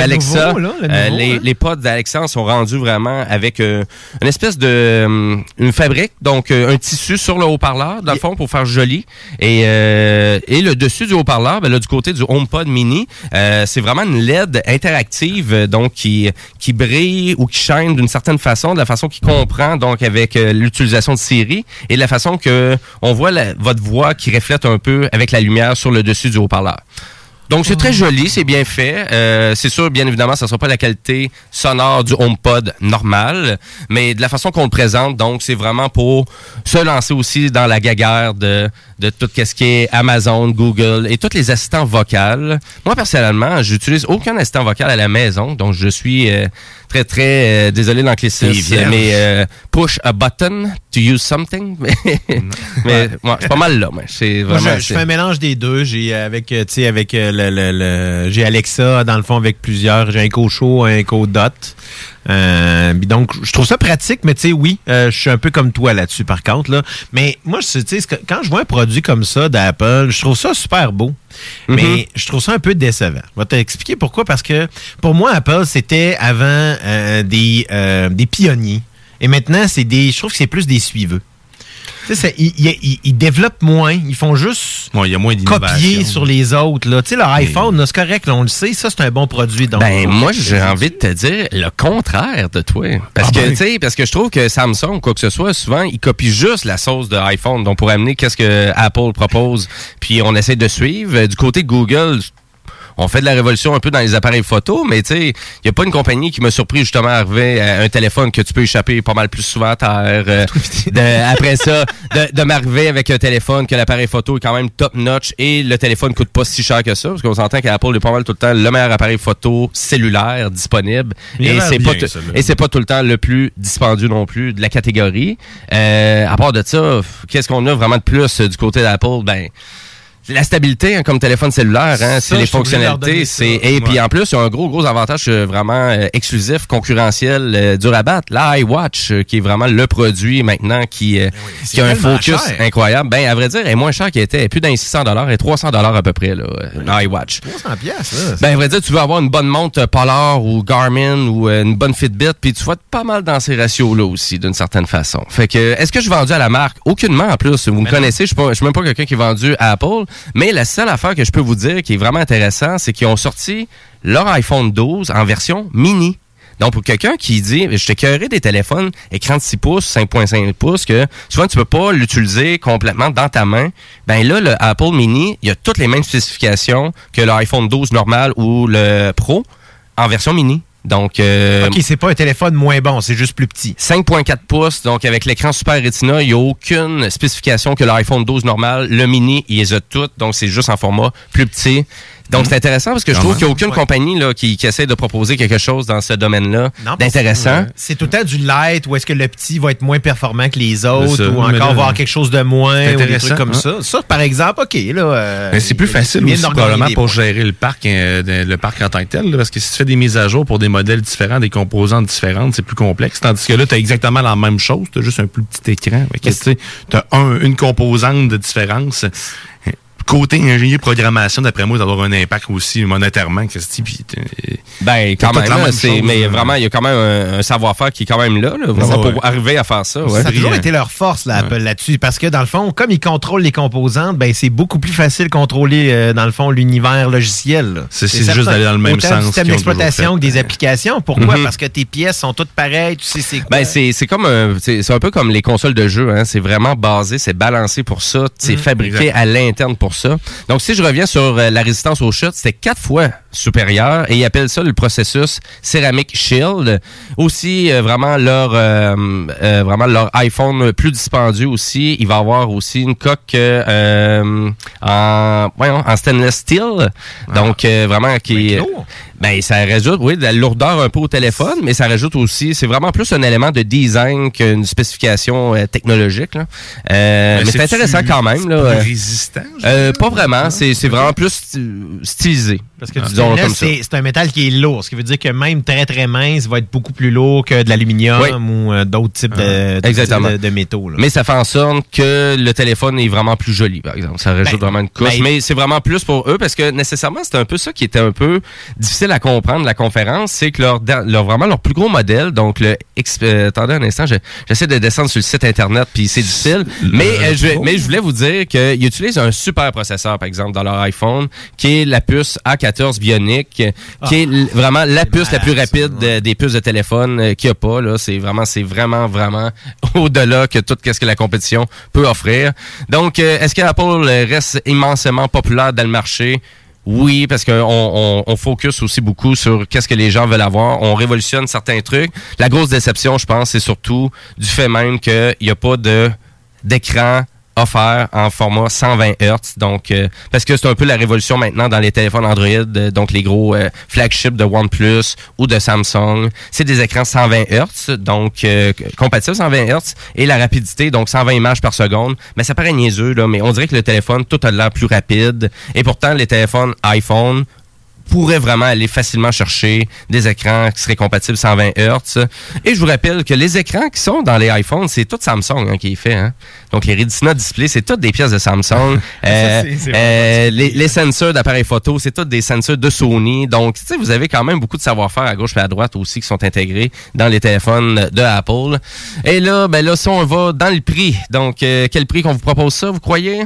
Speaker 3: euh, les,
Speaker 5: hein.
Speaker 3: les pods d'Alexa sont rendus vraiment avec euh, une espèce de euh, une fabrique, donc un tissu sur le haut-parleur, dans le fond, pour faire joli. Et, euh, et le dessus du haut-parleur, ben là, du côté du HomePod Mini, euh, c'est vraiment une LED interactive, euh, donc qui, qui brille ou qui chaîne d'une certaine façon, de la façon qu'il comprend, donc avec euh, l'utilisation de Siri, et de la façon que on voit votre voix qui reflète un peu avec la lumière sur le dessus du haut-parleur. Donc, c'est très joli, c'est bien fait. C'est sûr, bien évidemment, ça ne sera pas la qualité sonore du HomePod normal, mais de la façon qu'on le présente, donc, c'est vraiment pour se lancer aussi dans la gaguerre de, de tout ce qui est Amazon, Google et tous les assistants vocaux. Moi, personnellement, j'utilise aucun assistant vocal à la maison, donc je suis euh, très, très euh, désolé l'anglicisme, mais euh, push a button to use something. mais <laughs> mais ouais, c'est pas mal là,
Speaker 5: Moi, je, je fais un mélange des deux. J'ai avec, euh, tu sais, avec euh, le, le- le- j'ai Alexa dans le fond avec plusieurs. J'ai un Echo Show, un Echo Dot. Euh, donc, je trouve ça pratique, mais tu sais, oui, euh, je suis un peu comme toi là-dessus, par contre. Là. Mais moi, je- tu sais, quand je vois un produit comme ça d'Apple, je trouve ça super beau. Mais je trouve ça un peu décevant. Je vais t'expliquer pourquoi. Parce que pour moi, Apple, c'était avant euh, des, des pionniers. Et maintenant, c'est des. Je trouve que c'est plus des suiveux. Tu sais, c'est- ils, ils- ils- ils développent moins. Ils font juste
Speaker 4: il y a moins
Speaker 5: copier sur les autres. Là. Tu sais, leur iPhone, là, c'est correct, là, on le sait. Ça, c'est un bon produit. Donc,
Speaker 3: Ben, moi, j'ai envie de te dire le contraire de toi. Parce
Speaker 5: Ah
Speaker 3: que,
Speaker 5: ben.
Speaker 3: tu sais, parce que je trouve que Samsung, quoi que ce soit, souvent, ils copient juste la sauce de iPhone. Donc, pour amener qu'est-ce que Apple propose, puis on essaie de suivre. Euh, Du côté de Google, on fait de la révolution un peu dans les appareils photo, mais tu sais, il n'y a pas une compagnie qui m'a surpris justement à arriver à un téléphone que tu peux échapper pas mal plus souvent à terre. euh, <laughs> de- après ça, de, de m'arriver avec un téléphone que l'appareil photo est quand même top notch et le téléphone coûte pas si cher que ça, parce qu'on s'entend qu'Apple est pas mal tout le temps le meilleur appareil photo cellulaire disponible.
Speaker 4: Il
Speaker 3: Et c'est pas, et c'est pas tout le temps le plus dispendieux non plus de la catégorie. Euh, à part de ça, qu'est-ce qu'on a vraiment de plus euh, du côté d'Apple? Ben, la stabilité hein, comme téléphone cellulaire, hein, c'est les fonctionnalités, c'est et puis en plus il y a un gros gros avantage euh, vraiment euh, exclusif, concurrentiel, euh, dur à battre. L'iWatch euh, qui est vraiment le produit maintenant qui euh, qui a un
Speaker 5: Ben
Speaker 3: focus
Speaker 5: cher.
Speaker 3: incroyable. Ben à vrai dire, elle est moins cher qu'elle était, elle est plus d'un 600 dollars et 300 dollars à peu près là, euh, l'iWatch.
Speaker 5: 300 piastres, là.
Speaker 3: Ben, à vrai dire, tu veux avoir une bonne montre Polar ou Garmin ou euh, une bonne Fitbit, puis tu vas être pas mal dans ces ratios-là aussi, d'une certaine façon. Fait que, est-ce que je suis vendu à la marque? Aucunement, en plus. Vous me connaissez, je suis pas- je suis même pas quelqu'un qui est vendu à Apple, mais la seule affaire que je peux vous dire qui est vraiment intéressant, c'est qu'ils ont sorti leur iPhone 12 en version mini. Donc, pour quelqu'un qui dit, je t'écœurerai des téléphones écran de 6 pouces, 5.5 pouces, que souvent tu peux pas l'utiliser complètement dans ta main, ben là, le Apple Mini, il a toutes les mêmes spécifications que l'iPhone 12 normal ou le Pro en version mini. Donc, euh,
Speaker 5: OK, c'est pas un téléphone moins bon, c'est juste plus petit.
Speaker 3: 5.4 pouces, donc avec l'écran Super Retina, il n'y a aucune spécification que l'iPhone 12 normal. Le mini, il les a toutes, donc c'est juste en format plus petit. Donc, c'est intéressant parce que je trouve qu'il n'y a aucune compagnie là, qui, qui essaie de proposer quelque chose dans ce domaine-là d'intéressant.
Speaker 5: C'est tout le temps du light ou est-ce que le petit va être moins performant que les autres
Speaker 4: ça.
Speaker 5: ou encore
Speaker 4: là,
Speaker 5: voir quelque chose de moins ou des
Speaker 4: intéressant,
Speaker 5: trucs comme
Speaker 4: hein.
Speaker 5: ça. Ça, par exemple, OK, là. euh,
Speaker 4: Mais c'est plus
Speaker 5: il-
Speaker 4: facile aussi probablement pour
Speaker 5: points.
Speaker 4: gérer le parc, euh, le parc en tant que tel, là, parce que si tu fais des mises à jour pour des modèles différents, des composantes différentes, c'est plus complexe. Tandis que là, tu as exactement la même chose, tu as juste un plus petit écran. Tu as un, une composante de différence. Côté ingénieur programmation, d'après moi, d'avoir un impact aussi monétairement. puis t'es-
Speaker 3: Ben, quand même,
Speaker 4: chose,
Speaker 3: mais vraiment, il y a quand même un, un savoir-faire qui est quand même là, là, vraiment,
Speaker 5: Ouais,
Speaker 3: pour arriver à faire ça. ouais.
Speaker 5: Ça a toujours été leur force, là, Apple, là-dessus. Parce que, dans le fond, comme ils contrôlent les composantes, ben, c'est beaucoup plus facile de contrôler, euh, dans le fond, l'univers logiciel. là.
Speaker 4: C'est- juste d'aller dans le même sens
Speaker 5: système d'exploitation que des applications. Pourquoi?
Speaker 3: Mhm.
Speaker 5: Parce que tes pièces sont toutes pareilles, tu sais c'est quoi?
Speaker 3: Ben c'est c'est comme un c'est c'est un peu comme les consoles de jeu hein, c'est vraiment basé, c'est balancé pour ça, c'est
Speaker 5: Mhm,
Speaker 3: fabriqué à l'interne pour ça. Donc si je reviens sur euh, la résistance aux chutes, c'était quatre fois supérieur et ils appellent ça le processus Ceramic Shield. Aussi euh, vraiment leur euh, euh, vraiment leur iPhone plus dispendieux aussi, il va avoir aussi une coque en voyons, en stainless steel. Donc euh, vraiment qui ben, ça rajoute, oui, de la lourdeur un peu au téléphone, mais ça rajoute aussi, c'est vraiment plus un élément de design qu'une spécification euh, euh, mais c'est intéressant quand même. Là,
Speaker 4: plus
Speaker 3: euh.
Speaker 4: résistant,
Speaker 3: Euh, pas vraiment, c'est c'est vraiment plus stylisé.
Speaker 5: Parce que
Speaker 3: ça.
Speaker 5: c'est c'est un métal qui est lourd, ce qui veut dire que même très très mince va être beaucoup plus lourd que de l'aluminium
Speaker 3: Oui.
Speaker 5: ou euh, d'autres types de, de-
Speaker 3: Exactement.
Speaker 5: de, de métaux. là.
Speaker 3: Mais ça fait en sorte que le téléphone est vraiment plus joli, par exemple. Ça rajoute
Speaker 5: Ben,
Speaker 3: vraiment une couche.
Speaker 5: ben-
Speaker 3: mais c'est vraiment plus pour eux parce que nécessairement, c'était un peu ça qui était un peu difficile à comprendre, la conférence. C'est que leur, vraiment leur plus gros modèle, donc le euh, attendez un instant, je- j'essaie de descendre sur le site internet puis c'est difficile. Mais, euh, je, mais je voulais vous dire qu'ils utilisent un super processeur, par exemple, dans leur iPhone, qui est la puce A14 Bionic, qui est l- vraiment la puce la plus rapide de- des puces de téléphone euh, qu'il n'y a pas. Là, c'est vraiment, c'est vraiment, vraiment <laughs> au-delà que tout ce que la compétition peut offrir. Donc, est-ce que Apple reste immensément populaire dans le marché? Oui, parce qu'on on, on focus aussi beaucoup sur qu'est-ce que les gens veulent avoir. On révolutionne certains trucs. La grosse déception, je pense, c'est surtout du fait même qu'il n'y a pas de d'écran offert en format 120 Hz. Donc, euh, parce que c'est un peu la révolution maintenant dans les téléphones Android, euh, donc les gros euh, flagships de OnePlus ou de Samsung. C'est des écrans 120 Hz, donc euh, compatibles 120 Hz, et la rapidité, donc 120 images par seconde. Mais ça paraît niaiseux, là, mais on dirait que le téléphone, tout a l'air plus rapide. Et pourtant, les téléphones iPhone pourrait vraiment aller facilement chercher des écrans qui seraient compatibles 120 Hz. Et je vous rappelle que les écrans qui sont dans les iPhones, c'est tout Samsung hein, qui est fait. Hein. Donc les Retina Display, c'est toutes des pièces de Samsung. <laughs> Euh, euh, les, les sensors d'appareils photo, c'est toutes des sensors de Sony. Donc, tu sais, vous avez quand même beaucoup de savoir-faire à gauche et à droite aussi qui sont intégrés dans les téléphones de Apple. Et là, ben là, si on va dans le prix. Donc, euh, quel prix qu'on vous propose ça, vous croyez?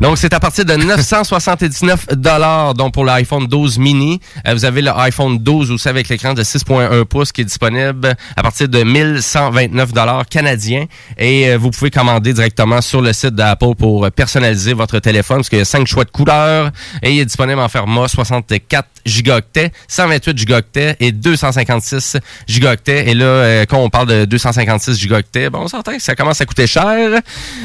Speaker 3: Donc, c'est à partir de 979 dollars donc pour l'iPhone 12 mini. Euh, vous avez le iPhone 12 aussi avec l'écran de 6.1 pouces qui est disponible à partir de 1129 dollars canadiens. Et euh, vous pouvez commander directement sur le site d'Apple pour personnaliser votre téléphone parce qu'il y a cinq choix de couleurs et il est disponible en format 64 gigaoctets, 128 gigaoctets et 256 gigaoctets. Et là, euh, quand on parle de 256 gigaoctets, bon, on s'entend que ça commence à coûter cher.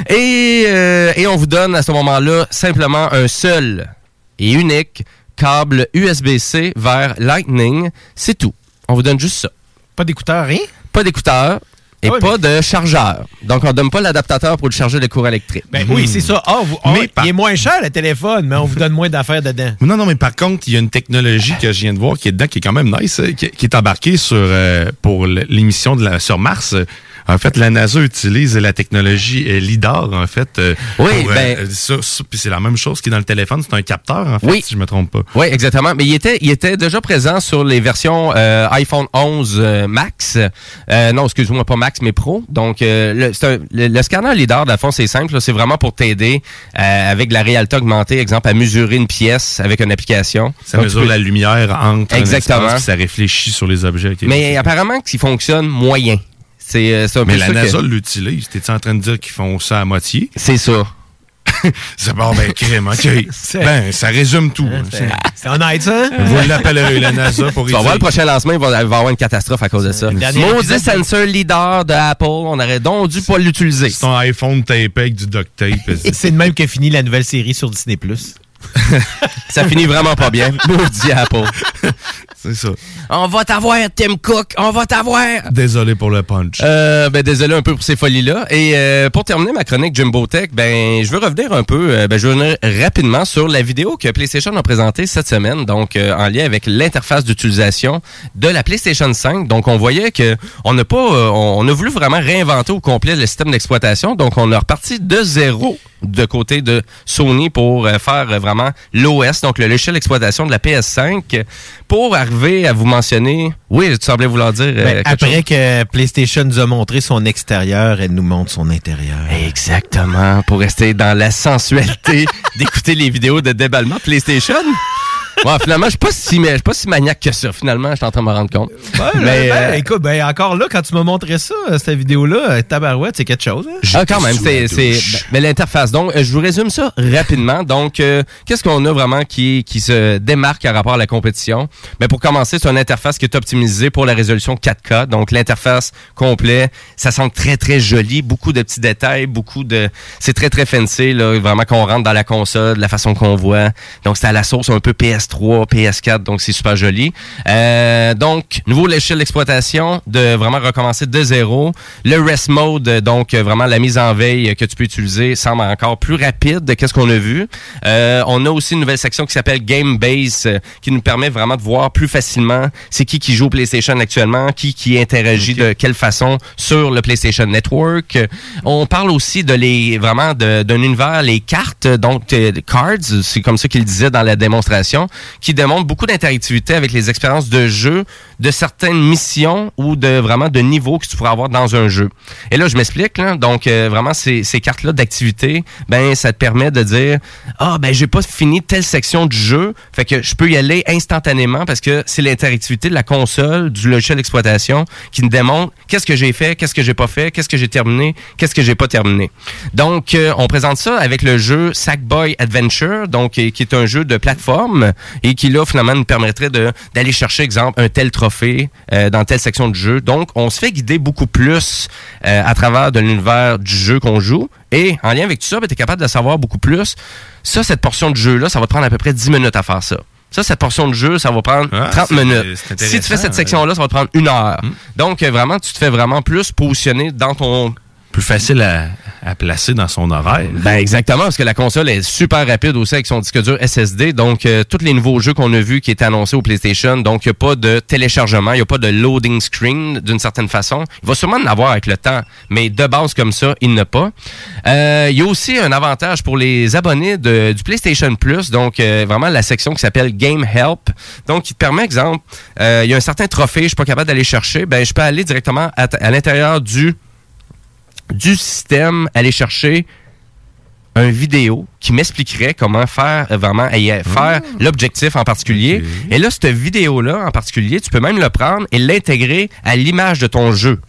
Speaker 3: Et, euh, et on vous donne à ce moment-là simplement un seul et unique câble USB-C vers Lightning. C'est tout. On vous donne juste ça.
Speaker 5: Pas d'écouteurs, rien?
Speaker 3: Pas d'écouteurs. Et
Speaker 5: Ah
Speaker 3: pas de chargeur. Donc, on donne pas l'adaptateur pour le charger le courant électrique.
Speaker 5: Ben oui, c'est ça. Ah, vous- ah, Il est moins cher le téléphone, mais on vous donne moins d'affaires dedans. <laughs>
Speaker 4: Non, non, mais par contre, il y a une technologie que je viens de voir qui est dedans, qui est quand même nice, qui, qui est embarquée sur euh, pour l'émission de la sur Mars. En fait, la NASA utilise la technologie euh, LIDAR, en fait. euh,
Speaker 3: Oui,
Speaker 4: pour, euh,
Speaker 3: ben-
Speaker 4: ça, ça, puis c'est la même chose qui est dans le téléphone, c'est un capteur, en fait,
Speaker 3: Oui.
Speaker 4: si je me trompe pas.
Speaker 3: Oui, exactement. Mais il était, il était déjà présent sur les versions euh, iPhone 11 euh, Max. Euh, non, excuse-moi, pas Max, mais Pro. Donc, euh, le, un- le, le scanner LiDAR, dans le fond, c'est simple. C'est vraiment pour t'aider euh, avec de la réalité augmentée, exemple, à mesurer une pièce avec une application.
Speaker 4: Ça
Speaker 3: Donc,
Speaker 4: mesure
Speaker 3: peux-
Speaker 4: la lumière entre un
Speaker 3: Exactement.
Speaker 4: espace, puis ça réfléchit sur les objets.
Speaker 3: Mais apparemment qu'il fonctionne moyen. C'est euh, un
Speaker 4: Mais la
Speaker 3: ça que-
Speaker 4: NASA l'utilise. T'es-tu en train de dire qu'ils font ça à moitié?
Speaker 3: C'est ça. <laughs>
Speaker 4: c'est bon, ben, crème, OK. ben, ça résume tout. hein.
Speaker 5: C'est honnête, ça?
Speaker 4: Vous l'appellerez la NASA pour <laughs>
Speaker 3: Tu
Speaker 4: y
Speaker 3: vas voir
Speaker 4: dire.
Speaker 3: le prochain lancement, il va, va y avoir une catastrophe à cause de ça. Maudit sensor leader de Apple, on aurait donc dû pas l'utiliser.
Speaker 4: C'est ton iPhone tapé avec du duct tape. <laughs>
Speaker 5: C'est de même que finit la nouvelle série sur Disney+.
Speaker 3: Ça finit vraiment pas bien. Maudit Apple.
Speaker 4: C'est ça.
Speaker 3: On va t'avoir, Tim Cook. On va t'avoir.
Speaker 4: Désolé pour le punch.
Speaker 3: Euh, ben désolé un peu pour ces folies-là. Et euh, pour terminer ma chronique Jimbo Tech, ben je veux revenir un peu, euh, ben je veux revenir rapidement sur la vidéo que PlayStation a présentée cette semaine, donc euh, en lien avec l'interface d'utilisation de la PlayStation 5. Donc on voyait que on n'a pas, on, a voulu vraiment réinventer au complet le système d'exploitation. Donc on est reparti de zéro de côté de Sony pour faire euh, vraiment l'OS, donc le logiciel d'exploitation de la PS5, pour arriver à vous mentionner. Oui, tu semblais vouloir dire. euh,
Speaker 5: Ben, après
Speaker 3: chose.
Speaker 5: que PlayStation nous a montré son extérieur, elle nous montre son intérieur.
Speaker 3: Exactement, pour rester dans la sensualité <laughs> d'écouter les vidéos de déballement PlayStation. Ouais, finalement, je suis pas si, mais je suis pas si maniaque que ça. Finalement, je suis en train de me rendre compte.
Speaker 5: Ouais,
Speaker 3: mais
Speaker 5: ben,
Speaker 3: euh,
Speaker 5: écoute, ben, encore là, quand tu m'as montré ça, euh, cette vidéo-là, euh, tabarouette, c'est quelque chose. hein?
Speaker 3: Ah, quand même, c'est, c'est, ben, mais l'interface. Donc, je vous résume ça rapidement. Donc, euh, qu'est-ce qu'on a vraiment qui, qui se démarque par rapport à la compétition? Ben, pour commencer, c'est une interface qui est optimisée pour la résolution 4K. Donc, l'interface complet, ça semble très, très joli. Beaucoup de petits détails, beaucoup de, c'est très, très fancy, là. Vraiment qu'on rentre dans la console, la façon qu'on voit. Donc, c'est à la source un peu PS3, PS4. Donc, c'est super joli. Euh, donc, nouveau l'échelle d'exploitation, de vraiment recommencer de zéro. Le rest mode, donc euh, vraiment la mise en veille que tu peux utiliser, semble encore plus rapide que ce qu'on a vu. Euh, on a aussi une nouvelle section qui s'appelle Game Base, qui nous permet vraiment de voir plus facilement c'est qui qui joue au PlayStation actuellement, qui qui interagit de quelle façon sur le PlayStation Network. On parle aussi de les vraiment de- d'un univers, les cartes, donc cards, c'est comme ça qu'il disait dans la démonstration, qui démontre beaucoup d'interactivité avec les expériences de jeu, de certaines missions ou de vraiment de niveaux que tu pourrais avoir dans un jeu. Et là, je m'explique. Donc, euh, vraiment, ces, ces cartes-là d'activité, ben, ça te permet de dire, ah, ben, j'ai pas fini telle section du jeu, fait que je peux y aller instantanément parce que c'est l'interactivité de la console, du logiciel d'exploitation qui me démontre qu'est-ce que j'ai fait, qu'est-ce que j'ai pas fait, qu'est-ce que j'ai terminé, qu'est-ce que j'ai pas terminé. Donc, euh, on présente ça avec le jeu Sackboy Adventure, donc qui est un jeu de plateforme et qui là finalement nous permettrait d'aller chercher exemple un tel trophée euh, dans telle section du jeu. Donc, on se fait guider beaucoup plus euh, à travers de l'univers du jeu qu'on joue et en lien avec tout ça, tu es capable de savoir beaucoup plus. Ça, cette portion de jeu là, ça va te prendre à peu près 10 minutes à faire ça. Ça, cette portion de jeu, ça va prendre 30
Speaker 4: Ah,
Speaker 3: minutes. Si tu fais cette section-là, ça va te prendre une heure. Donc, euh, vraiment, tu te fais vraiment plus positionner dans ton
Speaker 4: plus facile à, placer dans son horaire.
Speaker 3: Ben exactement, parce que la console est super rapide aussi avec son disque dur SSD. Donc, euh, tous les nouveaux jeux qu'on a vus qui étaient annoncés au PlayStation, donc il n'y a pas de téléchargement, il n'y a pas de loading screen d'une certaine façon. Il va sûrement en avoir avec le temps, mais de base comme ça, il n'a pas. Euh, Il y a aussi un avantage pour les abonnés du PlayStation Plus, donc euh, vraiment la section qui s'appelle Game Help. Donc, il te permet, exemple, euh, il y a un certain trophée, je suis pas capable d'aller chercher, ben je peux aller directement à l'intérieur du du système aller chercher un vidéo qui m'expliquerait comment faire euh, vraiment et, euh, faire l'objectif en particulier. Et là, cette vidéo-là en particulier, tu peux même le prendre et l'intégrer à l'image de ton jeu.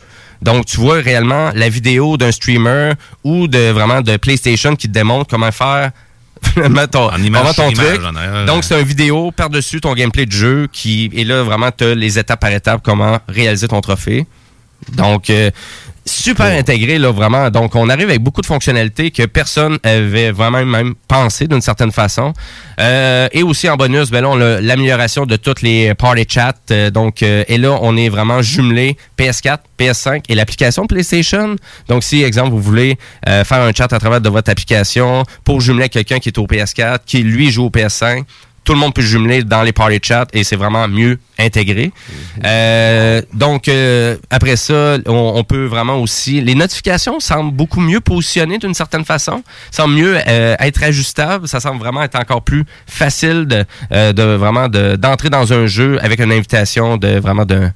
Speaker 3: Donc, tu vois réellement la vidéo d'un streamer ou de vraiment de PlayStation qui te démontre comment faire <laughs> finalement ton,
Speaker 4: image
Speaker 3: vraiment ton
Speaker 4: sur image,
Speaker 3: truc. Donc, c'est une vidéo par-dessus ton gameplay de jeu qui et là vraiment tu as les étapes par étapes comment réaliser ton trophée. Donc, euh, super intégré, là, vraiment. Donc, on arrive avec beaucoup de fonctionnalités que personne avait vraiment même pensé d'une certaine façon. Euh, et aussi, en bonus, ben là, on a l'amélioration de toutes les party chats. Euh, donc, euh, et là, on est vraiment jumelé PS4, PS5 et l'application PlayStation. Donc, si, exemple, vous voulez euh, faire un chat à travers de votre application pour jumeler quelqu'un qui est au PS4, qui, lui, joue au PS5, tout le monde peut jumeler dans les party chats et c'est vraiment mieux intégré. Euh, donc euh, après ça, on, on peut vraiment aussi les notifications semblent beaucoup mieux positionnées d'une certaine façon, semblent mieux euh, être ajustables, ça semble vraiment être encore plus facile de, euh, de vraiment de- d'entrer dans un jeu avec une invitation de vraiment de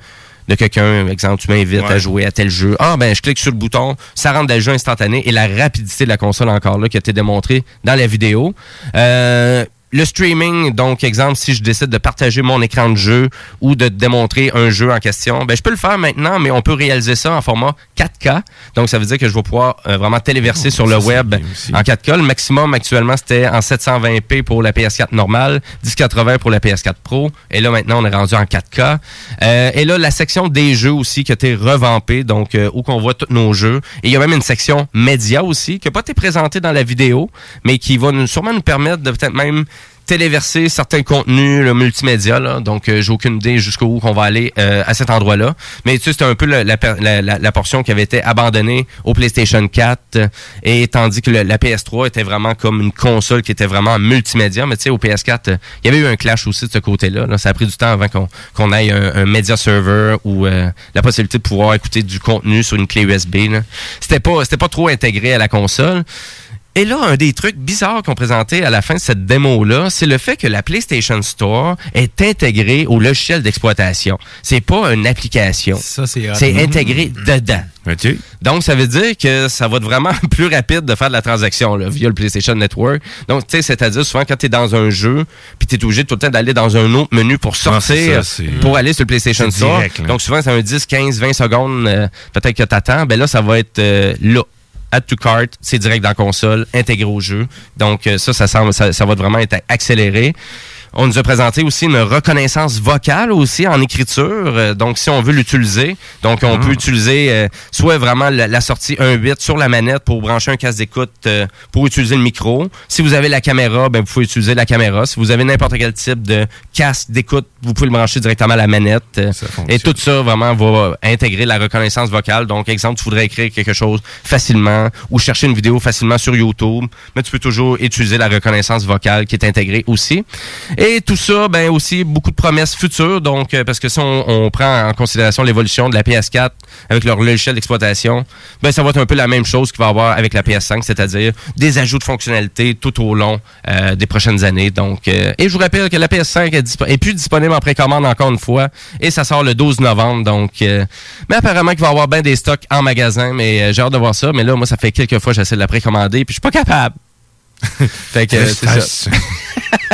Speaker 3: de quelqu'un, exemple, tu m'invites à jouer à tel jeu. Ah, ben, je clique sur le bouton, ça rentre dans le jeu instantané et la rapidité de la console encore là qui a été démontrée dans la vidéo. Euh, le streaming, donc exemple, si je décide de partager mon écran de jeu ou de démontrer un jeu en question, ben je peux le faire maintenant, mais on peut réaliser ça en format 4K. Donc ça veut dire que je vais pouvoir euh, vraiment téléverser sur le web en 4K. Le maximum actuellement c'était en 720p pour la PS4 normale, 1080 pour la PS4 Pro. Et là maintenant on est rendu en 4K. Euh, et là la section des jeux aussi qui a été revampée, donc euh, où qu'on voit tous nos jeux. Et il y a même une section média aussi qui n'a pas été présentée dans la vidéo, mais qui va nous, sûrement nous permettre de peut-être même téléverser certains contenus multimédia. Là, donc, euh, j'ai aucune idée jusqu'où qu'on va aller euh, à cet endroit-là. Mais tu sais, c'était un peu la, la, la- la- portion qui avait été abandonnée au PlayStation 4. euh, et tandis que la PS3 était vraiment comme une console qui était vraiment en multimédia. Mais tu sais, au PS4, euh, il y avait eu un clash aussi de ce côté-là. là. Ça a pris du temps avant qu'on qu'on ait un, un media server ou euh, la possibilité de pouvoir écouter du contenu sur une clé USB. C'était pas, c'était pas trop intégré à la console. Et là, un des trucs bizarres qu'on présentait à la fin de cette démo-là, c'est le fait que la PlayStation Store est intégrée au logiciel d'exploitation. C'est pas une application.
Speaker 5: Ça, c'est Mhm.
Speaker 3: intégré dedans. Donc, ça veut dire que ça va être vraiment <laughs> plus rapide de faire de la transaction là, via le PlayStation Network. Donc, tu sais, c'est-à-dire souvent quand tu es dans un jeu, puis tu es obligé tout le temps d'aller dans un autre menu pour
Speaker 4: Ah,
Speaker 3: sortir,
Speaker 4: ça,
Speaker 3: pour aller sur le PlayStation Store.
Speaker 4: direct.
Speaker 3: Donc, souvent, c'est un 10, 15, 20 secondes, euh, peut-être que tu attends. Ben là, ça va être euh, là. Add to cart, c'est direct dans la console, intégré au jeu. Donc, euh, ça, ça, semble, ça, ça va vraiment être accéléré. On nous a présenté aussi une reconnaissance vocale aussi en écriture. Euh, donc, si on veut l'utiliser, donc on
Speaker 4: Ah.
Speaker 3: peut utiliser euh, soit vraiment la, la sortie 1.8 sur la manette pour brancher un casque d'écoute euh, pour utiliser le micro. Si vous avez la caméra, ben, vous pouvez utiliser la caméra. Si vous avez n'importe quel type de casque d'écoute, vous pouvez le brancher directement à la manette. Euh, Et tout ça vraiment va intégrer la reconnaissance vocale. Donc, exemple, tu voudrais écrire quelque chose facilement ou chercher une vidéo facilement sur YouTube, mais tu peux toujours utiliser la reconnaissance vocale qui est intégrée aussi. Et tout ça, ben aussi beaucoup de promesses futures. Donc, euh, parce que si on, on prend en considération l'évolution de la PS4 avec leur logiciel d'exploitation, ben ça va être un peu la même chose qu'il va y avoir avec la PS5, c'est-à-dire des ajouts de fonctionnalités tout au long euh, des prochaines années. Donc, euh, et je vous rappelle que la PS5 est, est plus disponible en précommande encore une fois, et ça sort le 12 novembre. Donc, euh, mais apparemment qu'il va y avoir bien des stocks en magasin, mais euh, j'ai hâte de voir ça. Mais là, moi, ça fait quelques fois que j'essaie de la précommander, puis je suis pas capable. <laughs> fait que euh, c'est ça. <laughs>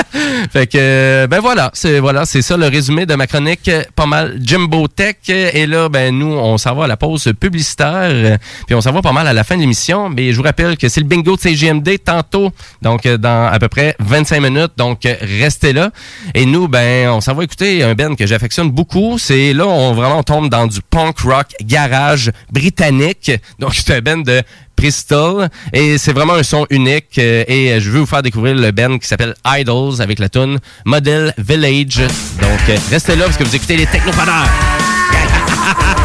Speaker 3: <laughs> fait que euh, ben voilà, c'est voilà, c'est ça le résumé de ma chronique euh, pas mal Jimbo Tech. Et là ben nous on s'en va à la pause publicitaire. Puis on s'en va pas mal à la fin de l'émission. Mais je vous rappelle que c'est le bingo de CGMD tantôt. Donc euh, dans à peu près 25 minutes. Donc restez là. Et nous ben on s'en va écouter un band que j'affectionne beaucoup, c'est là on vraiment on tombe dans du punk rock garage britannique. Donc c'est un band de Bristol et c'est vraiment un son unique euh, et euh, je veux vous faire découvrir le band qui s'appelle Idols avec la tune Model Village. Donc euh, restez là parce que vous écoutez les technopreneurs. <laughs>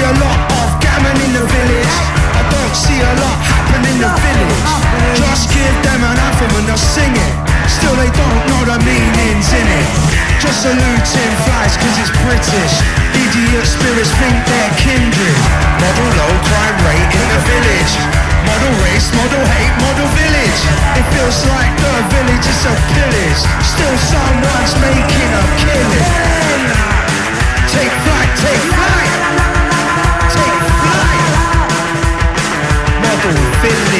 Speaker 22: see a lot of gammon in the village. I don't see a lot happen in the village. Just give them an anthem and they'll sing it. Still they don't know the meanings in it. Just saluting flies cause it's British. Idiot spirits think they're kindred. Model low crime rate in the village. Model race, model hate, model village. It feels like the village is a pillage. Still someone's making a killing. Take flight, take flight. Model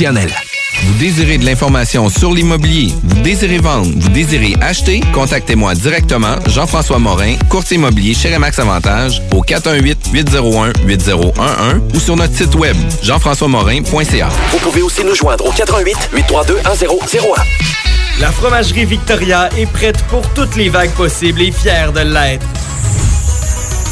Speaker 23: Vous désirez de l'information sur l'immobilier, vous désirez vendre, vous désirez acheter, contactez-moi directement, Jean-François Morin, courtier immobilier chez Remax Avantage, au 418-801-8011 ou sur notre site web, jean-françois-morin.ca.
Speaker 24: Vous pouvez aussi nous joindre au 88 832 1001.
Speaker 12: La fromagerie Victoria est prête pour toutes les vagues possibles et fière de l'être.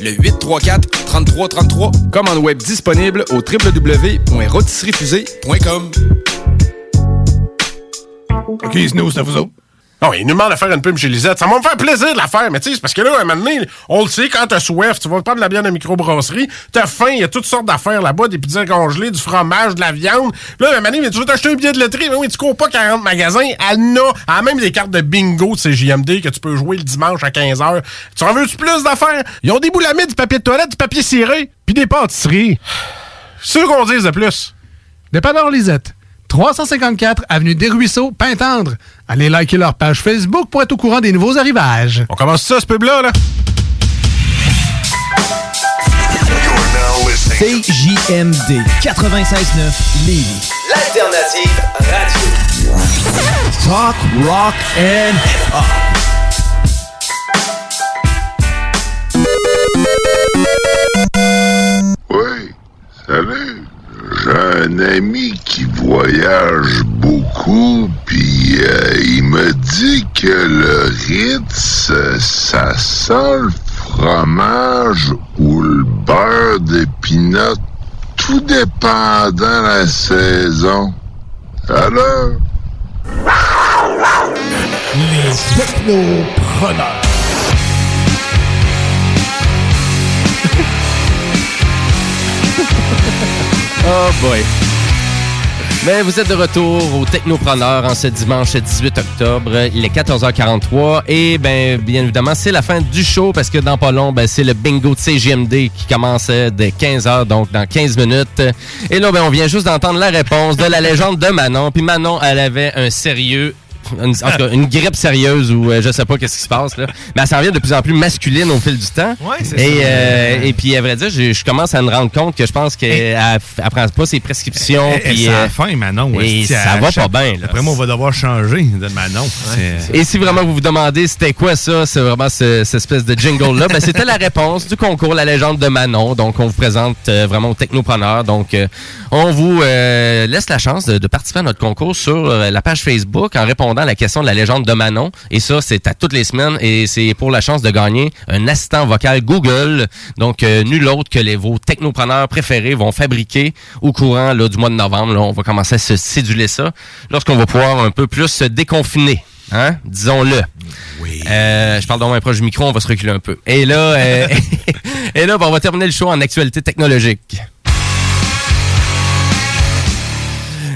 Speaker 25: Le 834 3333. Commande web disponible au www.rôtisseriefusée.com.
Speaker 16: OK, nous, c'est à vous autres. Non, il nous demande de faire une pub chez Lisette. Ça va me faire plaisir de la faire, mais tu sais, c'est parce que là, à un moment donné, on le sait, quand t'as soif, tu vas prendre la bière de microbrasserie, t'as faim, il y a toutes sortes d'affaires là-bas, des pizzas congelées, du fromage, de la viande. Puis là, à un moment donné, tu veux t'acheter un billet de loterie, mais oui, tu cours pas 40 magasins, elle a, même des cartes de bingo de CJMD que tu peux jouer le dimanche à 15h. Tu en veux-tu plus d'affaires? Ils ont des boulamides, du papier de toilette, du papier ciré, puis des pâtisseries. C'est sûr qu'on dise de plus.
Speaker 26: Dépanneur Lisette, 354 Avenue des Ruisseaux, Pintendre. Allez liker leur page Facebook pour être au courant des nouveaux arrivages.
Speaker 16: On commence ça, ce pub-là, là?
Speaker 20: CJMD 96.9 Lévis.
Speaker 24: L'alternative radio.
Speaker 20: Talk, rock and hip-hop.
Speaker 27: Oui, salut. J'ai un ami qui voyage beaucoup, puis euh, il me dit que le Ritz, ça sent le fromage ou le beurre d'épinot, tout dépendant la saison. Alors?
Speaker 13: Les technopreneurs. <laughs>
Speaker 4: Oh boy.
Speaker 3: Mais vous êtes de retour au Technopreneur en ce dimanche 18 octobre. Il est 14h43 et ben bien évidemment c'est la fin du show parce que dans pas long ben, c'est le bingo de CGMD qui commence dès 15h donc dans 15 minutes. Et là ben on vient juste d'entendre la réponse de la légende de Manon. Puis Manon elle avait un sérieux une, en tout cas, une grippe sérieuse ou euh, je sais pas qu'est-ce qui se passe là. Mais elle s'en vient de plus en plus masculine au fil du temps.
Speaker 5: Ouais, c'est
Speaker 3: et,
Speaker 5: ça.
Speaker 3: euh, et puis à vrai dire, je, je commence à me rendre compte que je pense qu'elle elle prend pas ses prescriptions.
Speaker 4: Elle
Speaker 3: puis,
Speaker 4: s'en
Speaker 3: euh,
Speaker 4: faim, Manon.
Speaker 3: Et ça va
Speaker 4: chaque-
Speaker 3: pas bien. là?
Speaker 4: Après moi, on va devoir changer de Manon. C'est-
Speaker 3: Et si vraiment vous vous demandez c'était quoi ça, c'est vraiment ce- cette espèce de jingle-là, ben, c'était la réponse du concours La légende de Manon. Donc, on vous présente euh, vraiment au technopreneur. Donc, euh, on vous euh, laisse la chance de, de participer à notre concours sur euh, la page Facebook en répondant à la question de la légende de Manon. Et ça, c'est à toutes les semaines et c'est pour la chance de gagner un assistant vocal Google. Donc, euh, nul autre que les, vos technopreneurs préférés vont fabriquer au courant là, du mois de novembre. Là, on va commencer à se céduler ça lorsqu'on va pouvoir un peu plus se déconfiner. Hein? Disons-le. Oui. je parle dans moins proche du micro, on va se reculer un peu. Et là, euh, <laughs> et là on va terminer le show en actualité technologique.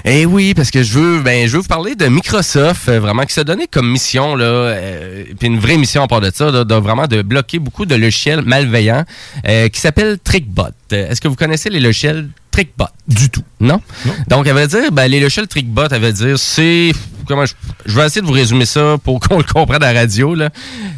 Speaker 3: Eh oui, parce que je veux, ben, je veux vous parler de Microsoft, euh, vraiment, qui s'est donné comme mission, là, euh, puis une vraie mission à part de ça, de vraiment de bloquer beaucoup de logiciels malveillants, euh, qui s'appelle TrickBot. Est-ce que vous connaissez les logiciels TrickBot? Du tout. Non? Donc, elle veut dire, ben, les logiciels TrickBot, elle veut dire, c'est, comment je, je vais essayer de vous résumer ça pour qu'on le comprenne à la radio, là.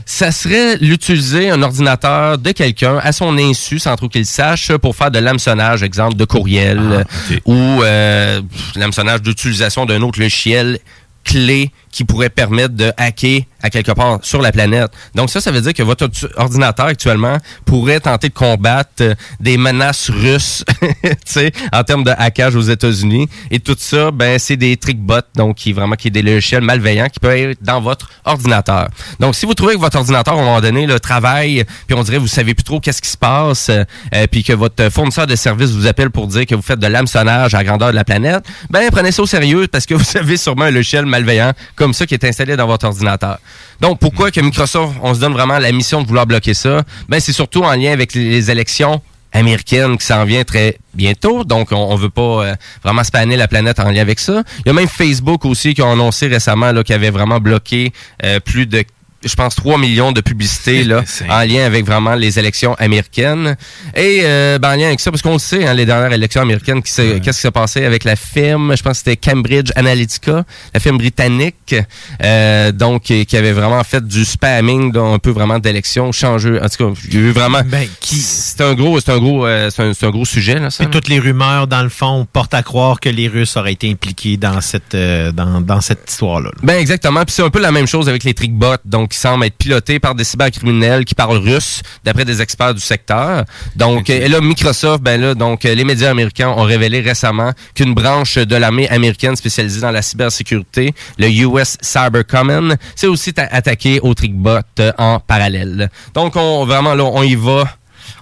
Speaker 3: Ça serait l'utiliser un ordinateur de quelqu'un à son insu, sans trop qu'il le sache, pour faire de l'hameçonnage, exemple, de courriel, euh, ou euh, l'hameçonnage d'utilisation d'un autre logiciel clé qui pourrait permettre de hacker à quelque part sur la planète. Donc ça, ça veut dire que votre ordi- ordinateur actuellement pourrait tenter de combattre euh, des menaces russes, <laughs> en termes de hackage aux États-Unis. Et tout ça, ben c'est des trickbots, donc qui vraiment qui est des logiciels malveillants qui peuvent être dans votre ordinateur. Donc si vous trouvez que votre ordinateur à un moment donné le travaille, puis on dirait vous savez plus trop qu'est-ce qui se passe, euh, euh, puis que votre fournisseur de services vous appelle pour dire que vous faites de l'hameçonnage à la grandeur de la planète, ben prenez ça au sérieux parce que <laughs> vous avez sûrement un logiciel malveillant comme ça qui est installé dans votre ordinateur. Donc pourquoi que Microsoft on se donne vraiment la mission de vouloir bloquer ça? Ben c'est surtout en lien avec les, élections américaines qui s'en vient très bientôt. Donc, on, on veut pas euh, vraiment spanner la planète en lien avec ça. Il y a même Facebook aussi qui a annoncé récemment qu'il avait vraiment bloqué euh, plus de je pense 3 millions de publicités là, <laughs> en lien avec vraiment les élections américaines. Et euh, ben, en lien avec ça, parce qu'on le sait, hein, les dernières élections américaines, qui qu'est-ce qui s'est passé avec la firme, je pense que c'était Cambridge Analytica, la firme britannique, euh, donc qui, qui avait vraiment fait du spamming, là, un peu vraiment d'élections changeuses. En tout cas, il y a eu vraiment... C'est un gros, c'est un gros, euh, un, c'est un gros sujet là. Ça,
Speaker 5: Puis toutes les rumeurs, dans le fond, portent à croire que les Russes auraient été impliqués dans cette, euh, dans, dans cette histoire-là.
Speaker 3: Ben exactement. Puis c'est un peu la même chose avec les trickbots, donc qui semblent être pilotés par des cybercriminels qui parlent russe, d'après des experts du secteur. Donc et là Microsoft, ben là donc euh, les médias américains ont révélé récemment qu'une branche de l'armée américaine spécialisée dans la cybersécurité, le US Cyber Command, s'est aussi ta- attaqué aux trickbots euh, en parallèle. Donc on vraiment là on y va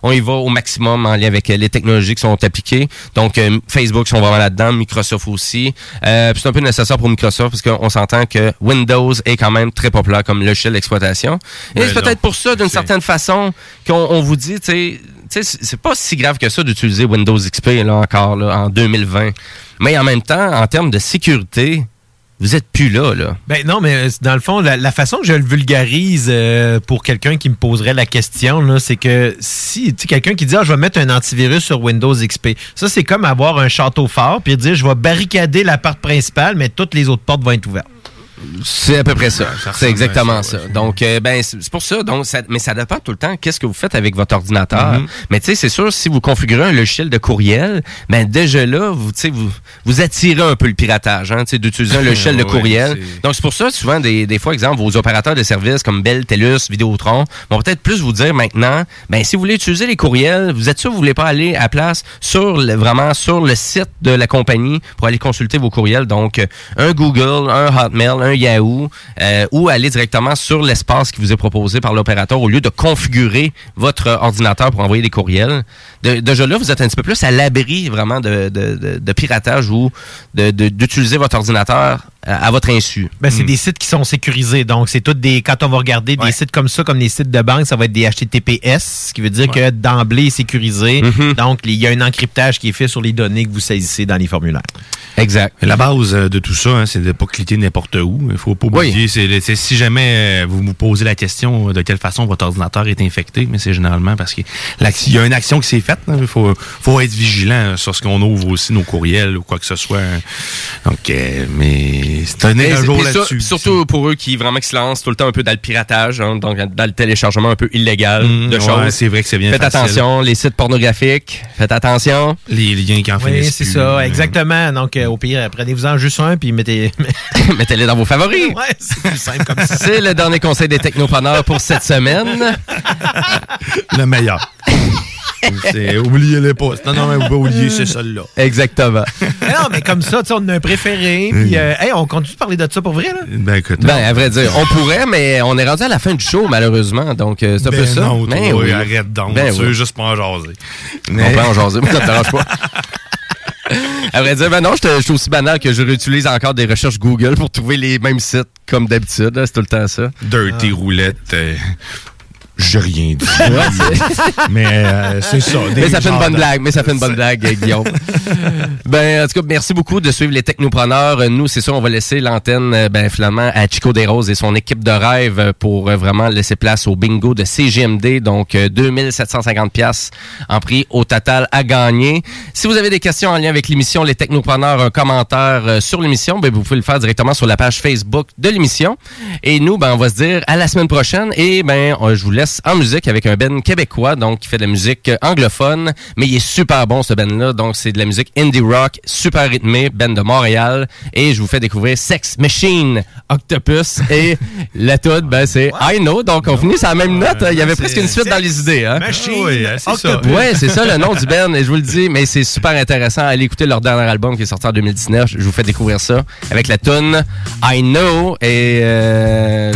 Speaker 3: on y va au maximum en lien avec euh, les technologies qui sont appliquées. Donc, euh, Facebook sont vraiment là-dedans, Microsoft aussi. Euh, c'est un peu nécessaire pour Microsoft parce qu'on s'entend que Windows est quand même très populaire comme logiciel d'exploitation. Et
Speaker 4: Ouais,
Speaker 3: c'est peut-être pour ça, d'une certaine façon, qu'on on vous dit, tu sais, c'est c'est pas si grave que ça d'utiliser Windows XP là encore là, en 2020. Mais en même temps, en termes de sécurité, vous êtes plus là, là.
Speaker 5: Ben non, mais euh, dans le fond, la, façon que je le vulgarise euh, pour quelqu'un qui me poserait la question, c'est que si tu quelqu'un qui dit ah, je vais mettre un antivirus sur Windows XP, ça c'est comme avoir un château fort puis dire je vais barricader la porte principale, mais toutes les autres portes vont être ouvertes.
Speaker 3: C'est à peu près ça.
Speaker 5: ça
Speaker 3: c'est exactement ça. Donc, euh, ben, c'est pour ça. Donc, ça, mais ça dépend tout le temps. Qu'est-ce que vous faites avec votre ordinateur?
Speaker 5: Mhm.
Speaker 3: Mais tu sais, c'est sûr, si vous configurez un logiciel de courriel, ben déjà là, vous, tu sais, vous, vous attirez un peu le piratage, hein, tu sais, d'utiliser un <laughs> logiciel de courriel. Donc, c'est pour ça, souvent, des, des fois, exemple, vos opérateurs de services comme Bell, TELUS, Vidéotron vont peut-être plus vous dire maintenant, ben, si vous voulez utiliser les courriels, vous êtes sûr que vous voulez pas aller à place sur le, vraiment sur le site de la compagnie pour aller consulter vos courriels. Donc, euh, un Google, un Hotmail, un Yahoo, euh, ou aller directement sur l'espace qui vous est proposé par l'opérateur au lieu de configurer votre ordinateur pour envoyer des courriels. De- déjà là, vous êtes un petit peu plus à l'abri vraiment de, de- de- de piratage ou de- de- d'utiliser votre ordinateur à, à votre insu.
Speaker 5: Ben, c'est des sites qui sont sécurisés. Donc, c'est toutes des. Quand on va regarder des sites comme ça, comme les sites de banque, ça va être des HTTPS, ce qui veut dire que d'emblée, est sécurisé. Donc, il y a un encryptage qui est fait sur les données que vous saisissez dans les formulaires.
Speaker 3: Exact.
Speaker 4: La base euh, de tout ça, hein, c'est de pas cliquer n'importe où. Il faut pas oublier. c'est- c'est- si jamais euh, vous vous posez la question de quelle façon votre ordinateur est infecté, mais c'est généralement parce qu'il y a une action qui s'est faite. Hein. Il faut, faut être vigilant sur ce qu'on ouvre aussi, nos courriels ou quoi que ce soit. Donc, euh, mais c'est un jour là-dessus.
Speaker 3: surtout pour eux qui vraiment qui se lancent tout le temps un peu dans le piratage, hein, donc dans le téléchargement un peu illégal
Speaker 4: Mmh,
Speaker 3: de
Speaker 4: ouais,
Speaker 3: choses.
Speaker 4: c'est vrai que c'est bien
Speaker 3: Faites
Speaker 4: facile.
Speaker 3: attention, les sites pornographiques, faites attention.
Speaker 4: Les liens qui en
Speaker 5: Oui, c'est ça, exactement. Donc, euh, au pire, prenez-vous-en juste un, puis mettez... <laughs> <laughs>
Speaker 3: Mettez-les dans vos favoris.
Speaker 5: Ouais, c'est plus simple comme ça.
Speaker 3: C'est le dernier conseil des technopreneurs pour cette semaine.
Speaker 4: Le meilleur. <laughs> C'est- Oubliez-le pas. Non, non, mais vous pouvez oublier, c'est celle-là.
Speaker 3: Exactement.
Speaker 5: Non, mais comme ça, tu sais, on a un préféré, puis euh, hey, on continue de parler de ça pour vrai, là?
Speaker 4: Ben, écoute.
Speaker 3: Ben, à vrai dire, on pourrait, mais on est rendu à la fin du show, malheureusement. Donc, euh, c'est un peu
Speaker 4: Ben
Speaker 3: ça.
Speaker 4: non, toi,
Speaker 3: Mais
Speaker 4: oui,
Speaker 3: oui.
Speaker 4: arrête donc.
Speaker 3: Ben
Speaker 4: tu
Speaker 3: oui.
Speaker 4: veux juste pas en jaser.
Speaker 3: On peut en jaser, mais ça te dérange pas. <laughs> À vrai dire, ben non, je suis aussi banal que je réutilise encore des recherches Google pour trouver les mêmes sites comme d'habitude. C'est tout le temps ça.
Speaker 4: Dirty roulette. euh, J'ai rien dit. <laughs> <laughs> Mais euh, c'est ça. des
Speaker 3: Mais ça fait une bonne
Speaker 4: de-
Speaker 3: blague, mais ça fait une bonne blague, Guillaume. <laughs> ben, en tout cas, merci beaucoup de suivre les technopreneurs. Nous, c'est ça, on va laisser l'antenne, euh, ben, finalement, à Chico Desroses et son équipe de rêve pour euh, vraiment laisser place au bingo de CGMD. Donc, euh, 2750 pièces en prix au total à gagner. Si vous avez des questions en lien avec l'émission, les technopreneurs, un commentaire sur l'émission, ben, vous pouvez le faire directement sur la page Facebook de l'émission. Et nous, ben, on va se dire à la semaine prochaine. Et ben, je vous laisse en musique avec un Ben québécois, donc qui fait de la musique anglophone, mais il est super bon ce Ben-là. Donc c'est de la musique indie rock, super rythmé, Ben de Montréal. Et je vous fais découvrir Sex Machine Octopus. <laughs> Et la toute, ben c'est I Know. Donc on finit sur la même note. Il y avait presque une suite dans les idées. Hein?
Speaker 5: Machine
Speaker 4: Oui, c'est ça.
Speaker 5: Octopus.
Speaker 3: Ouais, c'est ça le nom du band et je vous le dis, mais c'est super intéressant. Allez écouter leur dernier album qui est sorti en 2019. Je vous fais découvrir ça avec la tune I Know et euh,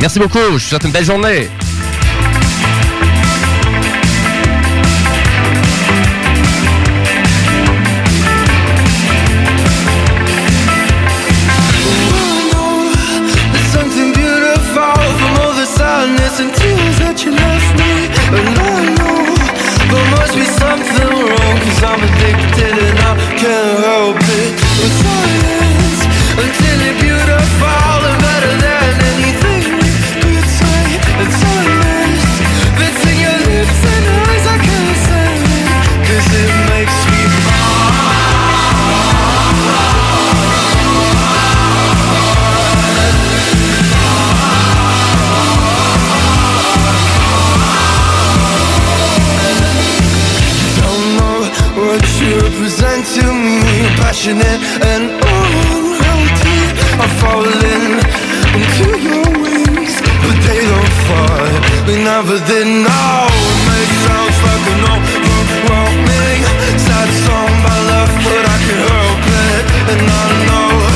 Speaker 3: merci beaucoup. Je vous souhaite une belle journée.
Speaker 1: Passionate and unhealthy. I'm falling into your wings But they don't fly We never did know. It sounds like an overwhelming Sad song by love But I can help it. And I know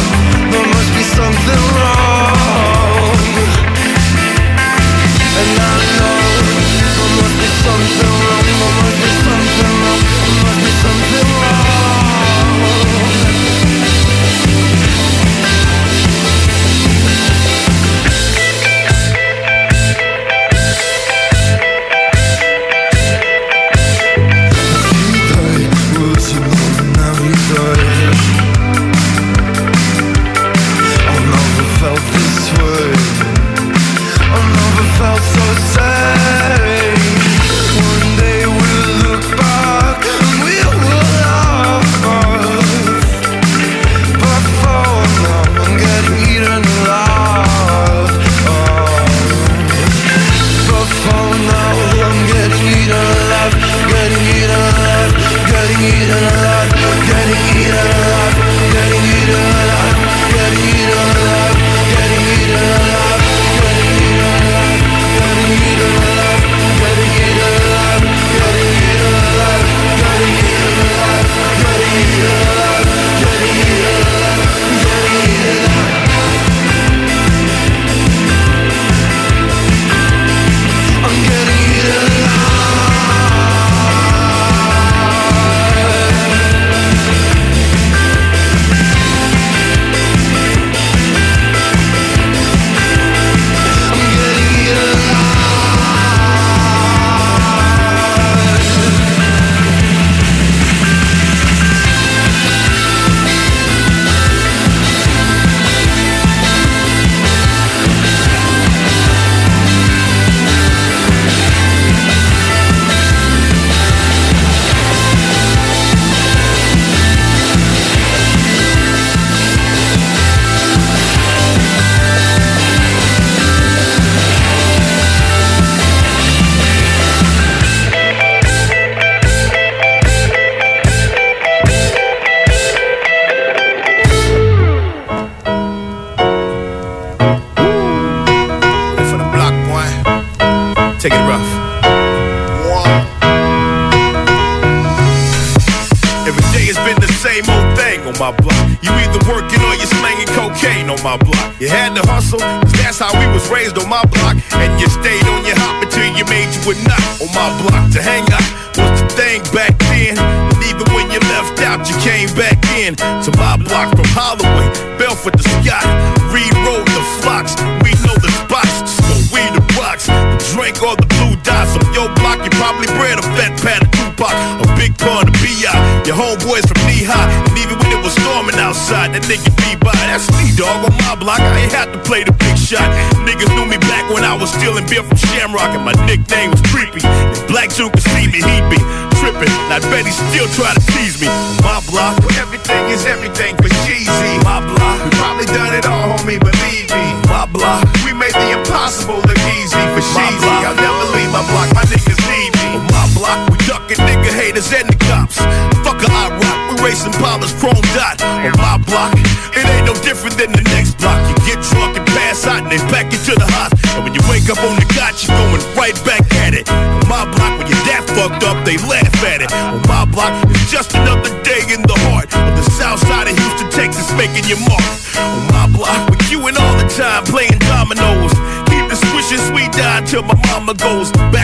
Speaker 28: mama goes back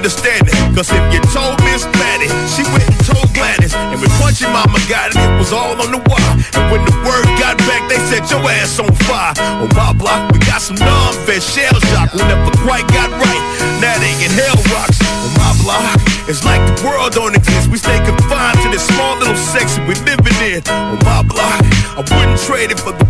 Speaker 28: that understanding. Cause if you told Miss Patty, she went and told Gladys. And when Punchy Mama got it, it was all on the wire. And when the word got back, they set your ass on fire. On my block, we got some non-vet shell shock. We never quite got right. Now they get hell rocks. On my block, it's like the world don't exist. We stay confined to this small little section we living in. On my block, I wouldn't trade it for the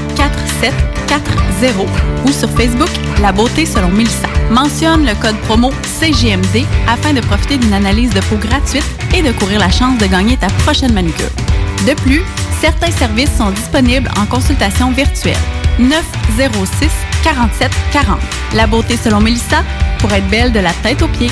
Speaker 10: 4740 ou sur Facebook La beauté selon Mélissa. Mentionne le code promo CGMD afin de profiter d'une analyse de peau gratuite et de courir la chance de gagner ta prochaine manucure. De plus, certains services sont disponibles en consultation virtuelle. 906 47 40. La beauté selon Mélissa pour être belle de la tête aux pieds.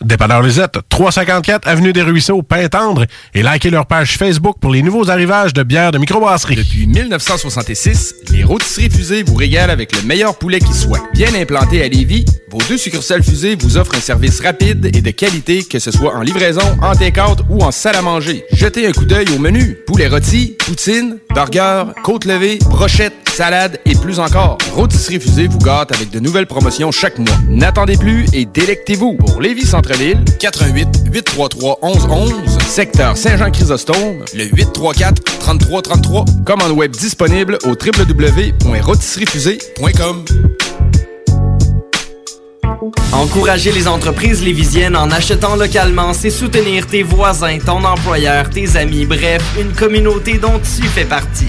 Speaker 16: Dépanneur Lisette, 354 Avenue des Ruisseaux, Pintendre, et likez leur page Facebook pour les nouveaux arrivages de bières de microbrasserie.
Speaker 25: Depuis 1966, les rôtisseries fusées vous régalent avec le meilleur poulet qui soit. Bien implanté à Lévis, vos deux succursales fusées vous offrent un service rapide et de qualité, que ce soit en livraison, en take-out ou en salle à manger. Jetez un coup d'œil au menu. Poulet rôti, poutine, burger, côte levée, brochette, salade et plus encore. Rôtisserie Fusée vous gâte avec de nouvelles promotions chaque mois. N'attendez plus et délectez-vous. Pour Lévis Centre-Ville, 88 833 1111 secteur Saint-Jean-Chrysostome, le 834-3333. Commande web disponible au www.rotisseriefusée.com.
Speaker 12: Encourager les entreprises lévisiennes en achetant localement, c'est soutenir tes voisins, ton employeur, tes amis, bref, une communauté dont tu fais partie.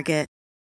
Speaker 29: Target.